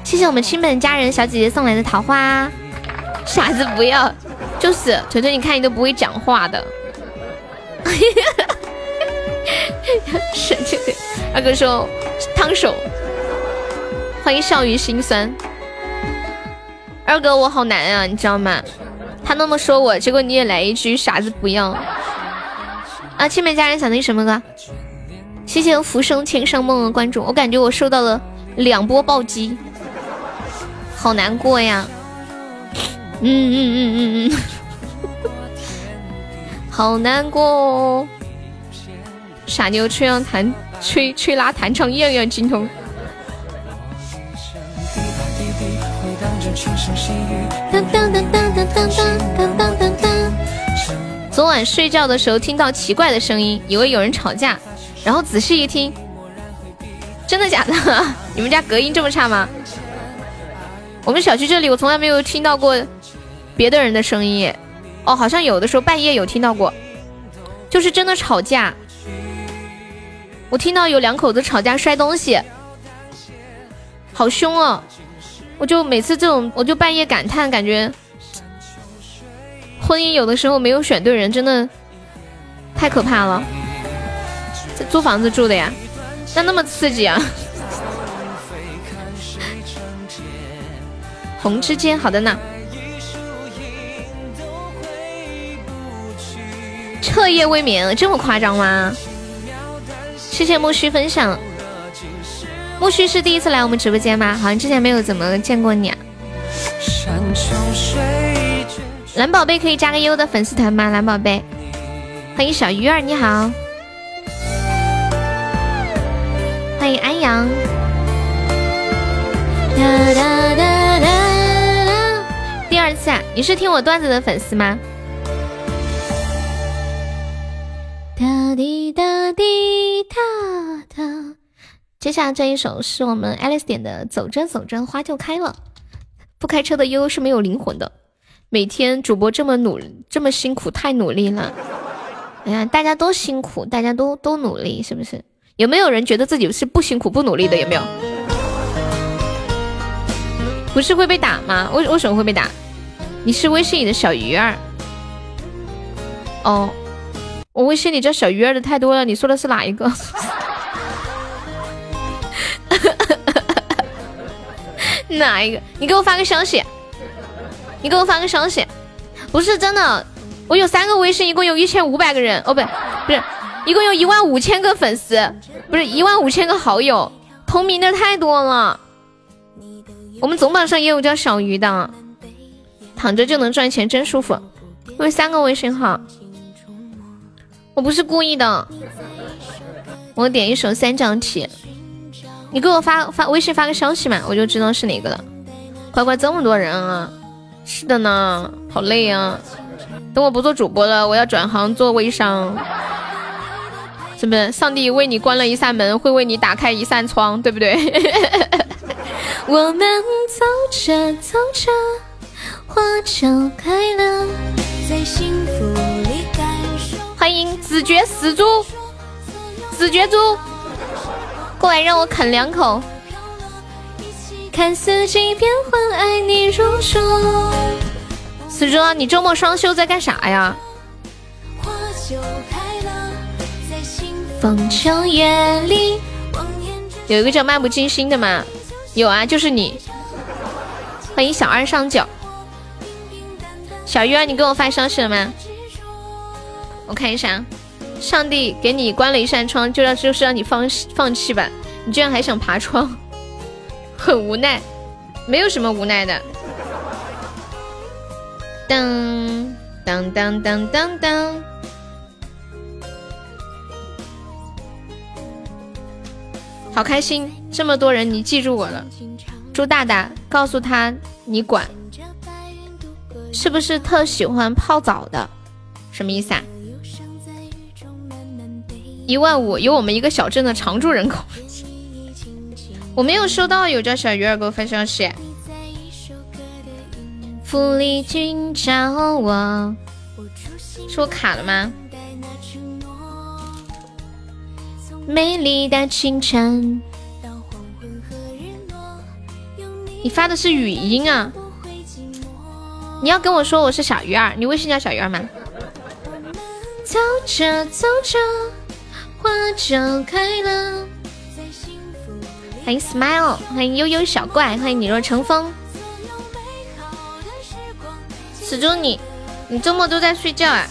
谢谢我们亲本家人小姐姐送来的桃花，傻子不要。就是锤锤，你看你都不会讲话的。神经病！二哥说烫手，欢迎笑语心酸。二哥我好难啊，你知道吗？他那么说我，结果你也来一句傻子不要。啊，亲美家人想听什么歌？谢谢浮生千上梦的关注，我感觉我受到了两波暴击，好难过呀。嗯嗯嗯嗯嗯，好难过哦。傻妞吹让弹吹吹拉弹唱样样精通。当当当当当当当当当当。昨晚睡觉的时候听到奇怪的声音，以为有人吵架，然后仔细一听，真的假的？你们家隔音这么差吗？我们小区这里我从来没有听到过。别的人的声音，哦，好像有的时候半夜有听到过，就是真的吵架。我听到有两口子吵架摔东西，好凶哦！我就每次这种，我就半夜感叹，感觉婚姻有的时候没有选对人，真的太可怕了。这租房子住的呀，那那么刺激啊！红之间，好的呢。彻夜未眠，这么夸张吗？谢谢木须分享。木须是第一次来我们直播间吗？好像之前没有怎么见过你。啊。蓝宝贝可以加个优的粉丝团吗？蓝宝贝，欢迎小鱼儿，你好。欢迎安阳。哒哒哒哒你是听我段子的粉丝吗？哒滴哒滴哒哒，接下来这一首是我们 Alice 点的《走着走着花就开了》。不开车的悠悠是没有灵魂的。每天主播这么努这么辛苦，太努力了。哎呀，大家都辛苦，大家都都努力，是不是？有没有人觉得自己是不辛苦不努力的？有没有？不是会被打吗？为为什么会被打？你是微信里的小鱼儿。哦。我微信里叫小鱼儿的太多了，你说的是哪一个？哪一个？你给我发个消息，你给我发个消息，不是真的，我有三个微信，一共有一千五百个人，哦不，不是，一共有一万五千个粉丝，不是一万五千个好友，同名的太多了。我们总榜上也有叫小鱼的，躺着就能赚钱，真舒服。我有三个微信号，我不是故意的。我点一首三角铁，你给我发发微信发个消息嘛，我就知道是哪个了。乖乖，这么多人啊！是的呢，好累啊。等我不做主播了，我要转行做微商。是不是？上帝为你关了一扇门，会为你打开一扇窗，对不对？我们走着走着，花就开了。在幸福里感受。欢迎子爵死猪，子爵猪，过来让我啃两口。看四季变换，爱你如初。死猪，你周末双休在干啥呀？有一个叫漫不经心的吗？有啊，就是你。欢迎小二上脚，小鱼儿，你给我发消息了吗？我看一下，上帝给你关了一扇窗，就让就是让你放放弃吧。你居然还想爬窗，很无奈，没有什么无奈的。当当当当当当。好开心，这么多人，你记住我了。朱大大，告诉他你管，是不是特喜欢泡澡的？什么意思啊？一万五，有我们一个小镇的常住人口。我没有收到有叫小鱼儿给我发消息。福利君找我，是我卡了吗？美丽的清晨。你发的是语音啊？你要跟我说我是小鱼儿，你微信叫小鱼儿吗？走着走着，花就开了。欢迎 Smile，欢迎悠悠小怪，欢迎你若成风。死猪你，你周末都在睡觉啊？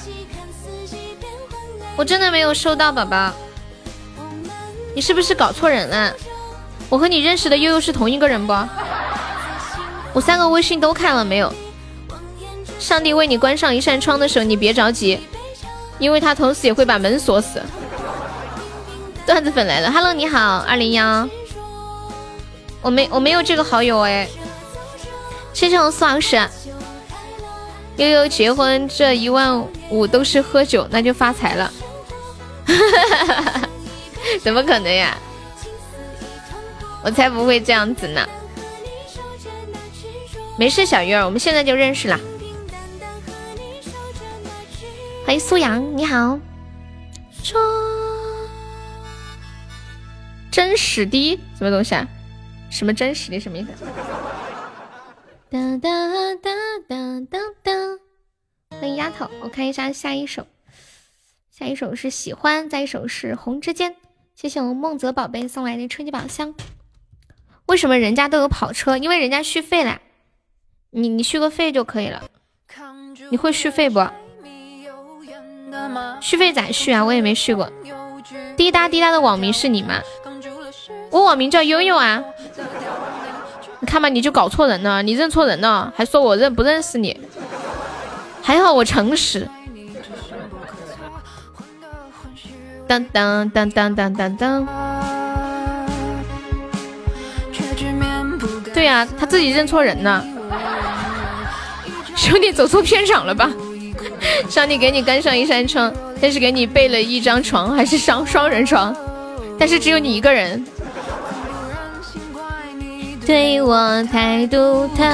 我真的没有收到，宝宝。你是不是搞错人了？我和你认识的悠悠是同一个人不？我三个微信都看了没有？上帝为你关上一扇窗的时候，你别着急，因为他同时也会把门锁死。段子粉来了，Hello，你好，二零幺，我没我没有这个好友哎，谢谢我苏老师。悠悠结婚这一万五都是喝酒，那就发财了。哈哈哈哈哈。怎么可能呀！我才不会这样子呢。没事，小鱼儿，我们现在就认识了。欢迎苏阳，你好。说真实的什么东西啊？什么真实的什么意思？哒哒哒哒哒哒。欢迎丫头，我看一下下一首。下一首是喜欢，再一首是红之间。谢谢我们梦泽宝贝送来的春节宝箱。为什么人家都有跑车？因为人家续费了。你你续个费就可以了。你会续费不？续费咋续啊？我也没续过。滴答滴答的网名是你吗？我网名叫悠悠啊。你看吧，你就搞错人了，你认错人了，还说我认不认识你。还好我诚实。当当当当当当当。对呀，他自己认错人呢。兄弟走错片场了吧？上帝给你关上一扇窗，但是给你备了一张床，还是双双人床，但是只有你一个人。对我太独特。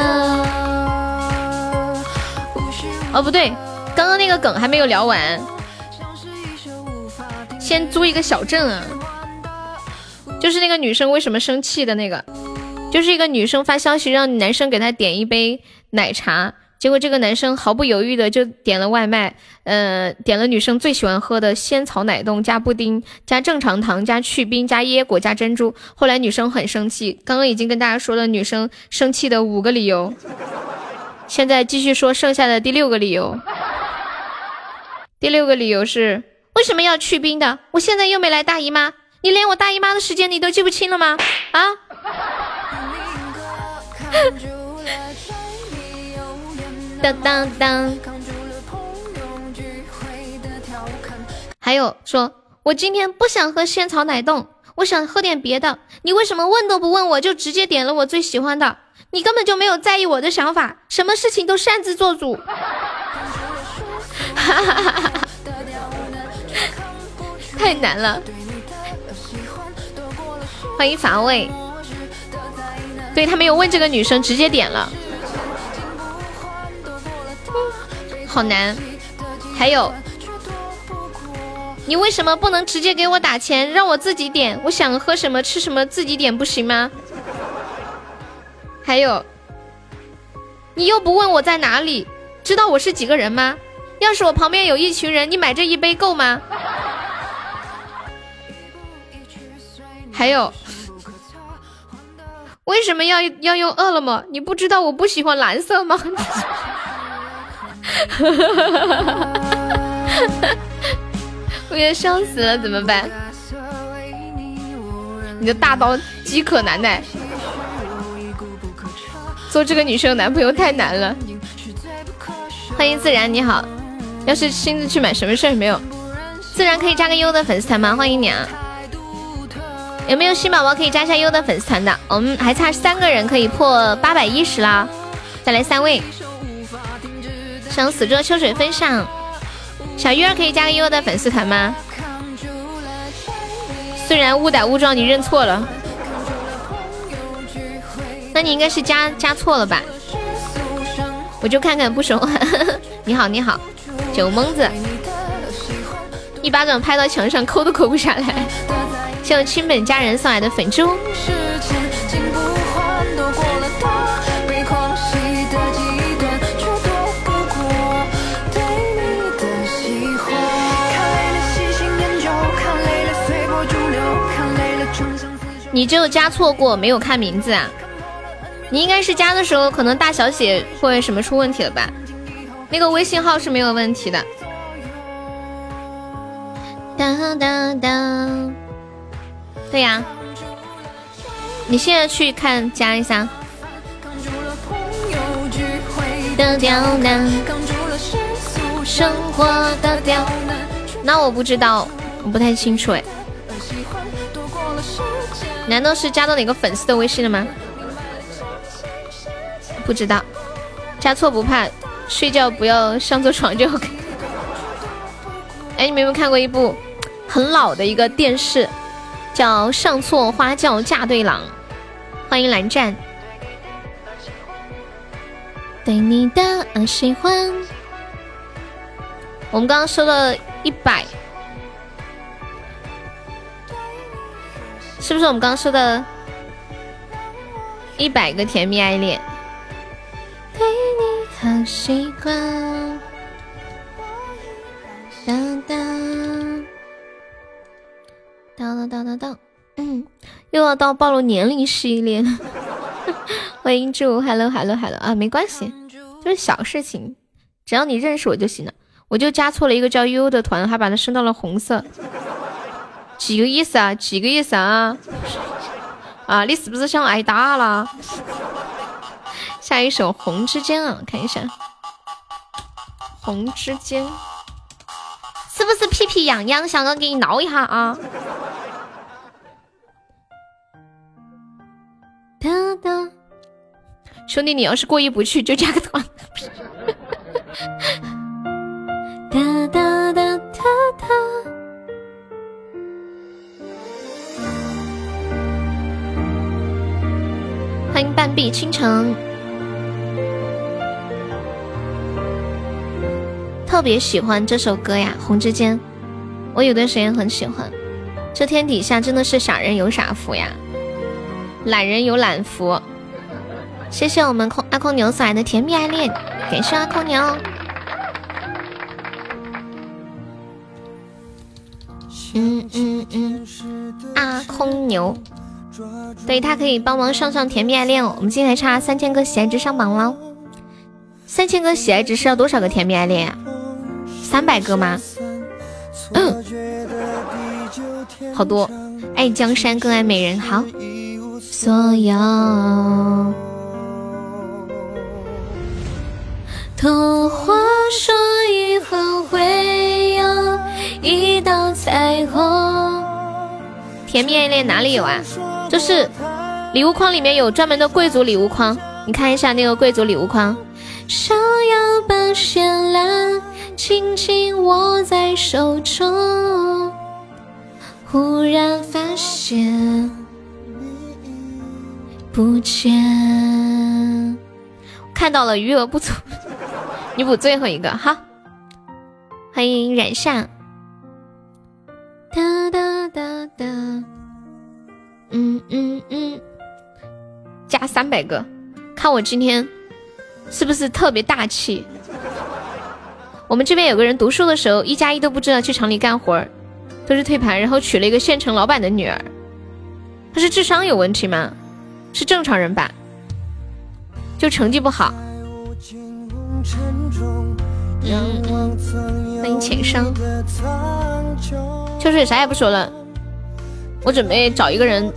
哦，不对，刚刚那个梗还没有聊完。先租一个小镇啊，就是那个女生为什么生气的那个，就是一个女生发消息让男生给她点一杯奶茶，结果这个男生毫不犹豫的就点了外卖，呃，点了女生最喜欢喝的仙草奶冻加布丁加正常糖加去冰加椰果加珍珠。后来女生很生气，刚刚已经跟大家说了女生生气的五个理由，现在继续说剩下的第六个理由。第六个理由是。为什么要去冰的？我现在又没来大姨妈，你连我大姨妈的时间你都记不清了吗？啊！当当当！还有说，我今天不想喝仙草奶冻，我想喝点别的。你为什么问都不问我就直接点了我最喜欢的？你根本就没有在意我的想法，什么事情都擅自做主。哈哈哈哈哈！太难了。欢迎乏味。对他没有问这个女生，直接点了。好难。还有。你为什么不能直接给我打钱，让我自己点？我想喝什么吃什么，自己点不行吗？还有，你又不问我在哪里，知道我是几个人吗？要是我旁边有一群人，你买这一杯够吗？还有，为什么要要用饿了么？你不知道我不喜欢蓝色吗？我要笑死了，怎么办？你的大刀饥渴难耐，做这个女生的男朋友太难了。欢迎自然，你好。要是亲自去买，什么事没有？自然可以加个优的粉丝团吗？欢迎你啊！有没有新宝宝可以加一下优的粉丝团的？我们还差三个人可以破八百一十啦，再来三位。想死猪秋水分享。小鱼儿可以加个优的粉丝团吗？虽然误打误撞你认错了，那你应该是加加错了吧？我就看看不熟。你好你好，酒蒙子，一巴掌拍到墙上抠都抠不下来。谢我亲本家人送来的粉猪。你就加错过，没有看名字啊？你应该是加的时候可能大小写或者什么出问题了吧？那个微信号是没有问题的。当当当，对呀，你现在去看加一下。那我不知道，我不太清楚哎。难道是加到哪个粉丝的微信了吗？不知道，加错不怕，睡觉不要上错床就 OK。哎，你们有没有看过一部很老的一个电视，叫《上错花轿嫁对郎》？欢迎蓝湛。对你的喜欢，我们刚刚收了一百。是不是我们刚刚说的一百个甜蜜爱恋？对你好习惯。当当，当当当当当，嗯，又要到暴露年龄系列了。欢迎祝，hello hello hello 啊，没关系，就是小事情，只要你认识我就行了。我就加错了一个叫悠悠的团，还把它升到了红色。几个意思啊？几个意思啊？啊，你是不是想挨打了？下一首《红之间》啊，看一下，《红之间》是不是屁屁痒痒？想要给你挠一下啊？哒哒，兄弟，你要是过意不去，就加个团。哒哒哒哒哒。欢迎半壁倾城，特别喜欢这首歌呀，《红之间》，我有段时间很喜欢。这天底下真的是傻人有傻福呀，懒人有懒福。谢谢我们空阿空牛送来的甜蜜爱恋，感谢阿空牛。嗯嗯嗯，阿空牛。对他可以帮忙上上甜蜜爱恋哦。我们今天还差三千个喜爱值上榜了，三千个喜爱值是要多少个甜蜜爱恋呀？三百个吗？嗯，好多。爱江山更爱美人，好。所有童话说以后会有一道彩虹。甜蜜爱恋哪里有啊？就是礼物框里面有专门的贵族礼物框，你看一下那个贵族礼物框。想要把绚烂紧紧握在手中，忽然发现不见。看到了，余额不足，你补最后一个哈。欢迎冉夏。哒哒哒哒，嗯嗯嗯，加三百个，看我今天是不是特别大气？我们这边有个人读书的时候一加一都不知道去厂里干活儿，都是退盘，然后娶了一个县城老板的女儿。他是智商有问题吗？是正常人吧？就成绩不好。嗯嗯，欢迎浅生。秋水啥也不说了，我准备找一个人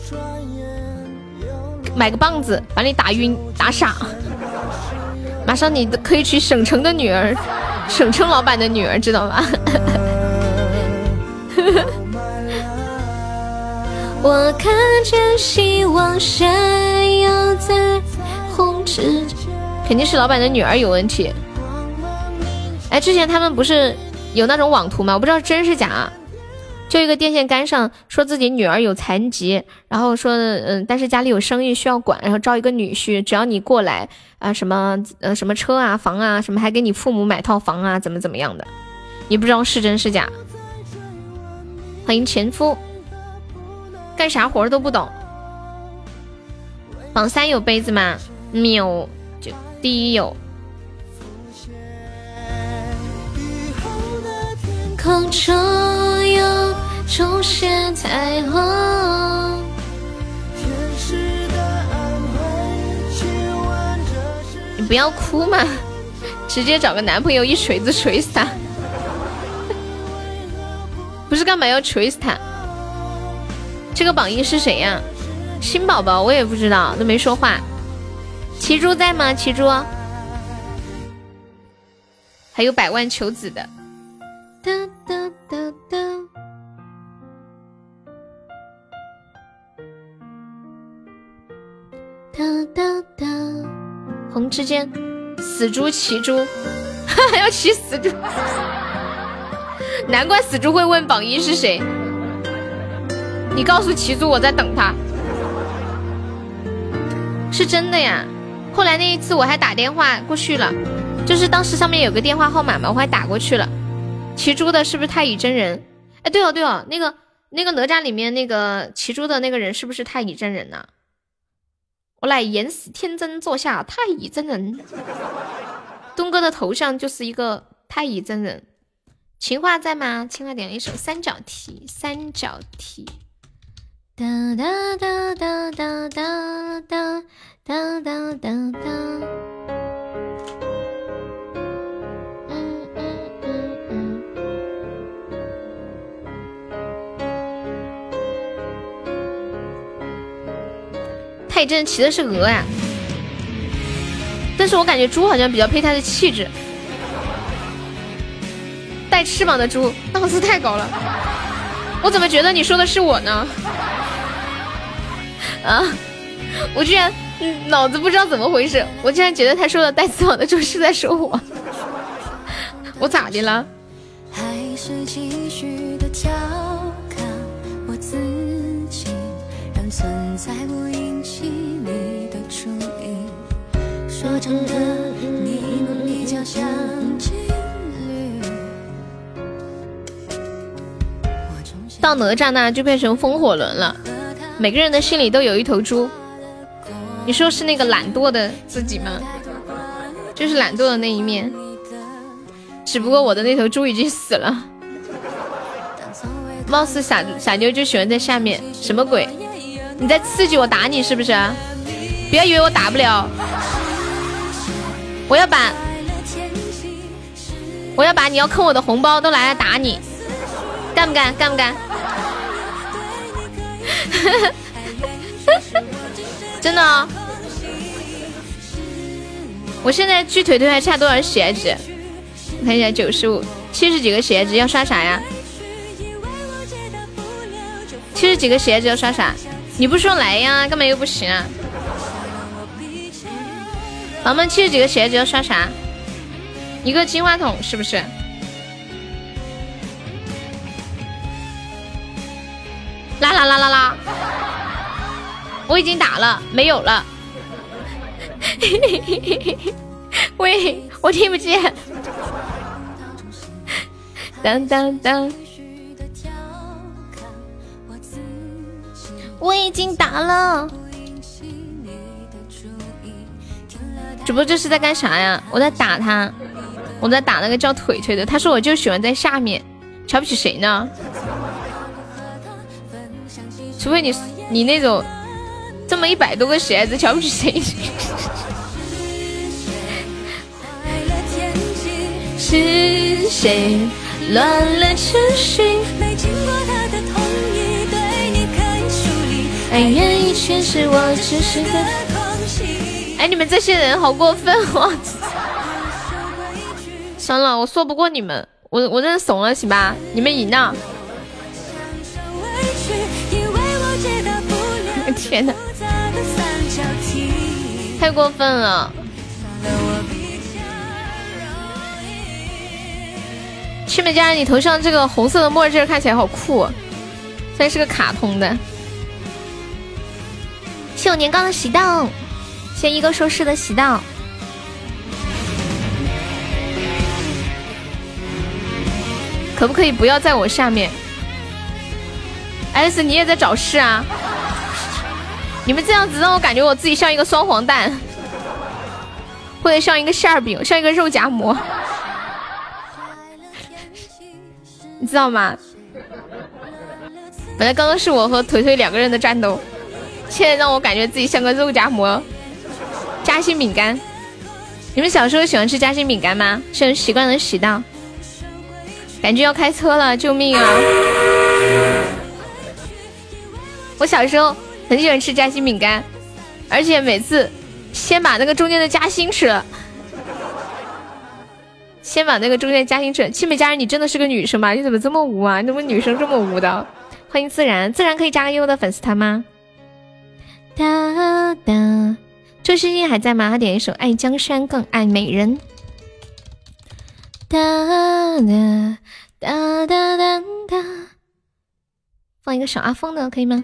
买个棒子把你打晕打傻，马上你可以娶省城的女儿，省城老板的女儿，知道吗？我看见希望闪耀在红指，肯定是老板的女儿有问题。哎，之前他们不是有那种网图吗？我不知道真是假。就一个电线杆上说自己女儿有残疾，然后说嗯，但是家里有生意需要管，然后招一个女婿，只要你过来啊，什么呃什么车啊房啊什么，还给你父母买套房啊，怎么怎么样的，你不知道是真是假。欢迎前夫，干啥活都不懂。榜三有杯子吗？没有，就第一有。空中有重现彩虹。你不要哭嘛，直接找个男朋友一锤子锤死他。不是干嘛要锤死他？这个榜一是谁呀？新宝宝我也不知道，都没说话。奇珠在吗？奇珠，还有百万求子的。哒哒哒哒，哒哒哒，红之间，死猪骑猪，还要骑死猪，难怪死猪会问榜一是谁。你告诉骑猪，我在等他，是真的呀。后来那一次我还打电话过去了，就是当时上面有个电话号码嘛，我还打过去了。骑猪的是不是太乙真人？哎，对哦对哦，那个那个哪吒里面那个骑猪的那个人是不是太乙真人呢？我来演死天真坐下太乙真人，东哥的头像就是一个太乙真人。情话在吗？情话点一首三角题，三角题。哒哒哒哒哒哒哒哒哒哒太真骑的是鹅呀，但是我感觉猪好像比较配他的气质。带翅膀的猪档次太高了，我怎么觉得你说的是我呢？啊，我居然脑子不知道怎么回事，我竟然觉得他说的带翅膀的猪是在说我，我咋的了？到哪吒那就变成风火轮了，每个人的心里都有一头猪。你说是那个懒惰的自己吗？就是懒惰的那一面。只不过我的那头猪已经死了。貌似傻傻妞就喜欢在下面，什么鬼？你在刺激我打你是不是？不要以为我打不了，我要把我要把你要坑我的红包都拿来打你，干不干？干不干？真的？哦我现在距腿腿还差多少血值？我看一下，九十五，七十几个血值，要刷啥呀？七十几个鞋子要刷啥？你不说来呀，干嘛又不行啊？宝宝们，七十几个鞋子要刷啥？一个金话筒是不是？啦啦啦啦啦！我已经打了，没有了。喂，我听不见。当当当！我已经打了。主播这是在干啥呀？我在打他，我在打那个叫腿腿的。他说我就喜欢在下面，瞧不起谁呢？除非你你那种这么一百多个鞋子，瞧不起谁？是谁乱了秩序？没经过他的同意，对你愿意我。哎，你们这些人好过分哦！算了，我说不过你们，我我认怂了，行吧？你们赢了。天哪，太过分了！青美家人，你头上这个红色的墨镜看起来好酷，虽然是个卡通的。谢我年糕的喜到，谢一哥说是的喜到。可不可以不要在我下面？爱丽丝，你也在找事啊？你们这样子让我感觉我自己像一个双黄蛋，或者像一个馅儿饼，像一个肉夹馍。你知道吗？本来刚刚是我和腿腿两个人的战斗，现在让我感觉自己像个肉夹馍。夹心饼干，你们小时候喜欢吃夹心饼干吗？是习惯的喜到，感觉要开车了，救命啊！我小时候很喜欢吃夹心饼干，而且每次先把那个中间的夹心吃了。先把那个中间夹心吃。青梅家人，你真的是个女生吗？你怎么这么污啊？你怎么女生这么污的？欢迎自然，自然可以加个优的粉丝团吗？哒哒，周星星还在吗？他点一首《爱江山更爱美人》。哒哒哒哒哒哒，放一个小阿峰的可以吗？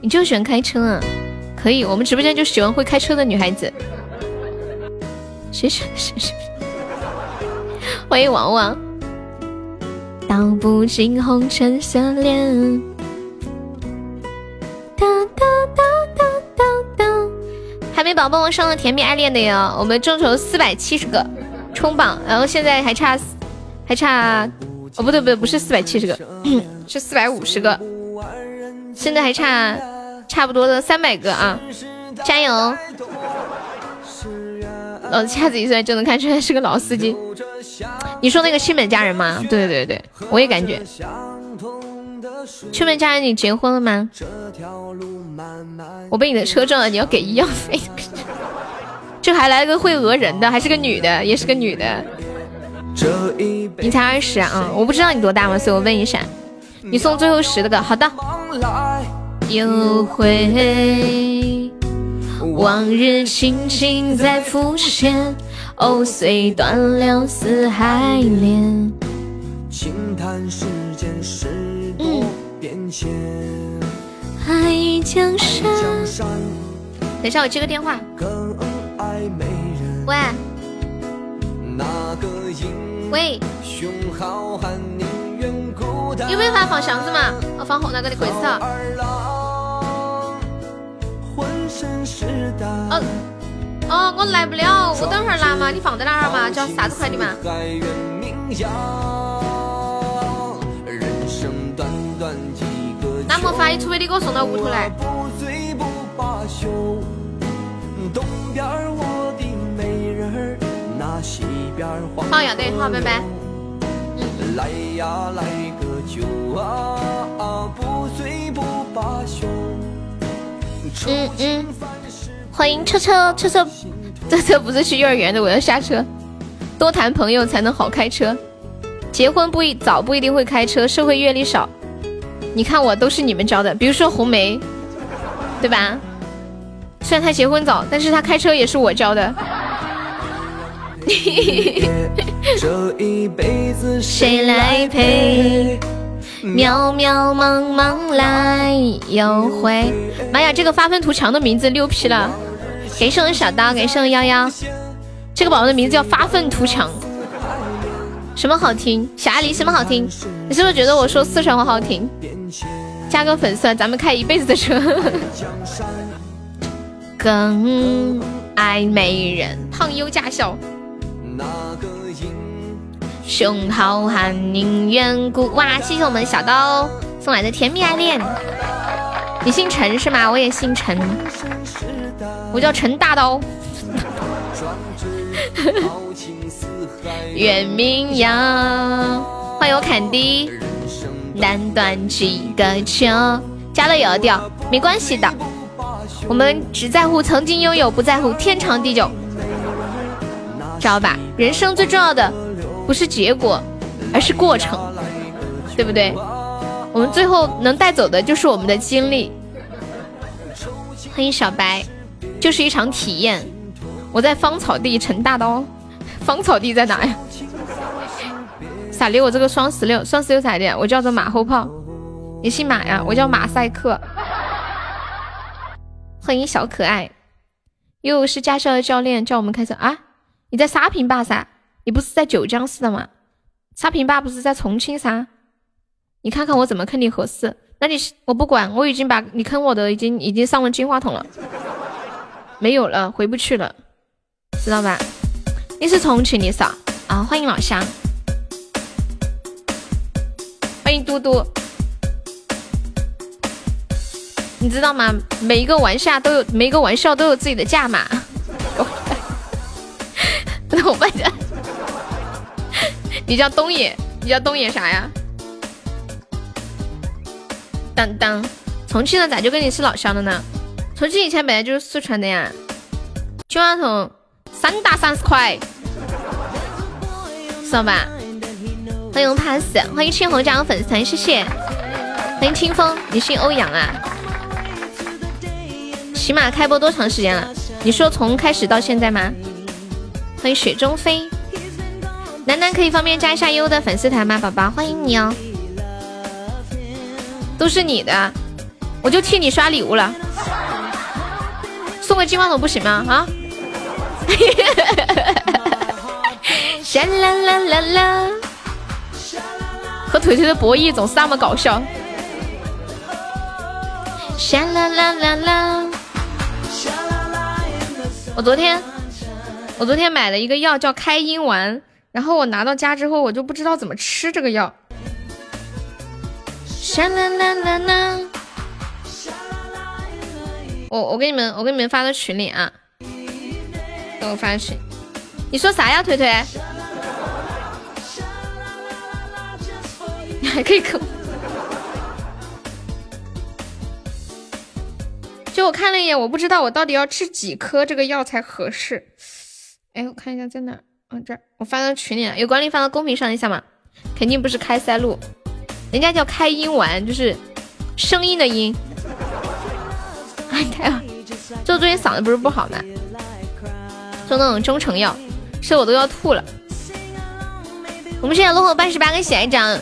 你就喜欢开车啊？可以，我们直播间就喜欢会开车的女孩子。谁谁谁谁？欢迎王王，道不尽红尘色恋。海绵宝宝上了甜蜜爱恋的呀，我们众筹四百七十个冲榜，然后现在还差还差哦不对不对不是四百七十个，是四百五十个，现在还差差不多的三百个啊，加油！老子掐指一算就能看出来是个老司机。你说那个新本家人吗？对对对，我也感觉。青本家人，你结婚了吗？我被你的车撞了，你要给医药费。这还来了个会讹人的，还是个女的，也是个女的。你才二十啊？我不知道你多大嘛，所以我问一下。你送最后十个，好的。又会。往日情景再浮现，藕虽断了丝还连。轻叹世间事多变迁。爱江山。等一下，我接个电话。喂。喂。有没有法放箱子嘛？我放后那个的柜子啊。哦哦，我来不了，我等会儿拿嘛，你放在哪儿嘛？叫啥子快递嘛？那没法，除非你给我送到屋头来。好，呀，对，好，拜拜。嗯嗯，欢迎车车车车，这车不是去幼儿园的，我要下车。多谈朋友才能好开车，结婚不一早不一定会开车，社会阅历少。你看我都是你们教的，比如说红梅，对吧？虽然他结婚早，但是他开车也是我教的。谁来陪？渺渺茫茫来又回。妈呀，这个发愤图强的名字牛批了！感谢我小刀，感谢我幺幺。这个宝宝的名字叫发愤图强。什么好听？小阿狸什么好听？你是不是觉得我说四川话好听？加个粉丝，咱们开一辈子的车。更爱美人，胖优驾校。胸好汉宁愿孤。哇，谢谢我们小刀送来的甜蜜爱恋。你姓陈是吗？我也姓陈，我叫陈大刀。月明阳，欢迎我坎迪。难断几个秋，加了也要掉，没关系的。我们只在乎曾经拥有，不在乎天长地久，知道吧？人生最重要的不是结果，而是过程，对不对？我们最后能带走的就是我们的经历。欢迎小白，就是一场体验。我在芳草地陈大刀，芳草地在哪呀？咋的？我这个双十六，双十六咋的？我叫做马后炮，你姓马呀？我叫马赛克。欢迎小可爱，又是驾校的教练叫我们开车啊！你在沙坪坝噻？你不是在九江市的吗？沙坪坝不是在重庆噻？你看看我怎么坑你合适？那你我不管，我已经把你坑我的已经已经上了金话筒了，没有了，回不去了。知道吧？你是重庆的啥？啊，欢迎老乡，欢迎嘟嘟。你知道吗？每一个玩笑都有，每一个玩笑都有自己的价码。那我问下，你叫东野？你叫东野啥呀？当当，重庆的咋就跟你是老乡了呢？重庆以前本来就是四川的呀。金话筒。三打三十块，知道吧？欢迎 pass，欢迎青红加入粉丝团，谢谢。欢迎清风，你姓欧阳啊？起码开播多长时间了？你说从开始到现在吗？欢迎雪中飞，楠楠可以方便加一下优的粉丝团吗？宝宝，欢迎你哦。都是你的，我就替你刷礼物了。送个金话筒不行吗？啊？沙啦啦啦啦，和腿腿的博弈总是那么搞笑。沙啦啦啦啦，我昨天我昨天买了一个药叫开阴丸，然后我拿到家之后，我就不知道怎么吃这个药。沙啦啦啦啦，我我给你们我给你们发到群里啊。等我发群，你说啥呀，腿腿？你还可以扣。就我看了一眼，我不知道我到底要吃几颗这个药才合适。哎，我看一下在哪？嗯，这儿，我发到群里了，有管理发到公屏上一下嘛？肯定不是开塞露，人家叫开音丸，就是声音的音。哎呀，就最近嗓子不是不好吗？说那种中成药，吃我都要吐了。我们现在落后八十八个喜爱奖，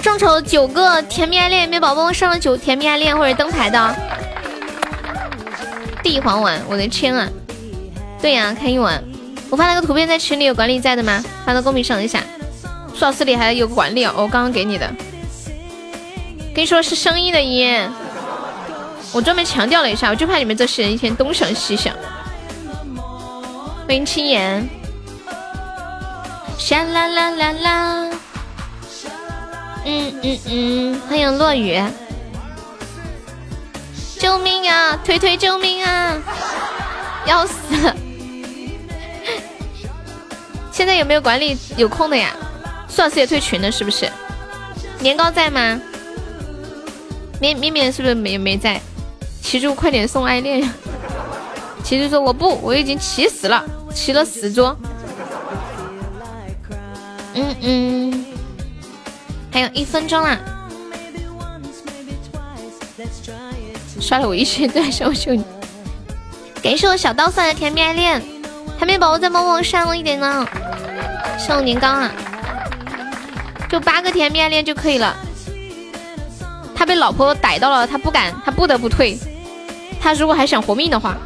众筹九个甜蜜爱恋，没宝宝上了九甜蜜爱恋或者灯牌的。地黄丸，我的天啊！对呀，开一碗。我发了个图片在群里，有管理在的吗？发到公屏上一下。苏老师里还有个管理哦，我刚刚给你的。跟你说是声音的音，我专门强调了一下，我就怕你们这些人一天东想西想。欢迎青岩，沙啦啦啦啦，嗯嗯嗯，欢迎落雨，救命啊！推推救命啊！要死！现在有没有管理有空的呀？苏老师也退群了是不是？年糕在吗？面面面是不是没没在？骑住快点送爱恋呀！骑住说我不，我已经骑死了。骑了十桌，嗯嗯，还有一分钟啦，刷了我一千钻，小秀你。感谢我小刀送的甜蜜爱恋，还没宝宝再帮我上了一点呢。送年糕啊，就八个甜蜜爱恋就可以了。他被老婆逮到了，他不敢，他不得不退。他如果还想活命的话，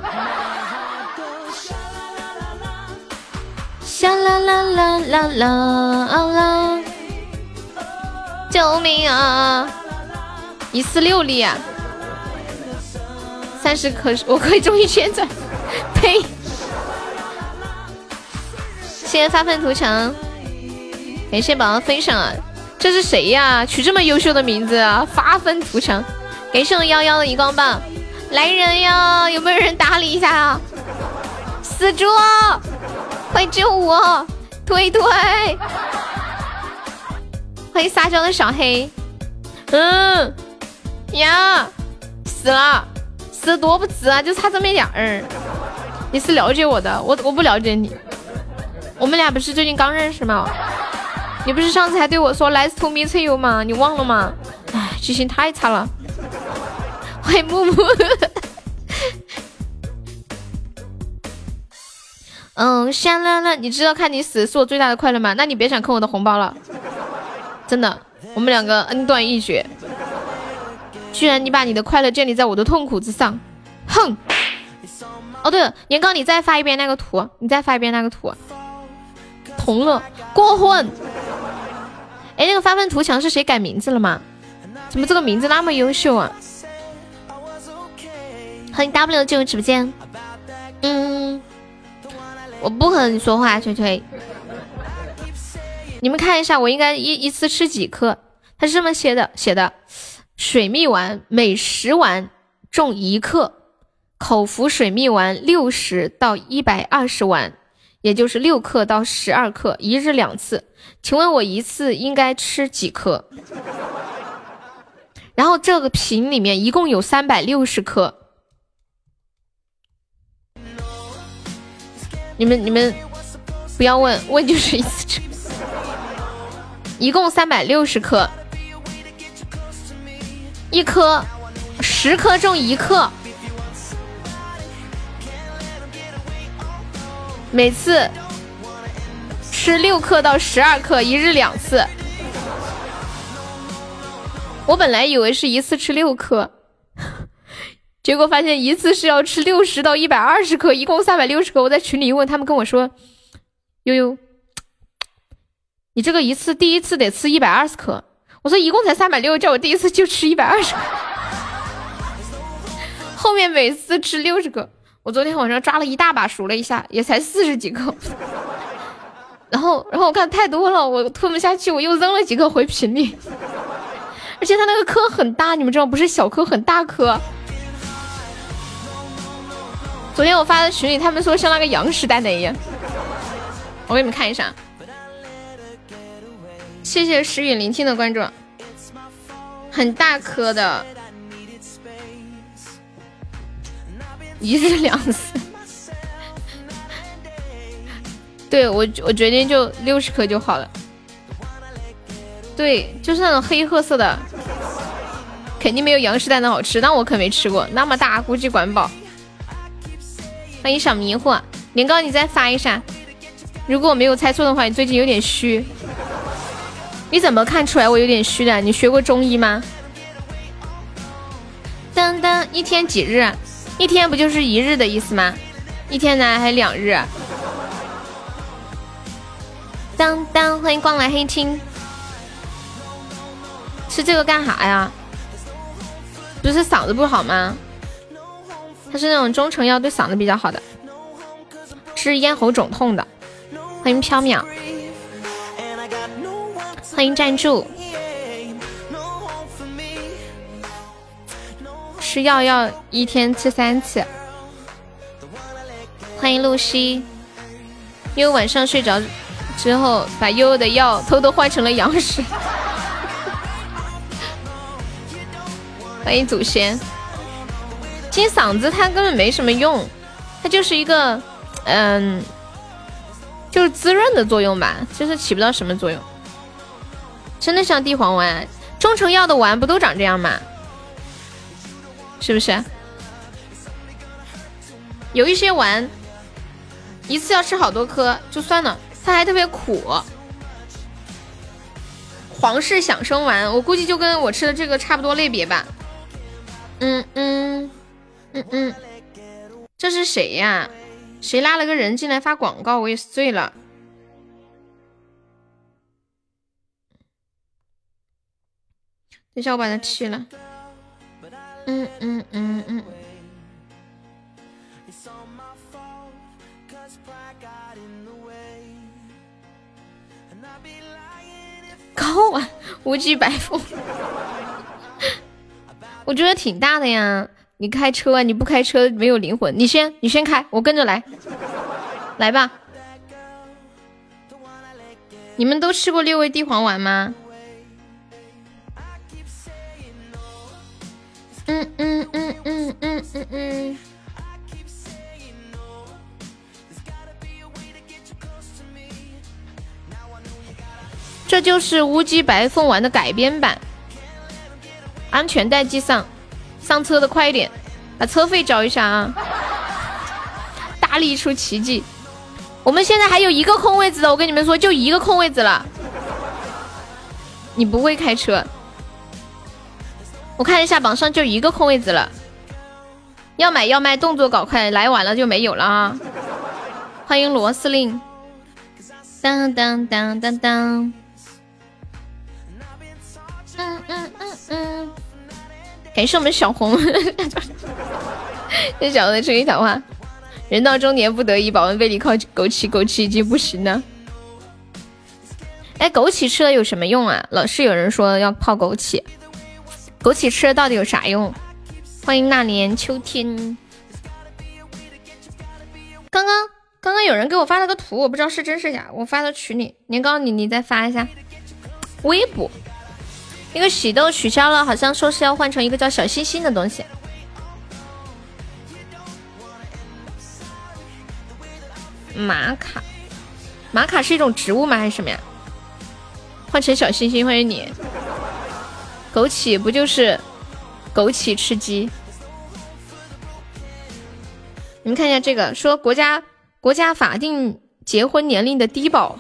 啦啦啦啦啦啦啦！救命啊！一次六粒啊！三十可我可以中一千钻，呸！谢谢发愤图强，感谢宝宝分享啊！这是谁呀？取这么优秀的名字啊！发愤图强，感谢我幺幺的荧光棒，来人呀！有没有人搭理一下啊？死猪，快救我！推推！欢迎撒娇的小黑，嗯呀，死了！死的多不值啊，就差这么一点儿。你是了解我的，我我不了解你。我们俩不是最近刚认识吗？你不是上次还对我说 “Nice to meet you” 吗？你忘了吗？哎，记性太差了。欢迎木木。嗯，香了了，你知道看你死是我最大的快乐吗？那你别想坑我的红包了，真的，我们两个恩断义绝。居然你把你的快乐建立在我的痛苦之上，哼！哦对了，年糕，你再发一遍那个图，你再发一遍那个图，同乐过混。哎，那个发愤图强是谁改名字了吗？怎么这个名字那么优秀啊？欢迎 W 进入直播间。嗯，我不和你说话，推推。你们看一下，我应该一一次吃几颗？他是这么写的，写的。水蜜丸每十丸重一克，口服水蜜丸六十到一百二十丸，也就是六克到十二克，一日两次。请问我一次应该吃几颗？然后这个瓶里面一共有三百六十克。你们你们不要问问就是一次吃，一共三百六十克。一颗，十颗中一克，每次吃六克到十二克，一日两次。我本来以为是一次吃六克，结果发现一次是要吃六十到一百二十克，一共三百六十克。我在群里问，他们跟我说：“悠悠，你这个一次第一次得吃一百二十克。”我说一共才三百六，叫我第一次就吃一百二十个，后面每次吃六十个。我昨天晚上抓了一大把，数了一下，也才四十几个。然后，然后我看太多了，我吞不下去，我又扔了几颗回瓶里。而且它那个颗很大，你们知道不是小颗，很大颗。昨天我发在群里，他们说像那个羊屎蛋的一样。我给你们看一下。谢谢时雨聆听的关注，很大颗的，一日两次。对我，我决定就六十颗就好了。对，就是那种黑褐色的，肯定没有羊屎蛋的好吃。那我可没吃过，那么大，估计管饱。欢迎小迷糊，年糕你再发一下。如果我没有猜错的话，你最近有点虚。你怎么看出来我有点虚的？你学过中医吗？当当，一天几日？一天不就是一日的意思吗？一天呢还两日？当当，欢迎光来黑听。吃这个干啥呀？不是嗓子不好吗？它是那种中成药，对嗓子比较好的，治咽喉肿痛的。欢迎缥缈。欢迎站住，吃药要一天吃三次。欢迎露西，悠悠晚上睡着之后，把悠悠的药偷偷换成了羊屎。欢迎祖先，其实嗓子它根本没什么用，它就是一个嗯，就是滋润的作用吧，就是起不到什么作用。真的像地黄丸，中成药的丸不都长这样吗？是不是？有一些丸，一次要吃好多颗就算了，它还特别苦。皇室响声丸，我估计就跟我吃的这个差不多类别吧。嗯嗯嗯嗯，这是谁呀？谁拉了个人进来发广告？我也是醉了。等下我把他踢了。嗯嗯嗯嗯。高啊，无极白凤，我觉得挺大的呀。你开车啊？你不开车没有灵魂。你先，你先开，我跟着来。来吧。你们都吃过六味地黄丸吗？嗯嗯嗯嗯嗯嗯嗯。这就是乌鸡白凤丸的改编版。安全带系上，上车的快一点，把车费交一下啊！大力出奇迹，我们现在还有一个空位子的，我跟你们说，就一个空位子了。你不会开车？我看一下榜上就一个空位子了，要买要卖，动作搞快，来晚了就没有了啊！欢迎罗司令，当当当当当。感谢我们小红，这小红的声音谈话，人到中年不得已，保温杯里靠枸杞，枸杞已经不行了。哎，枸杞吃了有什么用啊？老是有人说要泡枸杞，枸杞吃了到底有啥用？欢迎那年秋天。刚刚刚刚有人给我发了个图，我不知道是真是假，我发到群里，年糕你你再发一下微博。那个喜豆取消了，好像说是要换成一个叫小星星的东西。玛卡，玛卡是一种植物吗？还是什么呀？换成小星星，欢迎你。枸杞不就是枸杞吃鸡？你们看一下这个，说国家国家法定结婚年龄的低保，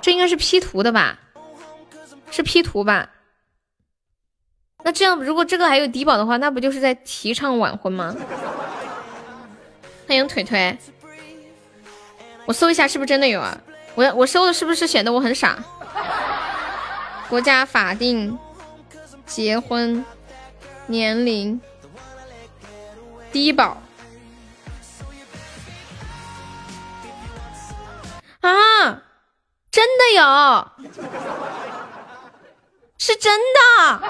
这应该是 P 图的吧？是 P 图吧？那这样，如果这个还有低保的话，那不就是在提倡晚婚吗？欢迎腿腿，我搜一下是不是真的有啊？我我搜的是不是显得我很傻？国家法定结婚年龄低保啊，真的有。是真的，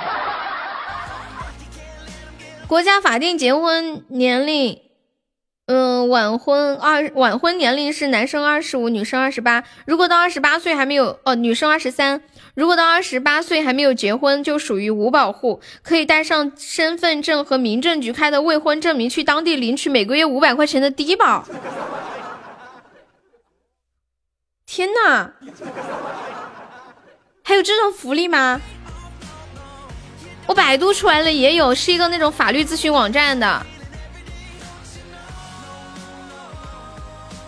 国家法定结婚年龄，嗯，晚婚二晚婚年龄是男生二十五，女生二十八。如果到二十八岁还没有哦，女生二十三。如果到二十八岁还没有结婚，就属于无保户，可以带上身份证和民政局开的未婚证明去当地领取每个月五百块钱的低保。天哪，还有这种福利吗？我百度出来了，也有，是一个那种法律咨询网站的。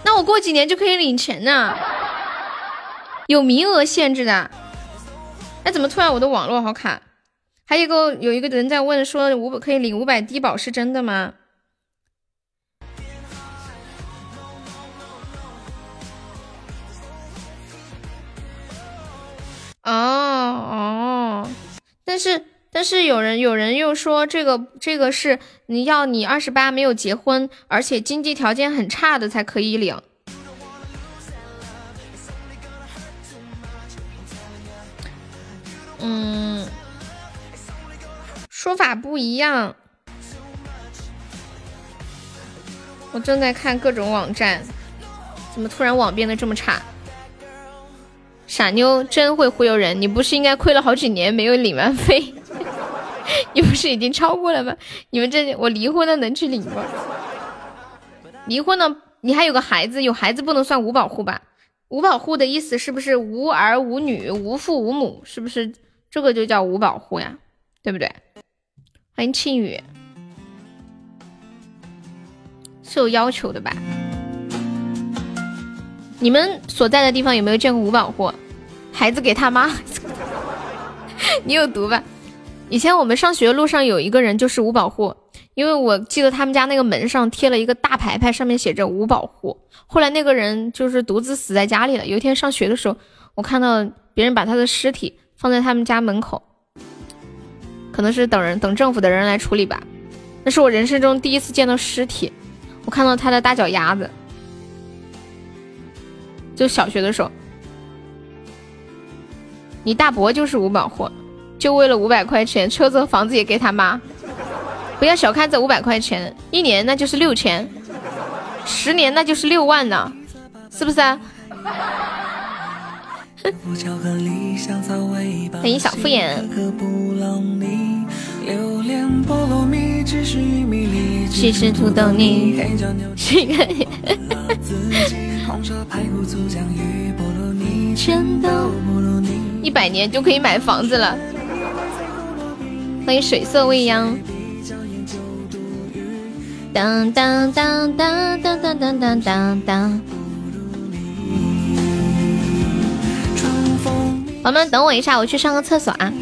那我过几年就可以领钱呢，有名额限制的。哎，怎么突然我的网络好卡？还有一个有一个人在问说五百可以领五百低保是真的吗？哦哦，但是。但是有人有人又说这个这个是你要你二十八没有结婚，而且经济条件很差的才可以领。嗯，说法不一样。我正在看各种网站，怎么突然网变得这么差？傻妞真会忽悠人，你不是应该亏了好几年没有领完费？你不是已经超过了吗？你们这我离婚了能去领吗？离婚了，你还有个孩子，有孩子不能算无保户吧？无保户的意思是不是无儿无女、无父无母？是不是这个就叫无保户呀？对不对？欢迎庆雨，是有要求的吧？你们所在的地方有没有见过五保户？孩子给他妈，你有毒吧？以前我们上学路上有一个人就是五保户，因为我记得他们家那个门上贴了一个大牌牌，上面写着五保户。后来那个人就是独自死在家里了。有一天上学的时候，我看到别人把他的尸体放在他们家门口，可能是等人等政府的人来处理吧。那是我人生中第一次见到尸体，我看到他的大脚丫子，就小学的时候。你大伯就是五保户。就为了五百块钱，车子和房子也给他妈。不要小看这五百块钱，一年那就是六千，十年那就是六万呢，是不是啊？欢迎小敷衍。其实土豆泥。一 百年就可以买房子了。欢迎水色未央。当当当当当当当当当当。宝宝们，等我一下，我去上个厕所啊。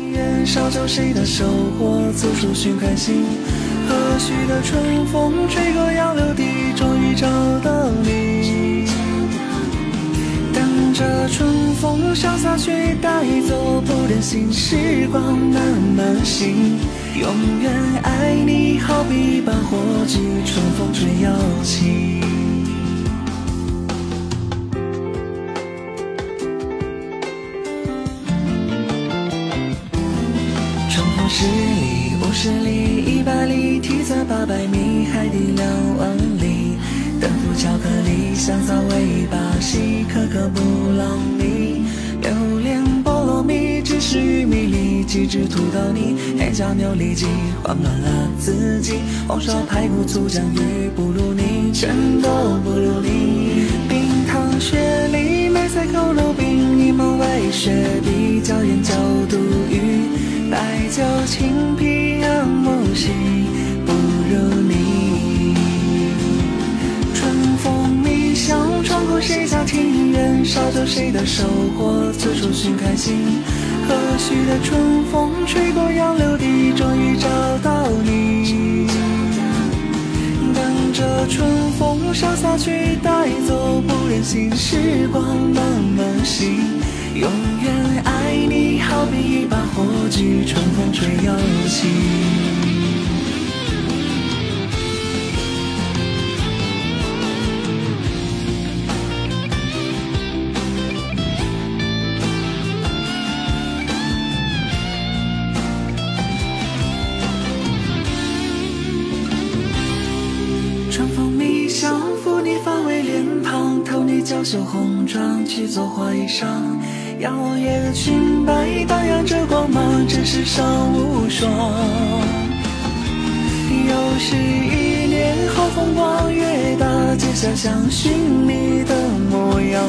着春风潇洒去带走不忍心时光慢慢行永远爱你好比一把火炬春风吹又起春风十里五十里一百里体测八百米海底两万里等福巧克力，香草味巴西，可可布朗尼，榴莲菠萝蜜，芝士玉米粒，鸡汁土豆泥，黑椒牛里脊，慌乱了自己。红烧排骨醋酱鱼不如你，全都不如你。冰糖雪梨，梅菜扣肉饼，柠檬味雪碧，椒盐焦肚鱼，白酒青啤洋木溪，不如谁家庭院，烧着谁的收获，四处寻开心。和煦的春风吹过杨柳堤，终于找到你。等着春风潇洒去带走，不忍心时光慢慢行。永远爱你，好比一把火炬，春风吹又起。红妆，去做花衣裳。仰望夜的裙摆，荡漾着光芒，这世上无双。又是一年好，风光越大，街下相寻你的模样。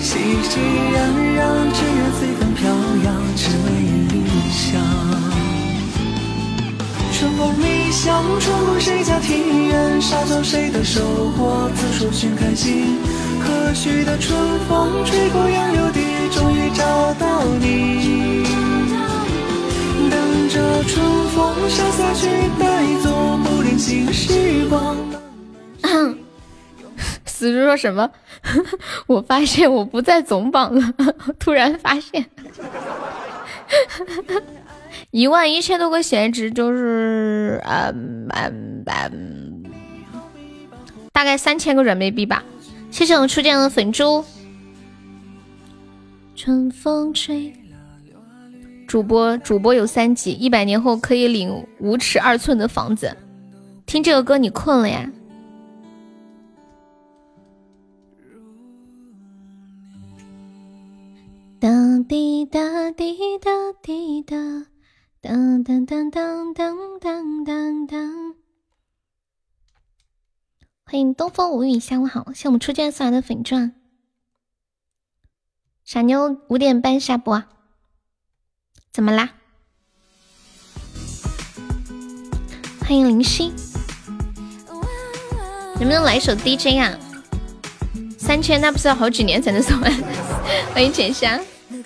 熙熙攘攘，只愿随风飘扬，只为理想。春风迷香，穿过谁家庭院，烧着谁的收获，自处寻开心。和煦的春风吹过杨柳堤，终于找到你。等着春风潇洒去带走，不忍心时光。死猪说什么？我发现我不在总榜了，突然发现，一万一千多个闲值就是嗯嗯嗯，大概三千个软妹币吧。谢谢我初见的粉猪。春风吹，主播主播有三级，一百年后可以领五尺二寸的房子。听这个歌你困了呀？当滴答滴答滴答，当当当当当当当。欢迎东风无语，下午好，谢我们初见送来的粉钻。傻妞五点半下播，怎么啦？欢迎林夕，能不能来一首 DJ 啊？三千那不是要好几年才能送完？欢迎浅香。噔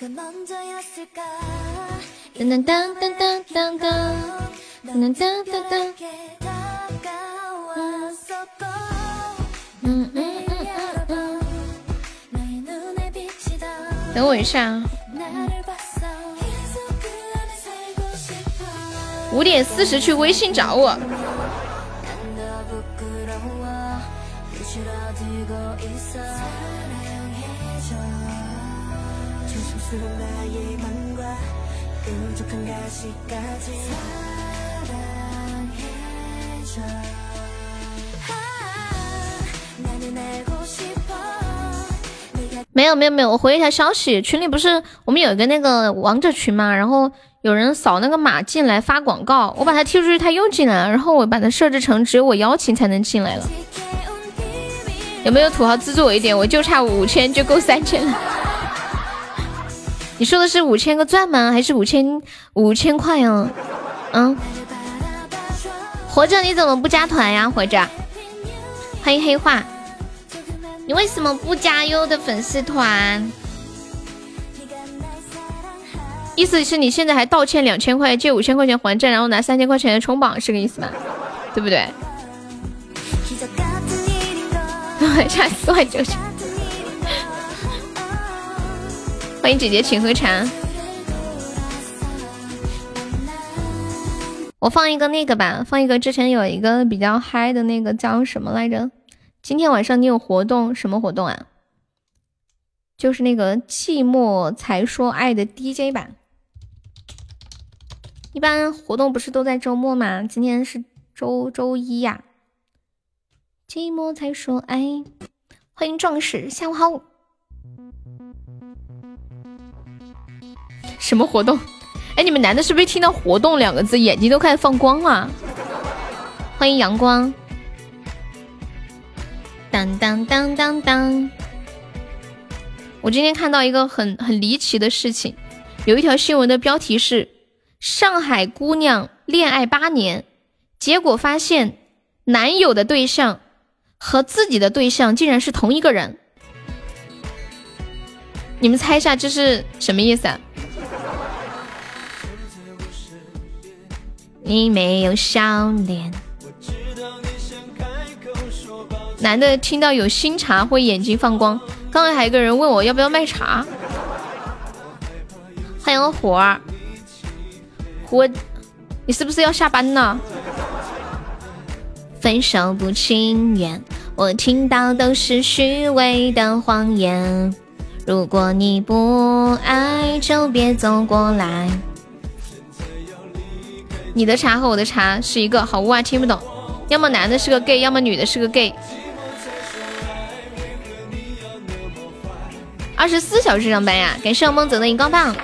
噔噔噔噔噔噔噔噔噔噔。嗯嗯嗯嗯嗯。等我一下。五点四十去微信找我。没有没有没有，我回一条消息，群里不是我们有一个那个王者群吗，然后有人扫那个码进来发广告，我把他踢出去，他又进来了，然后我把他设置成只有我邀请才能进来了。有没有土豪资助我一点？我就差五千就够三千了。你说的是五千个钻吗？还是五千五千块呀？嗯，活着你怎么不加团呀？活着，欢迎黑化。你为什么不加优的粉丝团？意思是你现在还倒欠两千块，借五千块钱还债，然后拿三千块钱冲榜，是个意思吗？对不对？差四万九千。欢迎姐姐，请喝茶。我放一个那个吧，放一个之前有一个比较嗨的那个叫什么来着？今天晚上你有活动？什么活动啊？就是那个寂寞才说爱的 DJ 版。一般活动不是都在周末吗？今天是周周一呀。寂寞才说爱，欢迎壮士，下午好。什么活动？哎，你们男的是不是听到“活动”两个字，眼睛都开始放光了？欢迎阳光。当当当当当！我今天看到一个很很离奇的事情，有一条新闻的标题是“上海姑娘恋爱八年，结果发现男友的对象和自己的对象竟然是同一个人”。你们猜一下这是什么意思啊？你没有笑脸。男的听到有新茶会眼睛放光。刚才还有个人问我要不要卖茶。欢迎火儿，火，你是不是要下班呢？分手不情愿，我听到都是虚伪的谎言。如果你不爱，就别走过来。你的茶和我的茶是一个，好污啊，听不懂。要么男的是个 gay，要么女的是个 gay。二十四小时上班呀！感谢梦泽的荧光棒。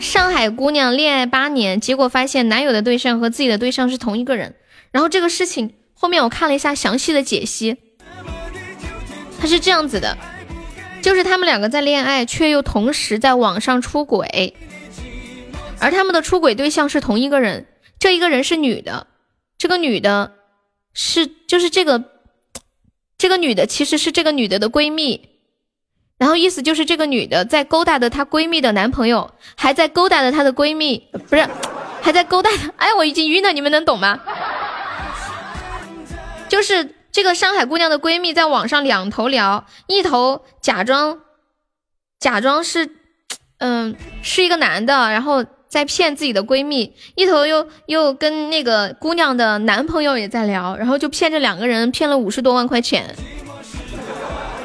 上海姑娘恋爱八年，结果发现男友的对象和自己的对象是同一个人。然后这个事情后面我看了一下详细的解析，他是这样子的，就是他们两个在恋爱，却又同时在网上出轨，而他们的出轨对象是同一个人。这一个人是女的，这个女的是就是这个。这个女的其实是这个女的的闺蜜，然后意思就是这个女的在勾搭的她闺蜜的男朋友，还在勾搭的她的闺蜜，不是，还在勾搭。哎，我已经晕了，你们能懂吗？就是这个上海姑娘的闺蜜在网上两头聊，一头假装假装是，嗯，是一个男的，然后。在骗自己的闺蜜，一头又又跟那个姑娘的男朋友也在聊，然后就骗这两个人骗了五十多万块钱，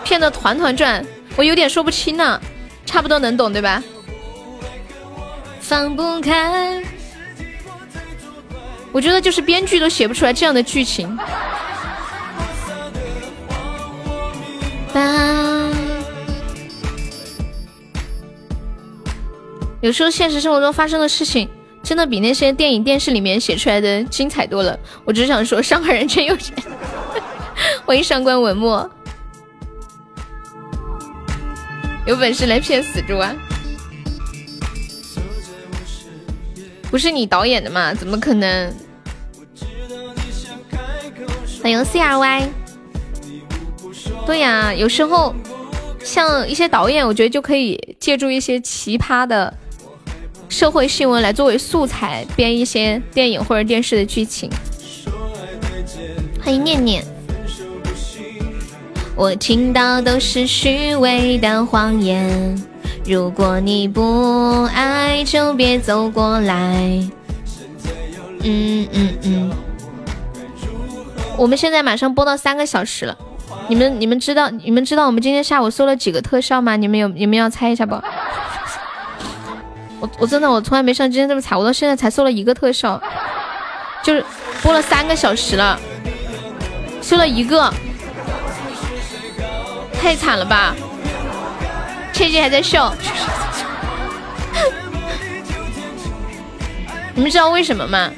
骗的团团转，我有点说不清呢，差不多能懂对吧？放不开，我觉得就是编剧都写不出来这样的剧情。有时候现实生活中发生的事情，真的比那些电影电视里面写出来的精彩多了。我只想说，上海人真有钱。欢迎上官文墨，有本事来骗死猪啊！不是你导演的嘛？怎么可能？欢迎 C R Y。对呀，有时候像一些导演，我觉得就可以借助一些奇葩的社会新闻来作为素材，编一些电影或者电视的剧情。欢迎念念。我听到都是虚伪的谎言，如果你不爱，就别走过来。嗯嗯嗯。我们现在马上播到三个小时了，你们你们知道你们知道我们今天下午搜了几个特效吗？你们有你们要猜一下不？我我真的我从来没像今天这么惨，我到现在才搜了一个特效，就是播了三个小时了，搜了一个。太惨了吧！切切还在笑，你们知道为什么吗？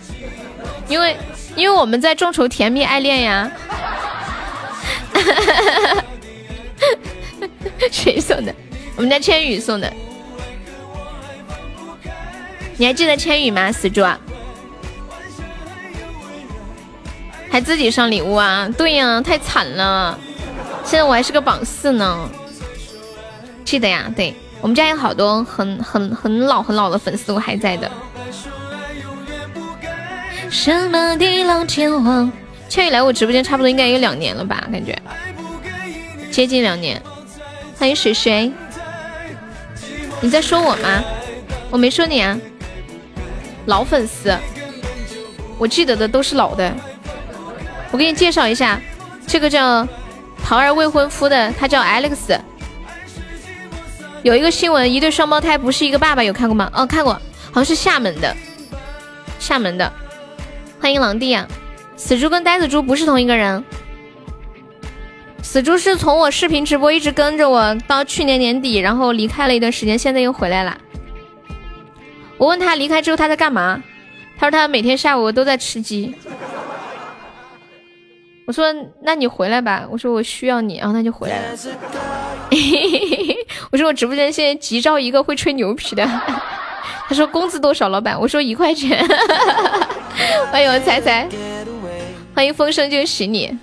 因为因为我们在众筹甜蜜爱恋呀。谁送的？我们家千羽送的。你还记得千羽吗？死猪啊！还自己上礼物啊？对呀，太惨了。现在我还是个榜四呢，记得呀，对我们家有好多很很很老很老的粉丝，我还在的。什么地老天荒？千羽来我直播间差不多应该有两年了吧，感觉接近两年。欢迎水水，你在说我吗？我没说你啊，老粉丝，我记得的都是老的。我给你介绍一下，这个叫。桃儿未婚夫的，他叫 Alex。有一个新闻，一对双胞胎不是一个爸爸，有看过吗？哦，看过，好像是厦门的，厦门的。欢迎狼弟啊！死猪跟呆子猪不是同一个人。死猪是从我视频直播一直跟着我到去年年底，然后离开了一段时间，现在又回来了。我问他离开之后他在干嘛，他说他每天下午都在吃鸡。我说，那你回来吧。我说我需要你，然后他就回来了。我说我直播间现在急招一个会吹牛皮的。他说工资多少，老板？我说一块钱。欢迎我猜猜，欢迎风声就是你。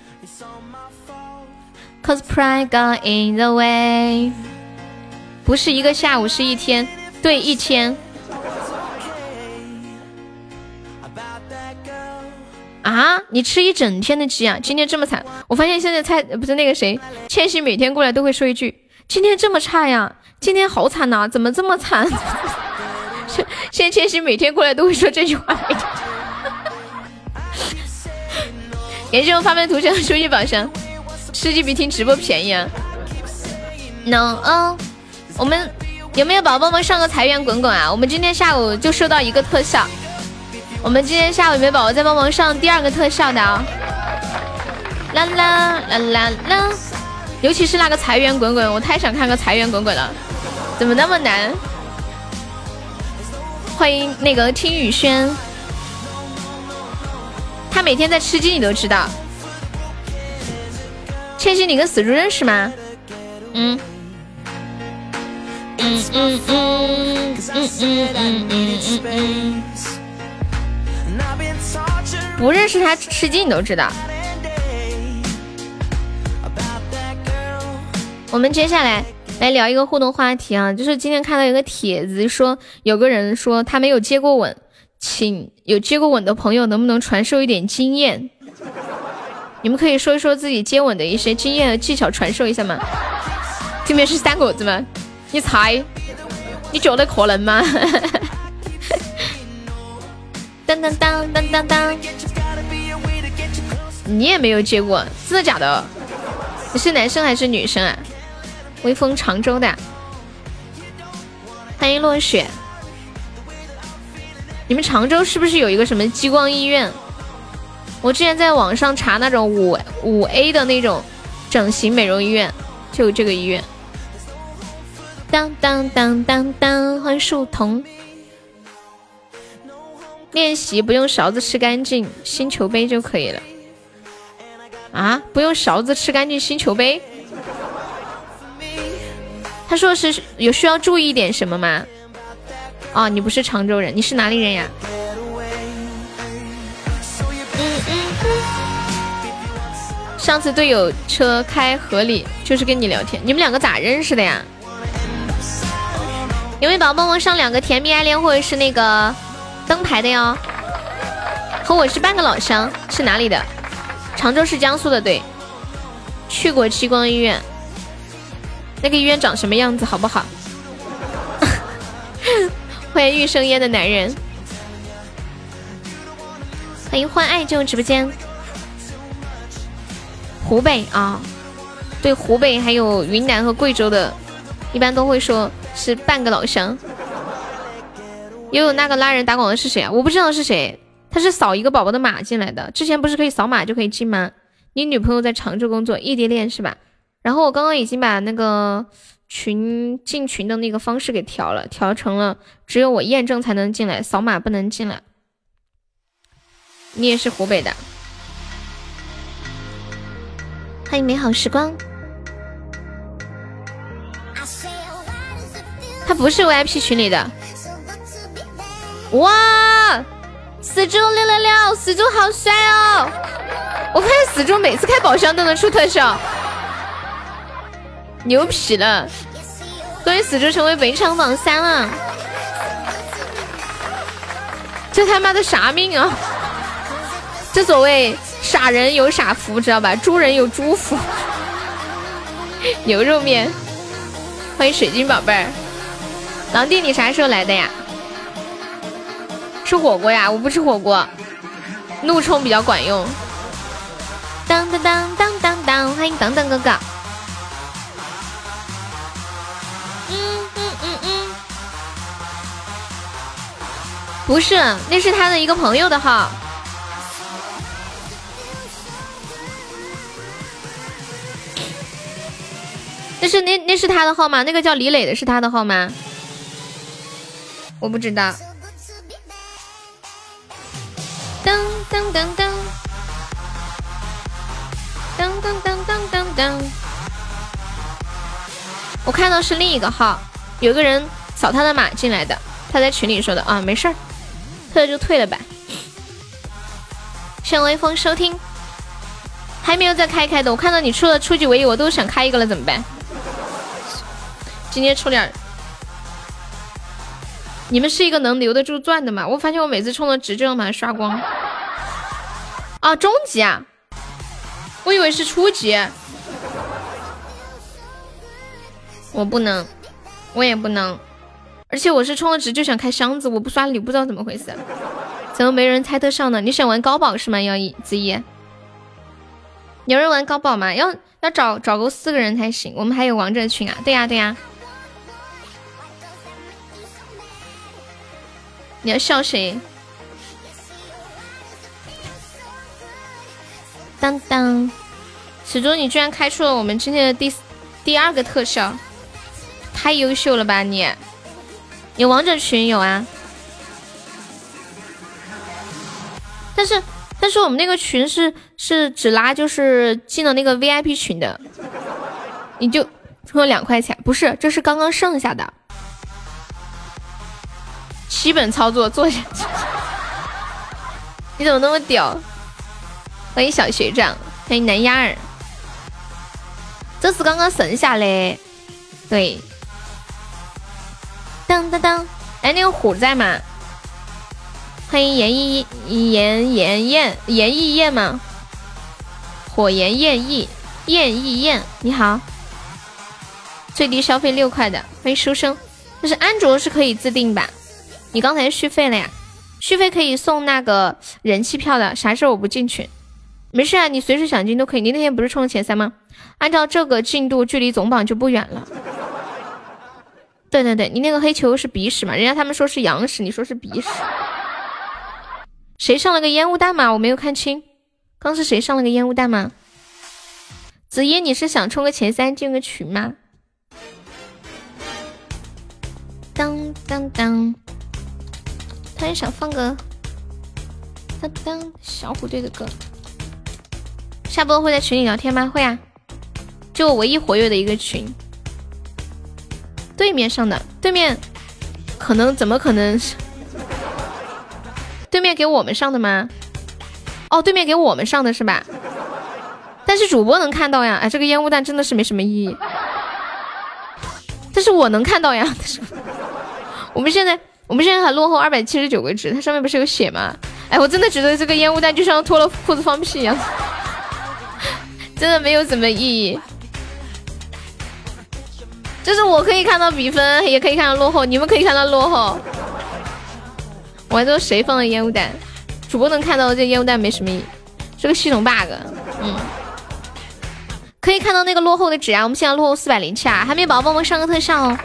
Cause pride got in the way。不是一个下午，是一天。对，一天。啊！你吃一整天的鸡啊！今天这么惨，我发现现在菜不是那个谁，千玺每天过来都会说一句：“今天这么差呀，今天好惨呐，怎么这么惨？”现 现在千玺每天过来都会说这句话。感谢我发妹图像收益宝箱，吃鸡比听直播便宜啊！No，哦，我们有没有宝宝们上个财源滚滚啊？我们今天下午就收到一个特效。我们今天下午有没有宝宝在帮忙上第二个特效的啊？啦啦啦啦啦！尤其是那个财源滚滚，我太想看个财源滚滚了，怎么那么难？欢迎那个听雨轩，他每天在吃鸡，你都知道。千玺，你跟死猪认识吗？嗯。嗯嗯嗯嗯嗯嗯嗯嗯。不认识他吃鸡你都知道。我们接下来来聊一个互动话题啊，就是今天看到一个帖子说，有个人说他没有接过吻，请有接过吻的朋友能不能传授一点经验？你们可以说一说自己接吻的一些经验和技巧，传授一下吗？对面是三狗子吗？你猜？你觉得可能吗？当当当当当当，你也没有接过，真的假的？你是男生还是女生啊？微风常州的，欢迎落雪。你们常州是不是有一个什么激光医院？我之前在网上查那种五五 A 的那种整形美容医院，就这个医院。当当当当当，欢迎树童。练习不用勺子吃干净星球杯就可以了。啊，不用勺子吃干净星球杯？他说的是有需要注意点什么吗？哦，你不是常州人，你是哪里人呀？上次队友车开河里，就是跟你聊天。你们两个咋认识的呀？有没有宝宝帮忙上两个甜蜜爱恋，或者是那个灯牌的哟？和我是半个老乡，是哪里的？常州是江苏的，对。去过激光医院，那个医院长什么样子？好不好？欢迎玉生烟的男人，欢迎欢爱进入直播间。湖北啊，对湖北还有云南和贵州的，一般都会说是半个老乡。悠悠那个拉人打广告是谁啊？我不知道是谁，他是扫一个宝宝的码进来的。之前不是可以扫码就可以进吗？你女朋友在常州工作，异地恋是吧？然后我刚刚已经把那个群进群的那个方式给调了，调成了只有我验证才能进来，扫码不能进来。你也是湖北的。欢迎美好时光，他不是 VIP 群里的。哇，死猪六六六，死猪好帅哦！我发现死猪每次开宝箱都能出特效，牛皮了！恭喜死猪成为本场榜三了，这他妈的啥命啊？这所谓。傻人有傻福，知道吧？猪人有猪福。牛肉面，欢迎水晶宝贝儿。狼弟，你啥时候来的呀？吃火锅呀？我不吃火锅，怒冲比较管用。当当当当当当，欢迎等等哥哥。嗯嗯嗯嗯，不是，那是他的一个朋友的号。那是那那是他的号吗？那个叫李磊的是他的号吗？我不知道。噔噔噔噔，噔噔噔噔噔噔。我看到是另一个号，有个人扫他的码进来的，他在群里说的啊，没事儿，退了就退了吧。谢微风收听，还没有再开开的，我看到你出了初级唯一，我都想开一个了，怎么办？今天抽点，你们是一个能留得住钻的吗？我发现我每次充了值就能把它刷光。啊，中级啊！我以为是初级。我不能，我也不能，而且我是充了值就想开箱子，我不刷礼物不知道怎么回事。怎么没人猜得上呢？你想玩高宝是吗？要一子怡，有人玩高宝吗？要要找找够四个人才行。我们还有王者群啊！对呀对呀。你要笑谁？当当，始终你居然开出了我们今天的第第二个特效，太优秀了吧你！有王者群有啊，但是但是我们那个群是是只拉就是进了那个 VIP 群的，你就充了两块钱，不是，这是刚刚剩下的。基本操作做下去，你怎么那么屌？欢迎小学长，欢迎南丫儿，这是刚刚剩下的，对。当当当，哎，那个虎在吗？欢迎炎炎炎炎炎炎翼焰吗？火炎焰翼焰翼焰，你好。最低消费六块的，欢迎书生，但是安卓是可以自定吧？你刚才续费了呀？续费可以送那个人气票的，啥事我不进群？没事啊，你随时想进都可以。你那天不是冲了前三吗？按照这个进度，距离总榜就不远了。对对对，你那个黑球是鼻屎嘛？人家他们说是羊屎，你说是鼻屎。谁上了个烟雾弹嘛？我没有看清，刚是谁上了个烟雾弹吗？子夜，你是想冲个前三进个群吗？当当当。突然想放个当当小虎队的歌。下播会在群里聊天吗？会啊，就我唯一活跃的一个群。对面上的对面，可能怎么可能是对面给我们上的吗？哦，对面给我们上的是吧？但是主播能看到呀，哎，这个烟雾弹真的是没什么意义。但是我能看到呀，我们现在我们现在还落后二百七十九个值，它上面不是有写吗？哎，我真的觉得这个烟雾弹就像脱了裤子放屁一样，真的没有什么意义。就是我可以看到比分，也可以看到落后，你们可以看到落后。我还说谁放的烟雾弹？主播能看到这烟雾弹没什么意义，是个系统 bug。嗯，可以看到那个落后的值啊，我们现在落后四百零七啊，还没宝宝们上个特效哦。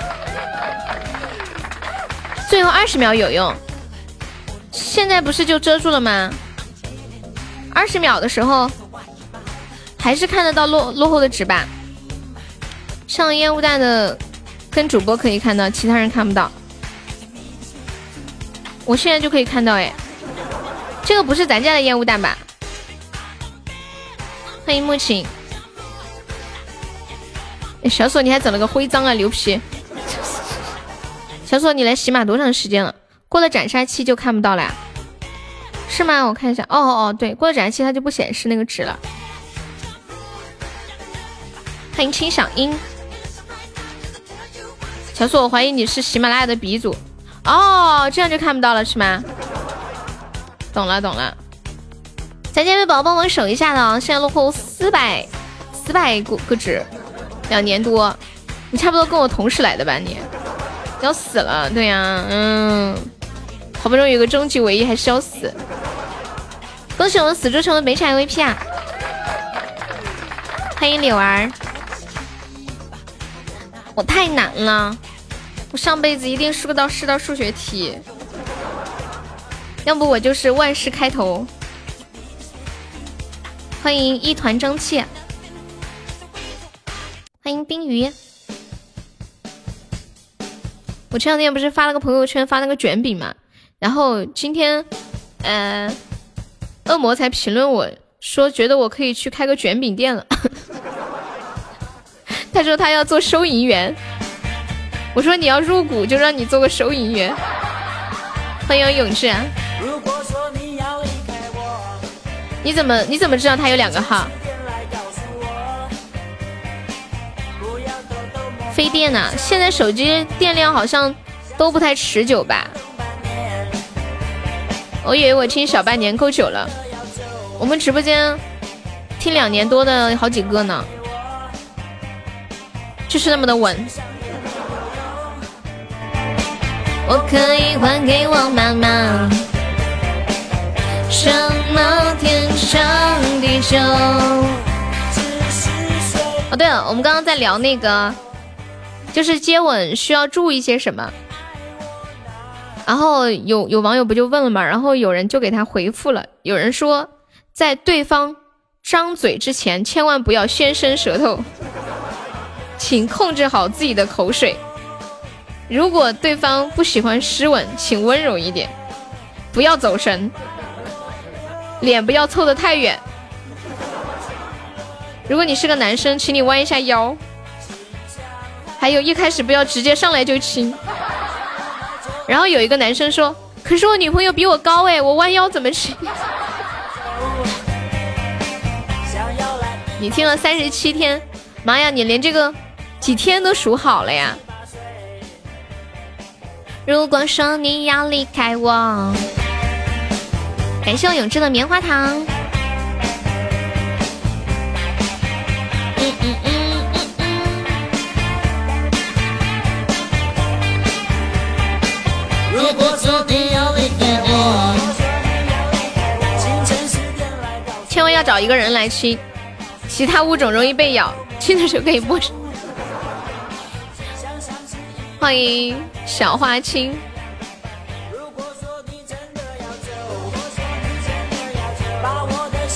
最后二十秒有用，现在不是就遮住了吗？二十秒的时候还是看得到落落后的值吧？上烟雾弹的跟主播可以看到，其他人看不到。我现在就可以看到，哎，这个不是咱家的烟雾弹吧？欢迎木晴，小锁你还整了个徽章啊，牛皮！小锁你来喜马多长时间了？过了斩杀期就看不到了呀？是吗？我看一下，哦哦哦，对，过了斩杀期它就不显示那个值了。欢迎青小樱。小苏，我怀疑你是喜马拉雅的鼻祖哦，这样就看不到了是吗？懂了懂了，咱家位宝宝帮忙守一下的，现在落后四百四百个个值，两年多，你差不多跟我同时来的吧？你要死了，对呀，嗯，好不容易有个终极唯一，还是要死。恭喜我们死猪成为美产 MVP 啊！欢迎柳儿。我太难了，我上辈子一定是个道是道数学题，要不我就是万事开头。欢迎一团蒸汽，欢迎冰鱼。我前两天不是发了个朋友圈，发那个卷饼嘛，然后今天，呃，恶魔才评论我说，觉得我可以去开个卷饼店了。他说他要做收银员，我说你要入股就让你做个收银员。欢迎永志，你怎么你怎么知道他有两个号？飞电呢？现在手机电量好像都不太持久吧？我以为我听小半年够久了，我们直播间听两年多的好几个呢。就是那么的稳。我可以还给我妈妈什么天长地久？哦，对了，我们刚刚在聊那个，就是接吻需要注意些什么。然后有有网友不就问了嘛，然后有人就给他回复了，有人说在对方张嘴之前，千万不要先伸舌头。请控制好自己的口水。如果对方不喜欢湿吻，请温柔一点，不要走神，脸不要凑得太远。如果你是个男生，请你弯一下腰。还有一开始不要直接上来就亲。然后有一个男生说：“可是我女朋友比我高哎，我弯腰怎么亲？”你听了三十七天，妈呀，你连这个。几天都数好了呀！如果说你要离开我，感谢我永志的棉花糖。嗯嗯千万要找一个人来亲，其他物种容易被咬，亲的时候可以不。欢迎小花青。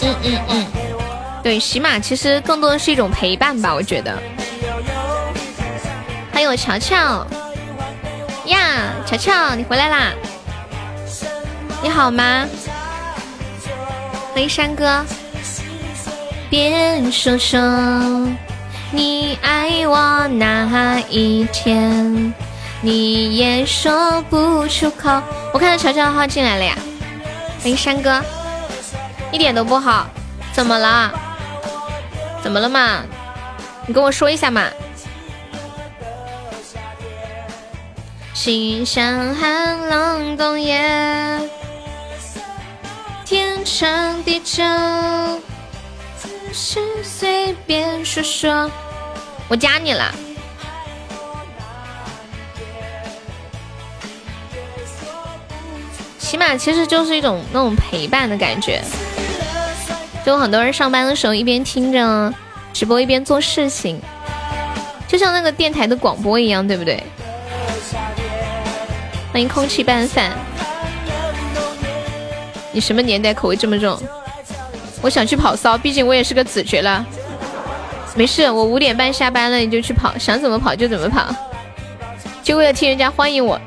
嗯嗯嗯，对，喜马其实更多的是一种陪伴吧，我觉得。还有乔乔呀，乔乔，你回来啦？你好吗？欢迎山哥。别说说。你爱我那一天，你也说不出口。我看到乔乔的号进来了呀，欢迎山哥，一点都不好，怎么了？怎么了嘛？你跟我说一下嘛。心像寒冷冬夜，天长地久，只是随便说说。我加你了。起码其实就是一种那种陪伴的感觉，就很多人上班的时候一边听着直播一边做事情，就像那个电台的广播一样，对不对？欢迎空气拌饭，你什么年代口味这么重？我想去跑骚，毕竟我也是个子爵了。没事，我五点半下班了，你就去跑，想怎么跑就怎么跑，就为了替人家欢迎我。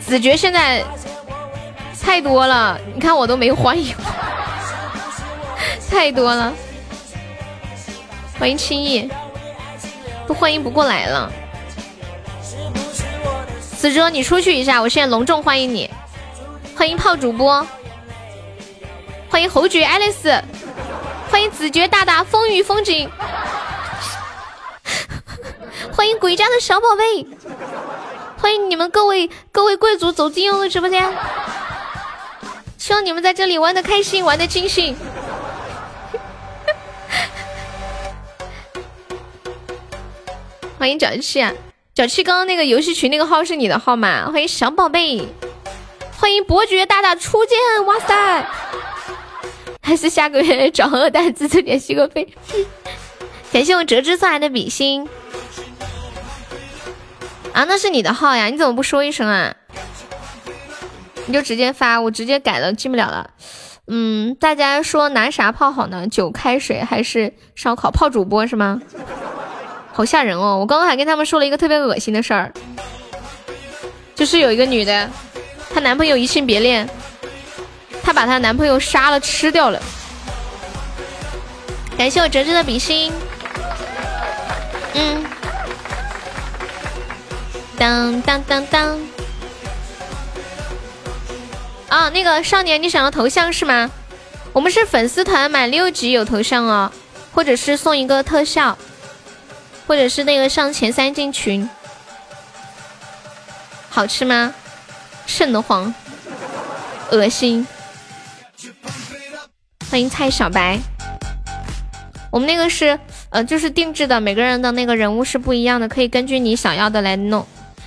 子爵现在。太多了，你看我都没欢迎，太多了。欢迎青易，都欢迎不过来了。子哲，你出去一下，我现在隆重欢迎你。欢迎炮主播，欢迎侯爵爱丽丝，欢迎子爵大大风雨风景，欢迎鬼家的小宝贝，欢迎你们各位各位贵族走进我的直播间。希望你们在这里玩的开心，玩的尽兴。欢迎脚气啊，小七！刚刚那个游戏群那个号是你的号吗？欢迎小宝贝，欢迎伯爵大大初见，哇塞！还是下个月找二蛋自己点吸个费。感谢我折枝送来的比心。啊，那是你的号呀，你怎么不说一声啊？你就直接发，我直接改了，进不了了。嗯，大家说拿啥泡好呢？酒、开水还是烧烤？泡主播是吗？好吓人哦！我刚刚还跟他们说了一个特别恶心的事儿，就是有一个女的，她男朋友移情别恋，她把她男朋友杀了吃掉了。感谢我哲哲的比心。嗯，当当当当。啊，那个少年，你想要头像是吗？我们是粉丝团，满六级有头像哦，或者是送一个特效，或者是那个上前三进群。好吃吗？瘆得慌，恶心。欢迎蔡小白。我们那个是呃，就是定制的，每个人的那个人物是不一样的，可以根据你想要的来弄。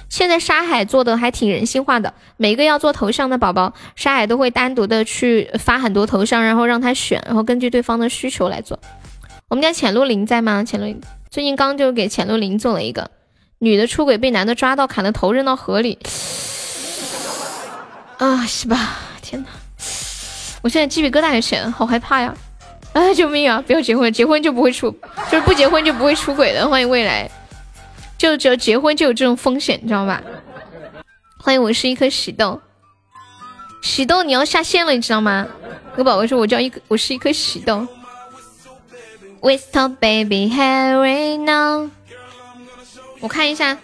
现在沙海做的还挺人性化的，每个要做头像的宝宝，沙海都会单独的去发很多头像，然后让他选，然后根据对方的需求来做。我们家浅露林在吗？浅露林最近刚就给浅露林做了一个，女的出轨被男的抓到，砍了头扔到河里。啊，是吧？天哪，我现在鸡皮疙瘩也起来了，好害怕呀！哎，救命啊！不要结婚，结婚就不会出，就是不结婚就不会出轨的。欢迎未来。就只要结婚就有这种风险，你知道吧？欢迎我是一颗喜豆，喜豆你要下线了，你知道吗？有宝宝说我叫一颗，我是一颗喜豆。Whistle baby Harry now，我看一下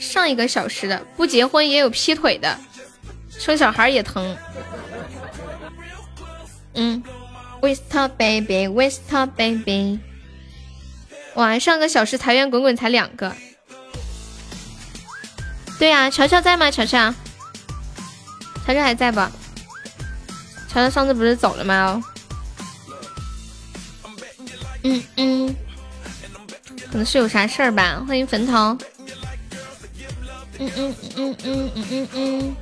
上一个小时的，不结婚也有劈腿的，生小孩也疼。嗯，Whistle baby Whistle baby，哇，上个小时财源滚滚才两个。对呀，乔乔在吗？乔乔，乔乔还在不？乔乔上次不是走了吗？嗯嗯，可能是有啥事儿吧。欢迎坟头。嗯嗯嗯嗯嗯嗯嗯。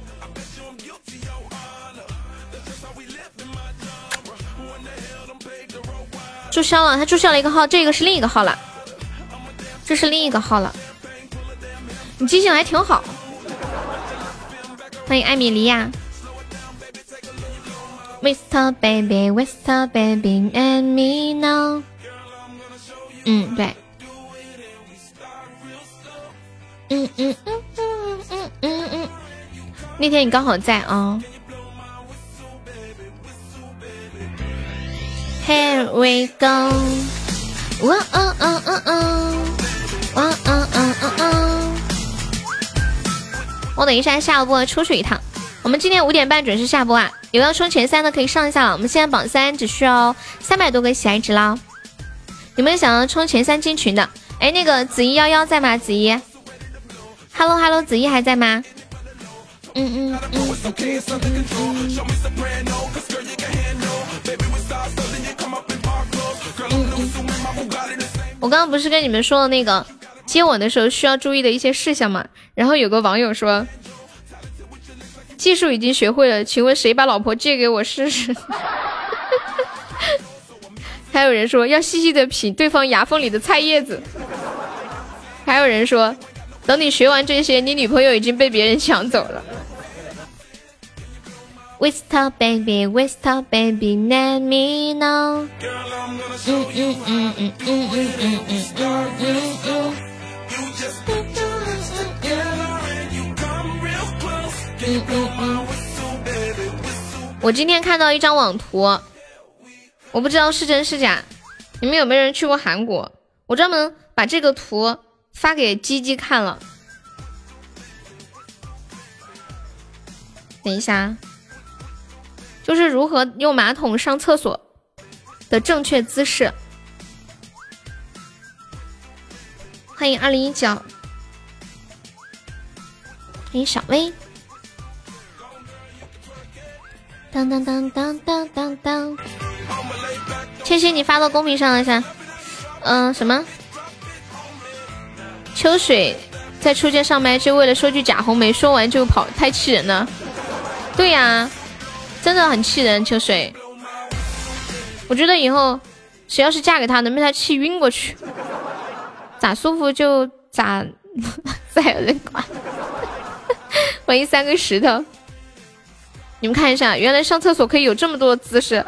注销了，他注销了一个号，这个是另一个号了。这是另一个号了。你记性还挺好，欢迎艾米莉亚。Mr. Baby, Mr. Baby and me now。嗯，对。嗯嗯嗯嗯嗯嗯嗯。那天你刚好在啊。Here we go。哇哦哦哦哦。哇哦哦哦哦。我等一下下播出去一趟，我们今天五点半准时下播啊！有要冲前三的可以上一下了，我们现在榜三只需要三百多个喜爱值啦。有没有想要冲前三进群的？哎，那个子怡幺幺在吗？子怡，Hello Hello，子怡还在吗？嗯嗯嗯。我刚刚不是跟你们说了那个接吻的时候需要注意的一些事项吗？然后有个网友说，技术已经学会了，请问谁把老婆借给我试试？还有人说要细细的品对方牙缝里的菜叶子。还有人说，等你学完这些，你女朋友已经被别人抢走了。Whisper baby, whisper baby, let me know。嗯嗯嗯嗯嗯嗯嗯嗯嗯嗯。我今天看到一张网图，我不知道是真是假。你们有没有人去过韩国？我专门把这个图发给鸡鸡看了。等一下。就是如何用马桶上厕所的正确姿势。欢迎二零一九，欢迎小薇。当当当当当当当，千玺，你发到公屏上了噻。嗯，什么？秋水在初见上麦就为了说句假红梅，说完就跑，太气人了。对呀。真的很气人，秋水。我觉得以后谁要是嫁给他，能被他气晕过去，咋舒服就咋，再有人管。欢迎三个石头，你们看一下，原来上厕所可以有这么多姿势。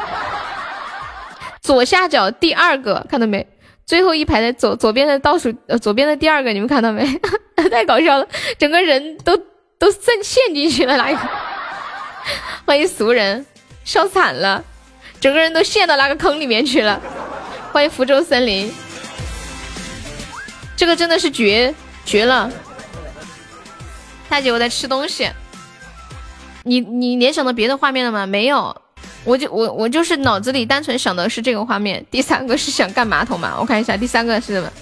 左下角第二个看到没？最后一排的左左边的倒数呃左边的第二个，你们看到没？太搞笑了，整个人都都陷陷进去了，哪一个？欢迎俗人，笑惨了，整个人都陷到那个坑里面去了。欢迎福州森林，这个真的是绝绝了。大姐，我在吃东西。你你联想到别的画面了吗？没有，我就我我就是脑子里单纯想的是这个画面。第三个是想干马桶嘛？我看一下，第三个是什么？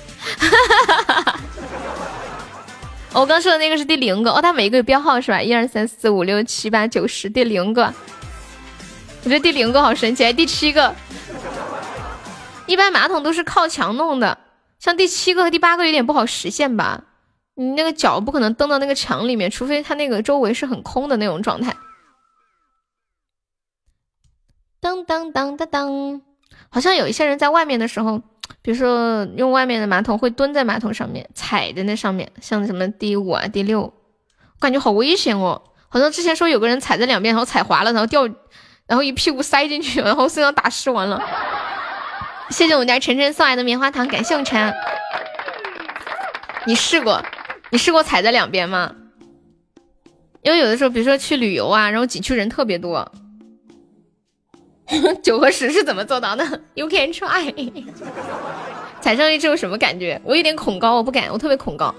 我刚说的那个是第零个哦，它每一个有标号是吧？一二三四五六七八九十，第零个。我觉得第零个好神奇，第七个。一般马桶都是靠墙弄的，像第七个和第八个有点不好实现吧？你那个脚不可能蹬到那个墙里面，除非它那个周围是很空的那种状态。当当当当当，好像有一些人在外面的时候。比如说用外面的马桶会蹲在马桶上面踩在那上面，像什么第五啊第六，我感觉好危险哦。好像之前说有个人踩在两边，然后踩滑了，然后掉，然后一屁股塞进去，然后身上打湿完了。谢谢我们家晨晨送来的棉花糖，感谢我晨。你试过？你试过踩在两边吗？因为有的时候，比如说去旅游啊，然后景区人特别多。九和十是怎么做到的？You can try。踩上去之后什么感觉？我有点恐高，我不敢，我特别恐高。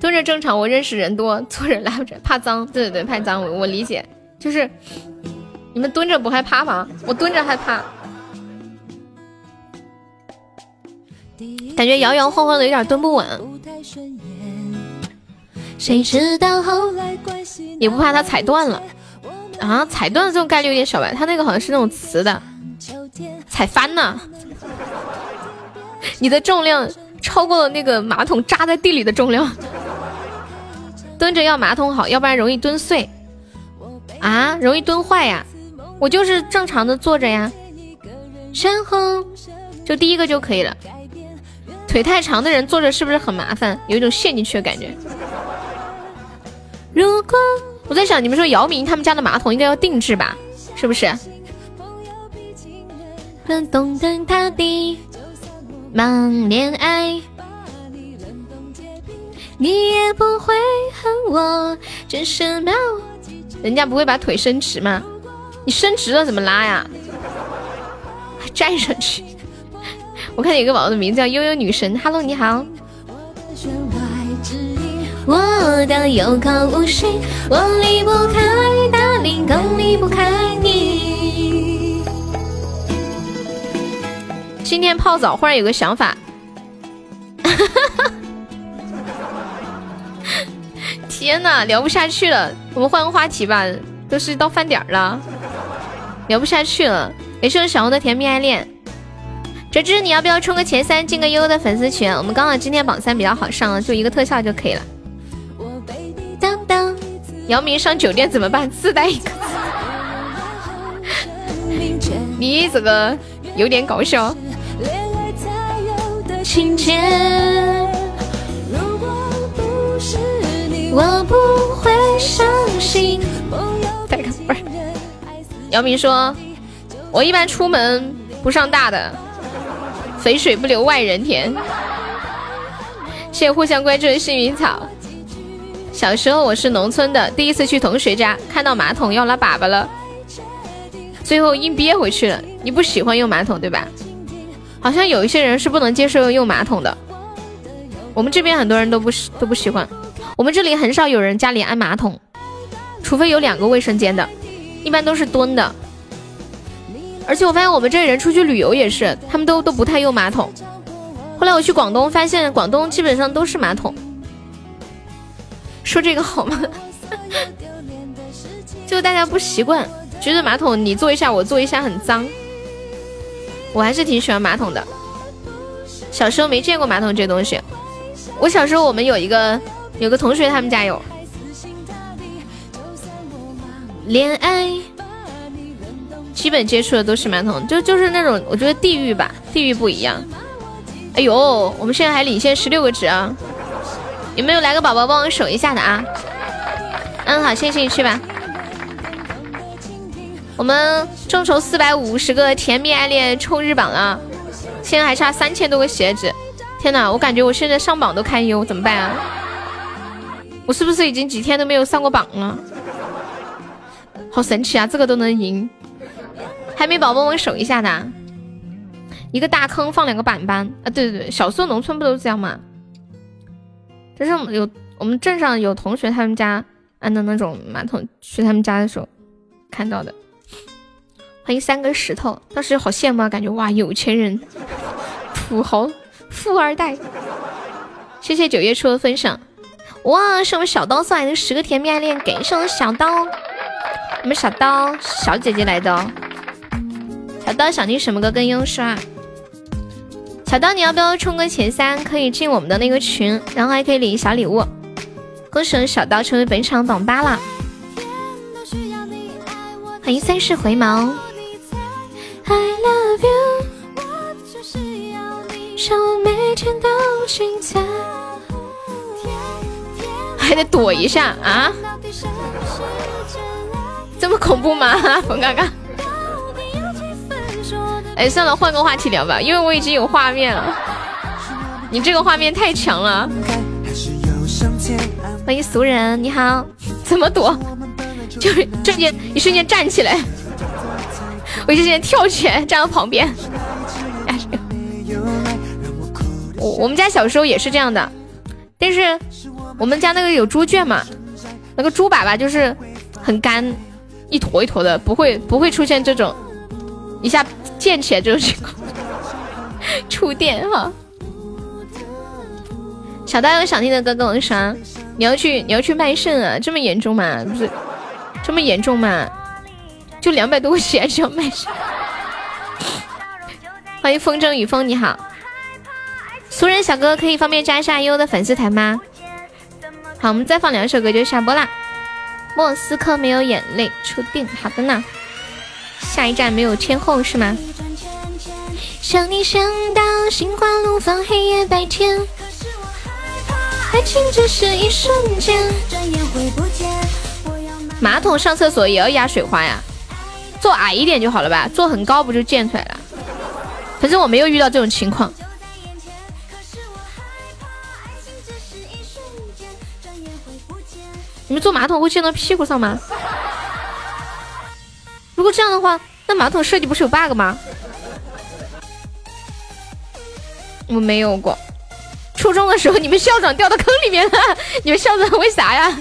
蹲着正常，我认识人多，坐着拉不着，怕脏。对对对，怕脏，我我理解。就是你们蹲着不害怕吗？我蹲着害怕，感觉摇摇晃晃的，有点蹲不稳。谁知道后来关系？也不怕它踩断了。啊，踩断的这种概率有点小吧？它那个好像是那种瓷的，踩翻了，你的重量超过了那个马桶扎在地里的重量。蹲着要马桶好，要不然容易蹲碎。啊，容易蹲坏呀？我就是正常的坐着呀。然后就第一个就可以了。腿太长的人坐着是不是很麻烦？有一种陷进去的感觉。如果。我在想，你们说姚明他们家的马桶应该要定制吧？是不是？忙恋爱，你也不会恨我，只是秒。人家不会把腿伸直吗？你伸直了怎么拉呀？还站上去。我看有个宝宝的名字叫悠悠女神，Hello，你好。我的有口无心，我离不开大林，更离不开你。今天泡澡，忽然有个想法。天呐，聊不下去了，我们换个话题吧，都是到饭点了，聊不下去了。也是小红的甜蜜爱恋，哲芝，你要不要冲个前三，进个悠悠的粉丝群？我们刚好今天榜三比较好上，就一个特效就可以了。当当，姚明上酒店怎么办？自带一个。你这个有点搞笑。我不会伤心。再看，不是。姚明说：“我一般出门不上大的，肥水不流外人田。”谢谢互相关注的幸运草。小时候我是农村的，第一次去同学家，看到马桶要拉粑粑了，最后硬憋回去了。你不喜欢用马桶对吧？好像有一些人是不能接受用马桶的。我们这边很多人都不喜都不喜欢。我们这里很少有人家里安马桶，除非有两个卫生间的，一般都是蹲的。而且我发现我们这里人出去旅游也是，他们都都不太用马桶。后来我去广东，发现广东基本上都是马桶。说这个好吗？就大家不习惯，觉得马桶你坐一下我坐一下很脏。我还是挺喜欢马桶的。小时候没见过马桶这东西，我小时候我们有一个。有个同学他们家有恋爱，基本接触的都是马桶，就就是那种我觉得地域吧，地域不一样。哎呦，我们现在还领先十六个值啊！有没有来个宝宝帮我守一下的啊？嗯，好，谢谢你去吧。我们众筹四百五十个甜蜜爱恋冲日榜了，现在还差三千多个鞋子。天哪，我感觉我现在上榜都堪忧，怎么办啊？我是不是已经几天都没有上过榜了？好神奇啊，这个都能赢！还没宝宝我守一下的，一个大坑放两个板板啊！对对对，小时候农村不都这样吗？就是有我们镇上有同学他们家安的那种马桶，去他们家的时候看到的。欢迎三个石头，当时好羡慕啊，感觉哇，有钱人、土豪、富二代。谢谢九月初的分享。哇，是我们小刀送来的十个甜蜜爱恋，给上小刀，我们小刀小姐姐来的，小刀想听什么歌更优刷？小刀你要不要冲个前三？可以进我们的那个群，然后还可以领小礼物。恭喜小刀成为本场榜八啦！欢迎三世回眸。I love you，让我每天都精彩。还得躲一下啊！这么恐怖吗，冯嘎嘎？哎，算了，换个话题聊吧，因为我已经有画面了。你这个画面太强了。欢迎俗人，你好。怎么躲？就是瞬间，一瞬间站起来，我一瞬间跳起来站到旁边。我我们家小时候也是这样的，但是。我们家那个有猪圈嘛，那个猪粑粑就是很干，一坨一坨的，不会不会出现这种一下溅起来这种情况。触电哈，小刀有想听的歌跟我说，你要去你要去卖肾啊？这么严重吗？不是这么严重吗？就两百多块钱就要卖肾？欢迎风筝雨风，你好，俗人小哥可以方便加一下悠悠的粉丝团吗？好，我们再放两首歌就下播啦。莫斯科没有眼泪，触电。好的呢，下一站没有天后是吗？想你想到心花怒放，黑夜白天。爱情只是一瞬间。转眼会不见马桶上厕所也要压水花呀？坐矮一点就好了吧？坐很高不就溅出来了？反正我没有遇到这种情况。你们坐马桶会溅到屁股上吗？如果这样的话，那马桶设计不是有 bug 吗？我没有过。初中的时候，你们校长掉到坑里面了。你们校长为啥呀？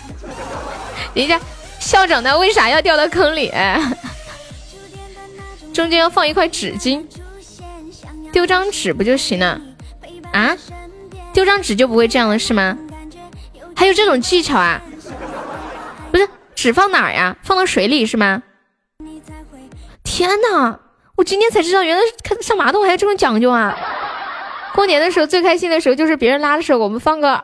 人家，校长呢？为啥要掉到坑里？中间要放一块纸巾。丢张纸不就行了？啊？丢张纸就不会这样了是吗？还有这种技巧啊？不是纸放哪儿呀？放到水里是吗？天哪！我今天才知道，原来看上马桶还有这种讲究啊！过年的时候最开心的时候就是别人拉的时候，我们放个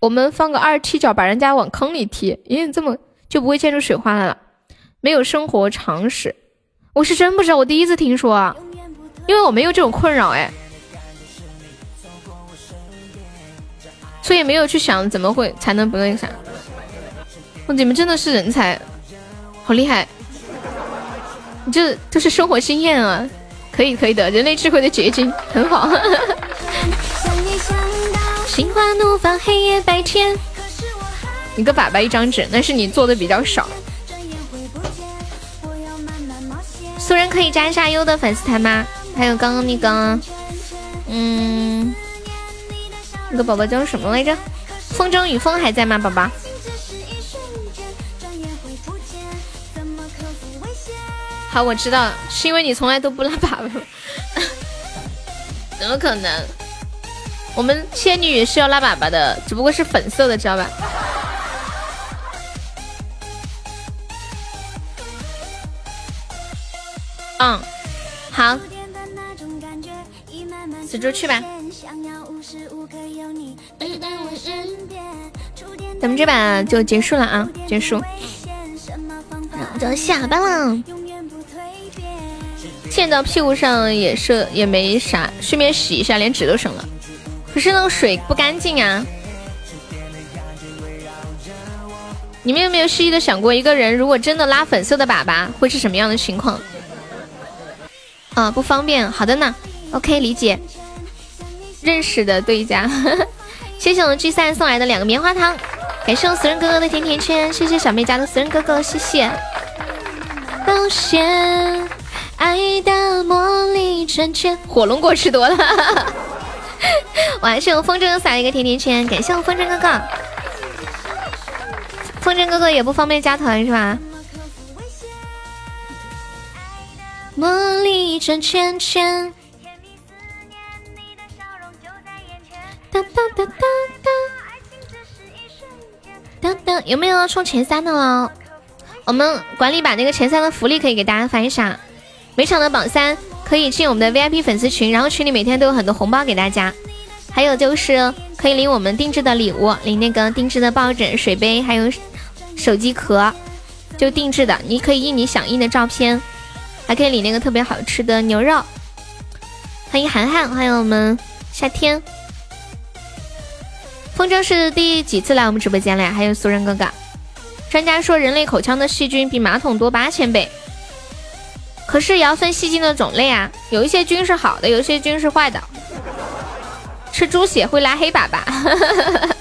我们放个二踢脚把人家往坑里踢，因为这么就不会溅出水花来了。没有生活常识，我是真不知道，我第一次听说啊，因为我没有这种困扰哎。所以没有去想怎么会才能不那个啥，你们真的是人才，好厉害！你这都是生活经验啊，可以可以的，人类智慧的结晶，很好。心花怒放，黑夜白天。一个粑粑一张纸，那是你做的比较少。素人可以加一下优的粉丝团吗？还有刚刚那个，嗯。那个宝宝叫什么来着？风筝与风还在吗？宝宝。好，我知道，是因为你从来都不拉粑粑。怎么可能？我们仙女是要拉粑粑的，只不过是粉色的，知道吧？嗯，好。死猪去吧。咱们这把就结束了啊，结束，然后就下班了。溅到屁股上也是也没啥，顺便洗一下，连纸都省了。可是那个水不干净啊。你们有没有细细的想过，一个人如果真的拉粉色的粑粑，会是什么样的情况？啊，不方便。好的呢，OK，理解。认识的对家，谢谢我们 G 三送来的两个棉花糖，感谢我死人哥哥的甜甜圈，谢谢小妹家的死人哥哥，谢谢。保险，爱的魔力转圈。火龙果吃多了，我还是用风筝撒一个甜甜圈，感谢我风筝哥哥。风筝哥哥也不方便加团是吧？魔力转圈圈。哒哒哒哒哒，哒哒，有没有要冲前三的了？我们管理把那个前三的福利可以给大家发一下，每场的榜三可以进我们的 VIP 粉丝群，然后群里每天都有很多红包给大家，还有就是可以领我们定制的礼物，领那个定制的抱枕、水杯，还有手机壳，就定制的，你可以印你想印的照片，还可以领那个特别好吃的牛肉。欢迎涵涵，欢迎我们夏天。风筝是第几次来我们直播间了呀？还有俗人哥哥，专家说人类口腔的细菌比马桶多八千倍，可是也要分细菌的种类啊，有一些菌是好的，有一些菌是坏的。吃猪血会拉黑粑粑。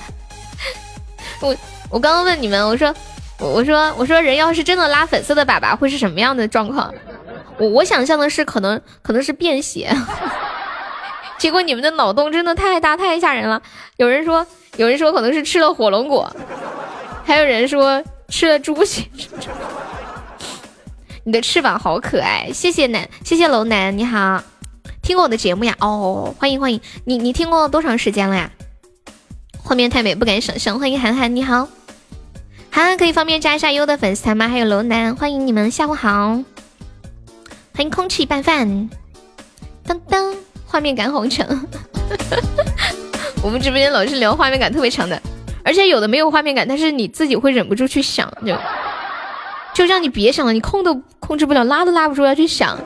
我我刚刚问你们，我说我说我说人要是真的拉粉色的粑粑会是什么样的状况？我我想象的是可能可能是便血，结果你们的脑洞真的太大太吓人了。有人说。有人说可能是吃了火龙果，还有人说吃了猪血。你的翅膀好可爱，谢谢南，谢谢楼南，你好，听过我的节目呀？哦，欢迎欢迎，你你听过多长时间了呀？画面太美，不敢想象。欢迎涵涵，你好，涵涵可以方便加一下优的粉丝团吗？还有楼南，欢迎你们，下午好。欢迎空气拌饭，噔噔，画面感好强。我们直播间老是聊画面感特别强的，而且有的没有画面感，但是你自己会忍不住去想，就就让你别想了，你控都控制不了，拉都拉不住要去想。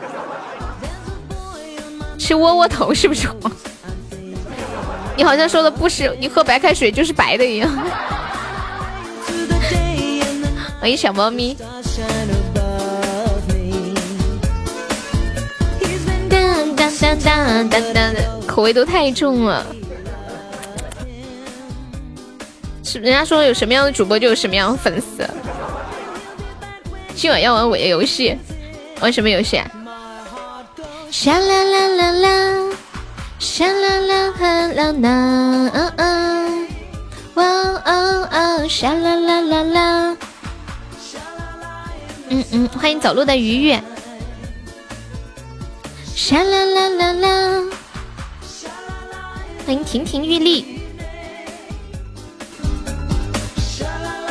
吃窝窝头是不是？你好像说的不是，你喝白开水就是白的一样。欢迎小猫咪。口味都太重了。是人家说有什么样的主播就有什么样的粉丝。今晚要玩我的游戏，玩什么游戏啊？沙啦啦啦啦，沙啦啦啦啦，嗯嗯，哇哦哦，沙啦啦啦啦，嗯嗯，欢迎走路的鱼鱼。沙啦啦啦啦，欢迎亭亭玉立。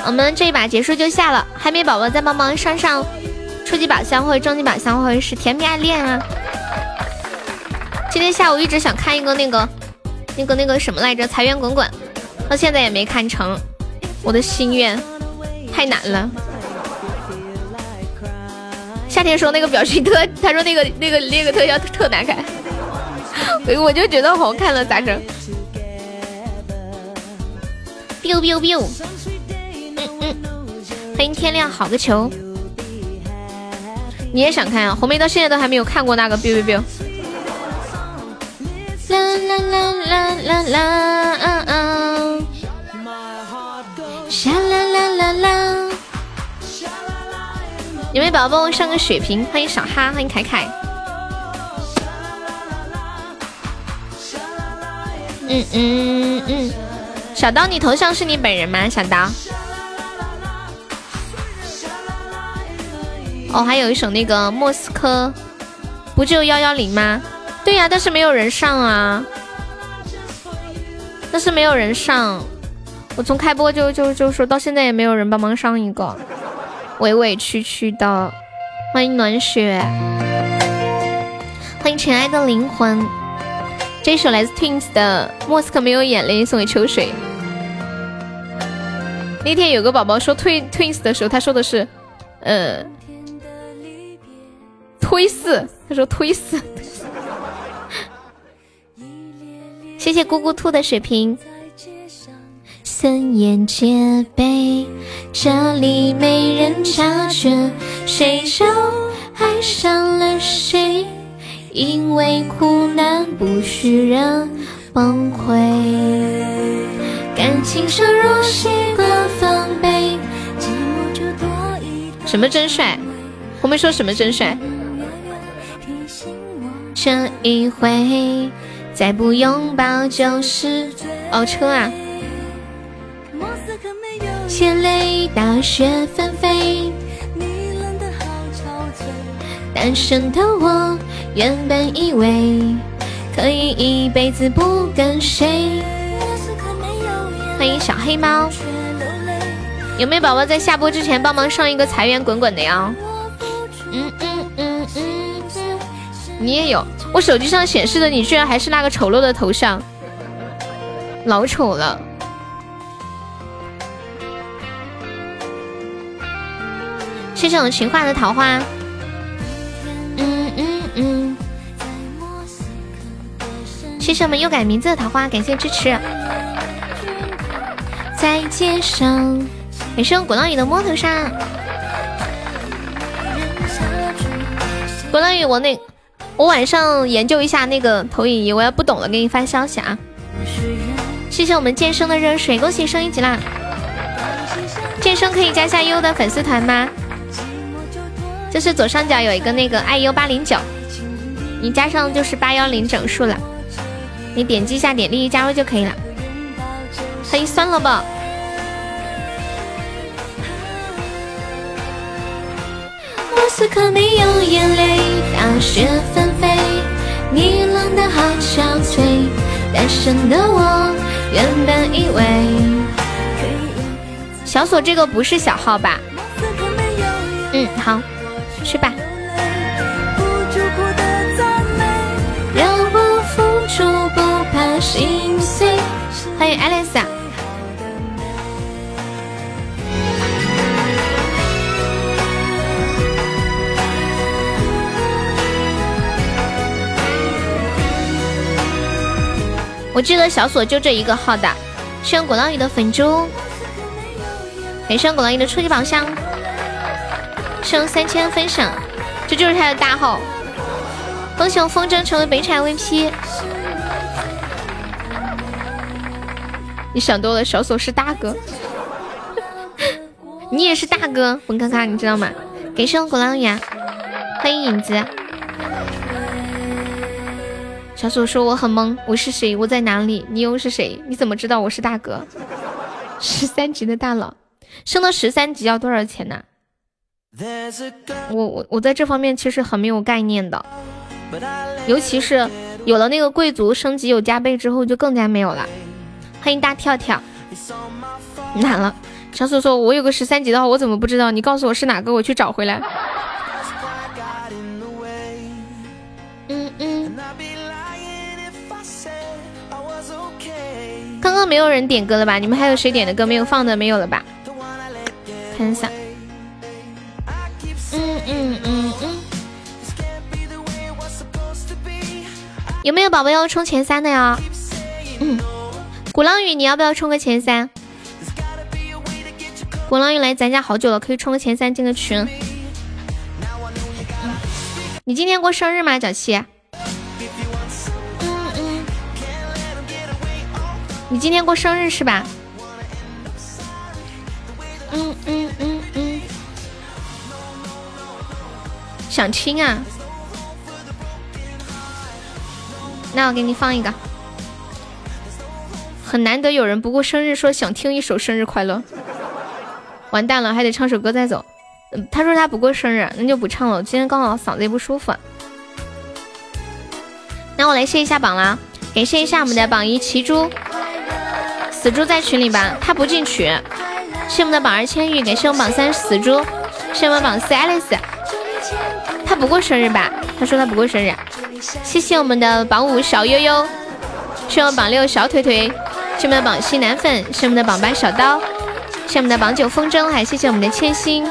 我们这一把结束就下了，海绵宝宝再帮忙上上初级宝箱或者中级宝箱，或者是甜蜜爱恋啊。今天下午一直想看一个那个那个那个什么来着，财源滚滚，到现在也没看成，我的心愿太难了。夏天说那个表情特，他说那个那个那个特效特难看，我就觉得好看了，咋整？biu biu biu。欢迎天亮好个球，你也想看啊？红梅到现在都还没有看过那个 biu biu biu。啦啦啦啦啦啦，嗯嗯。沙啦啦啦啦。有没有宝宝帮我上个血瓶？欢迎小哈，欢迎凯凯。嗯嗯嗯。小刀，你头像是你本人吗？小刀。哦，还有一首那个莫斯科，不就幺幺零吗？对呀，但是没有人上啊，但是没有人上。我从开播就就就说到现在也没有人帮忙上一个，委委屈屈的。欢迎暖雪，欢迎尘埃的灵魂。这首来自 Twins 的《莫斯科没有眼泪》送给秋水。那天有个宝宝说 Twins 的时候，他说的是，呃。推四，他说推四。谢谢咕咕兔的水瓶。森严戒备，这里没人察觉，谁就爱上了谁。因为苦难不许人崩溃，感情上若习惯防备，寂寞就多一什么真帅？我们说什么真帅。这一回，再不拥抱就是哦车啊！眼泪大雪纷飞，单身的我原本以为可以一辈子不跟谁。欢迎小黑猫，有没有宝宝在下播之前帮忙上一个财源滚滚的呀？嗯嗯。你也有，我手机上显示的你居然还是那个丑陋的头像，老丑了。谢谢我们情话的桃花，嗯嗯嗯。谢谢我们又改名字的桃花，感谢支持。在街上，感谢滚浪雨的摸头杀。滚浪雨，我那。我晚上研究一下那个投影仪，我要不懂了给你发消息啊！谢谢我们健身的热水，恭喜升一级啦！健身可以加下优的粉丝团吗？就是左上角有一个那个爱优八零九，你加上就是八幺零整数了，你点击一下点立即加入就可以了。欢迎酸萝卜。此刻没有眼泪，大雪纷飞，你冷的好憔悴。单身的我原本以为，小锁这个不是小号吧？嗯，好，去吧。让我付出不怕心碎。欢迎 Alice。我记得小锁就这一个号的，谢果浪屿的粉猪，感谢果浪屿的初级宝箱，谢三千分享，这就是他的大号。恭喜我风筝成为北产 VP，你想多了，小锁是大哥，你也是大哥，文卡卡你知道吗？感谢果浪屿，欢迎影子。小锁说：“我很懵，我是谁？我在哪里？你又是谁？你怎么知道我是大哥？十三级的大佬，升到十三级要多少钱呢？我我我在这方面其实很没有概念的，尤其是有了那个贵族升级有加倍之后，就更加没有了。欢迎大跳跳，难了。小鼠说：“我有个十三级的话，我怎么不知道？你告诉我是哪个，我去找回来。”刚刚没有人点歌了吧？你们还有谁点的歌没有放的？没有了吧？看一下。嗯嗯嗯嗯。有没有宝宝要冲前三的呀？嗯。鼓浪屿，你要不要冲个前三？鼓浪屿来咱家好久了，可以冲个前三进个群。你今天过生日吗，小七？你今天过生日是吧？嗯嗯嗯嗯。想听啊？那我给你放一个。很难得有人不过生日说想听一首生日快乐，完蛋了，还得唱首歌再走。嗯，他说他不过生日，那就不唱了。今天刚好嗓子也不舒服。那我来谢一下榜啦，感谢一下我们的榜一奇猪，死猪在群里吧，他不进群。谢我们的榜二千玉，感谢我们榜三死猪，谢我们榜四 Alice，他不过生日吧？他说他不过生日。谢谢我们的榜五小悠悠，谢我们榜六小腿腿。谢我们的榜七男粉，谢我们的榜八小刀，谢我们的榜九风筝，还谢谢我们的千心，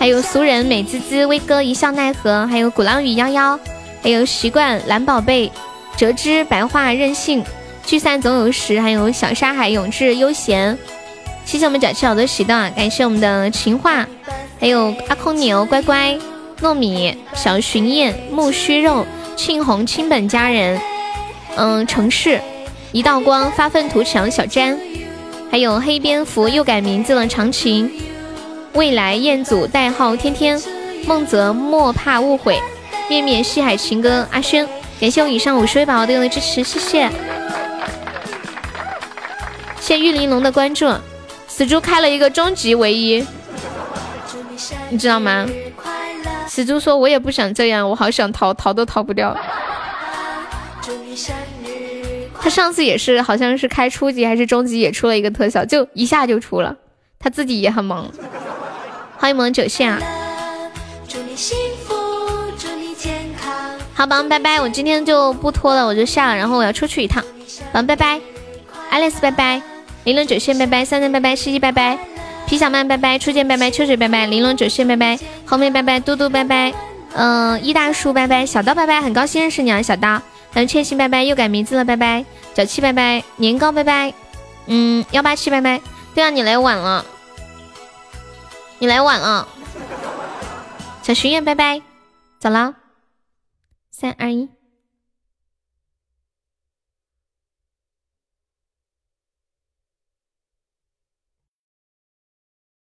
还有俗人美滋滋，威哥一笑奈何，还有鼓浪屿幺幺，还有习惯蓝宝贝，折枝白话任性，聚散总有时，还有小沙海永志悠闲，谢谢我们脚气好的喜到，感谢我们的情话，还有阿空牛乖乖，糯米小巡宴木须肉，庆红亲本家人，嗯城市。一道光发愤图强，小詹，还有黑蝙蝠又改名字了，长情，未来彦祖代号天天，梦泽莫怕误会，面面西海情歌阿轩，感谢我以上五十位宝宝对我的支持，谢谢，谢玉玲珑的关注，死猪开了一个终极唯一，你知道吗？死猪说，我也不想这样，我好想逃，逃都逃不掉。他上次也是，好像是开初级还是中级，也出了一个特效，就一下就出了，他自己也很忙。欢迎萌九线啊！好，宝宝拜拜，我今天就不拖了，我就下了，然后我要出去一趟。宝宝拜拜，Alice 拜拜，玲珑九线拜拜，三三拜拜，西西拜拜，皮小曼拜拜，初见拜拜，秋水拜拜，玲珑九线拜拜，后面拜拜，嘟嘟拜拜，嗯，一大叔拜拜，小刀拜拜，很高兴认识你啊，小刀。还有千玺拜拜，又改名字了拜拜，小七拜拜，年糕拜拜，嗯，幺八七拜拜。对啊，你来晚了，你来晚了。小巡演拜拜，走了，三二一。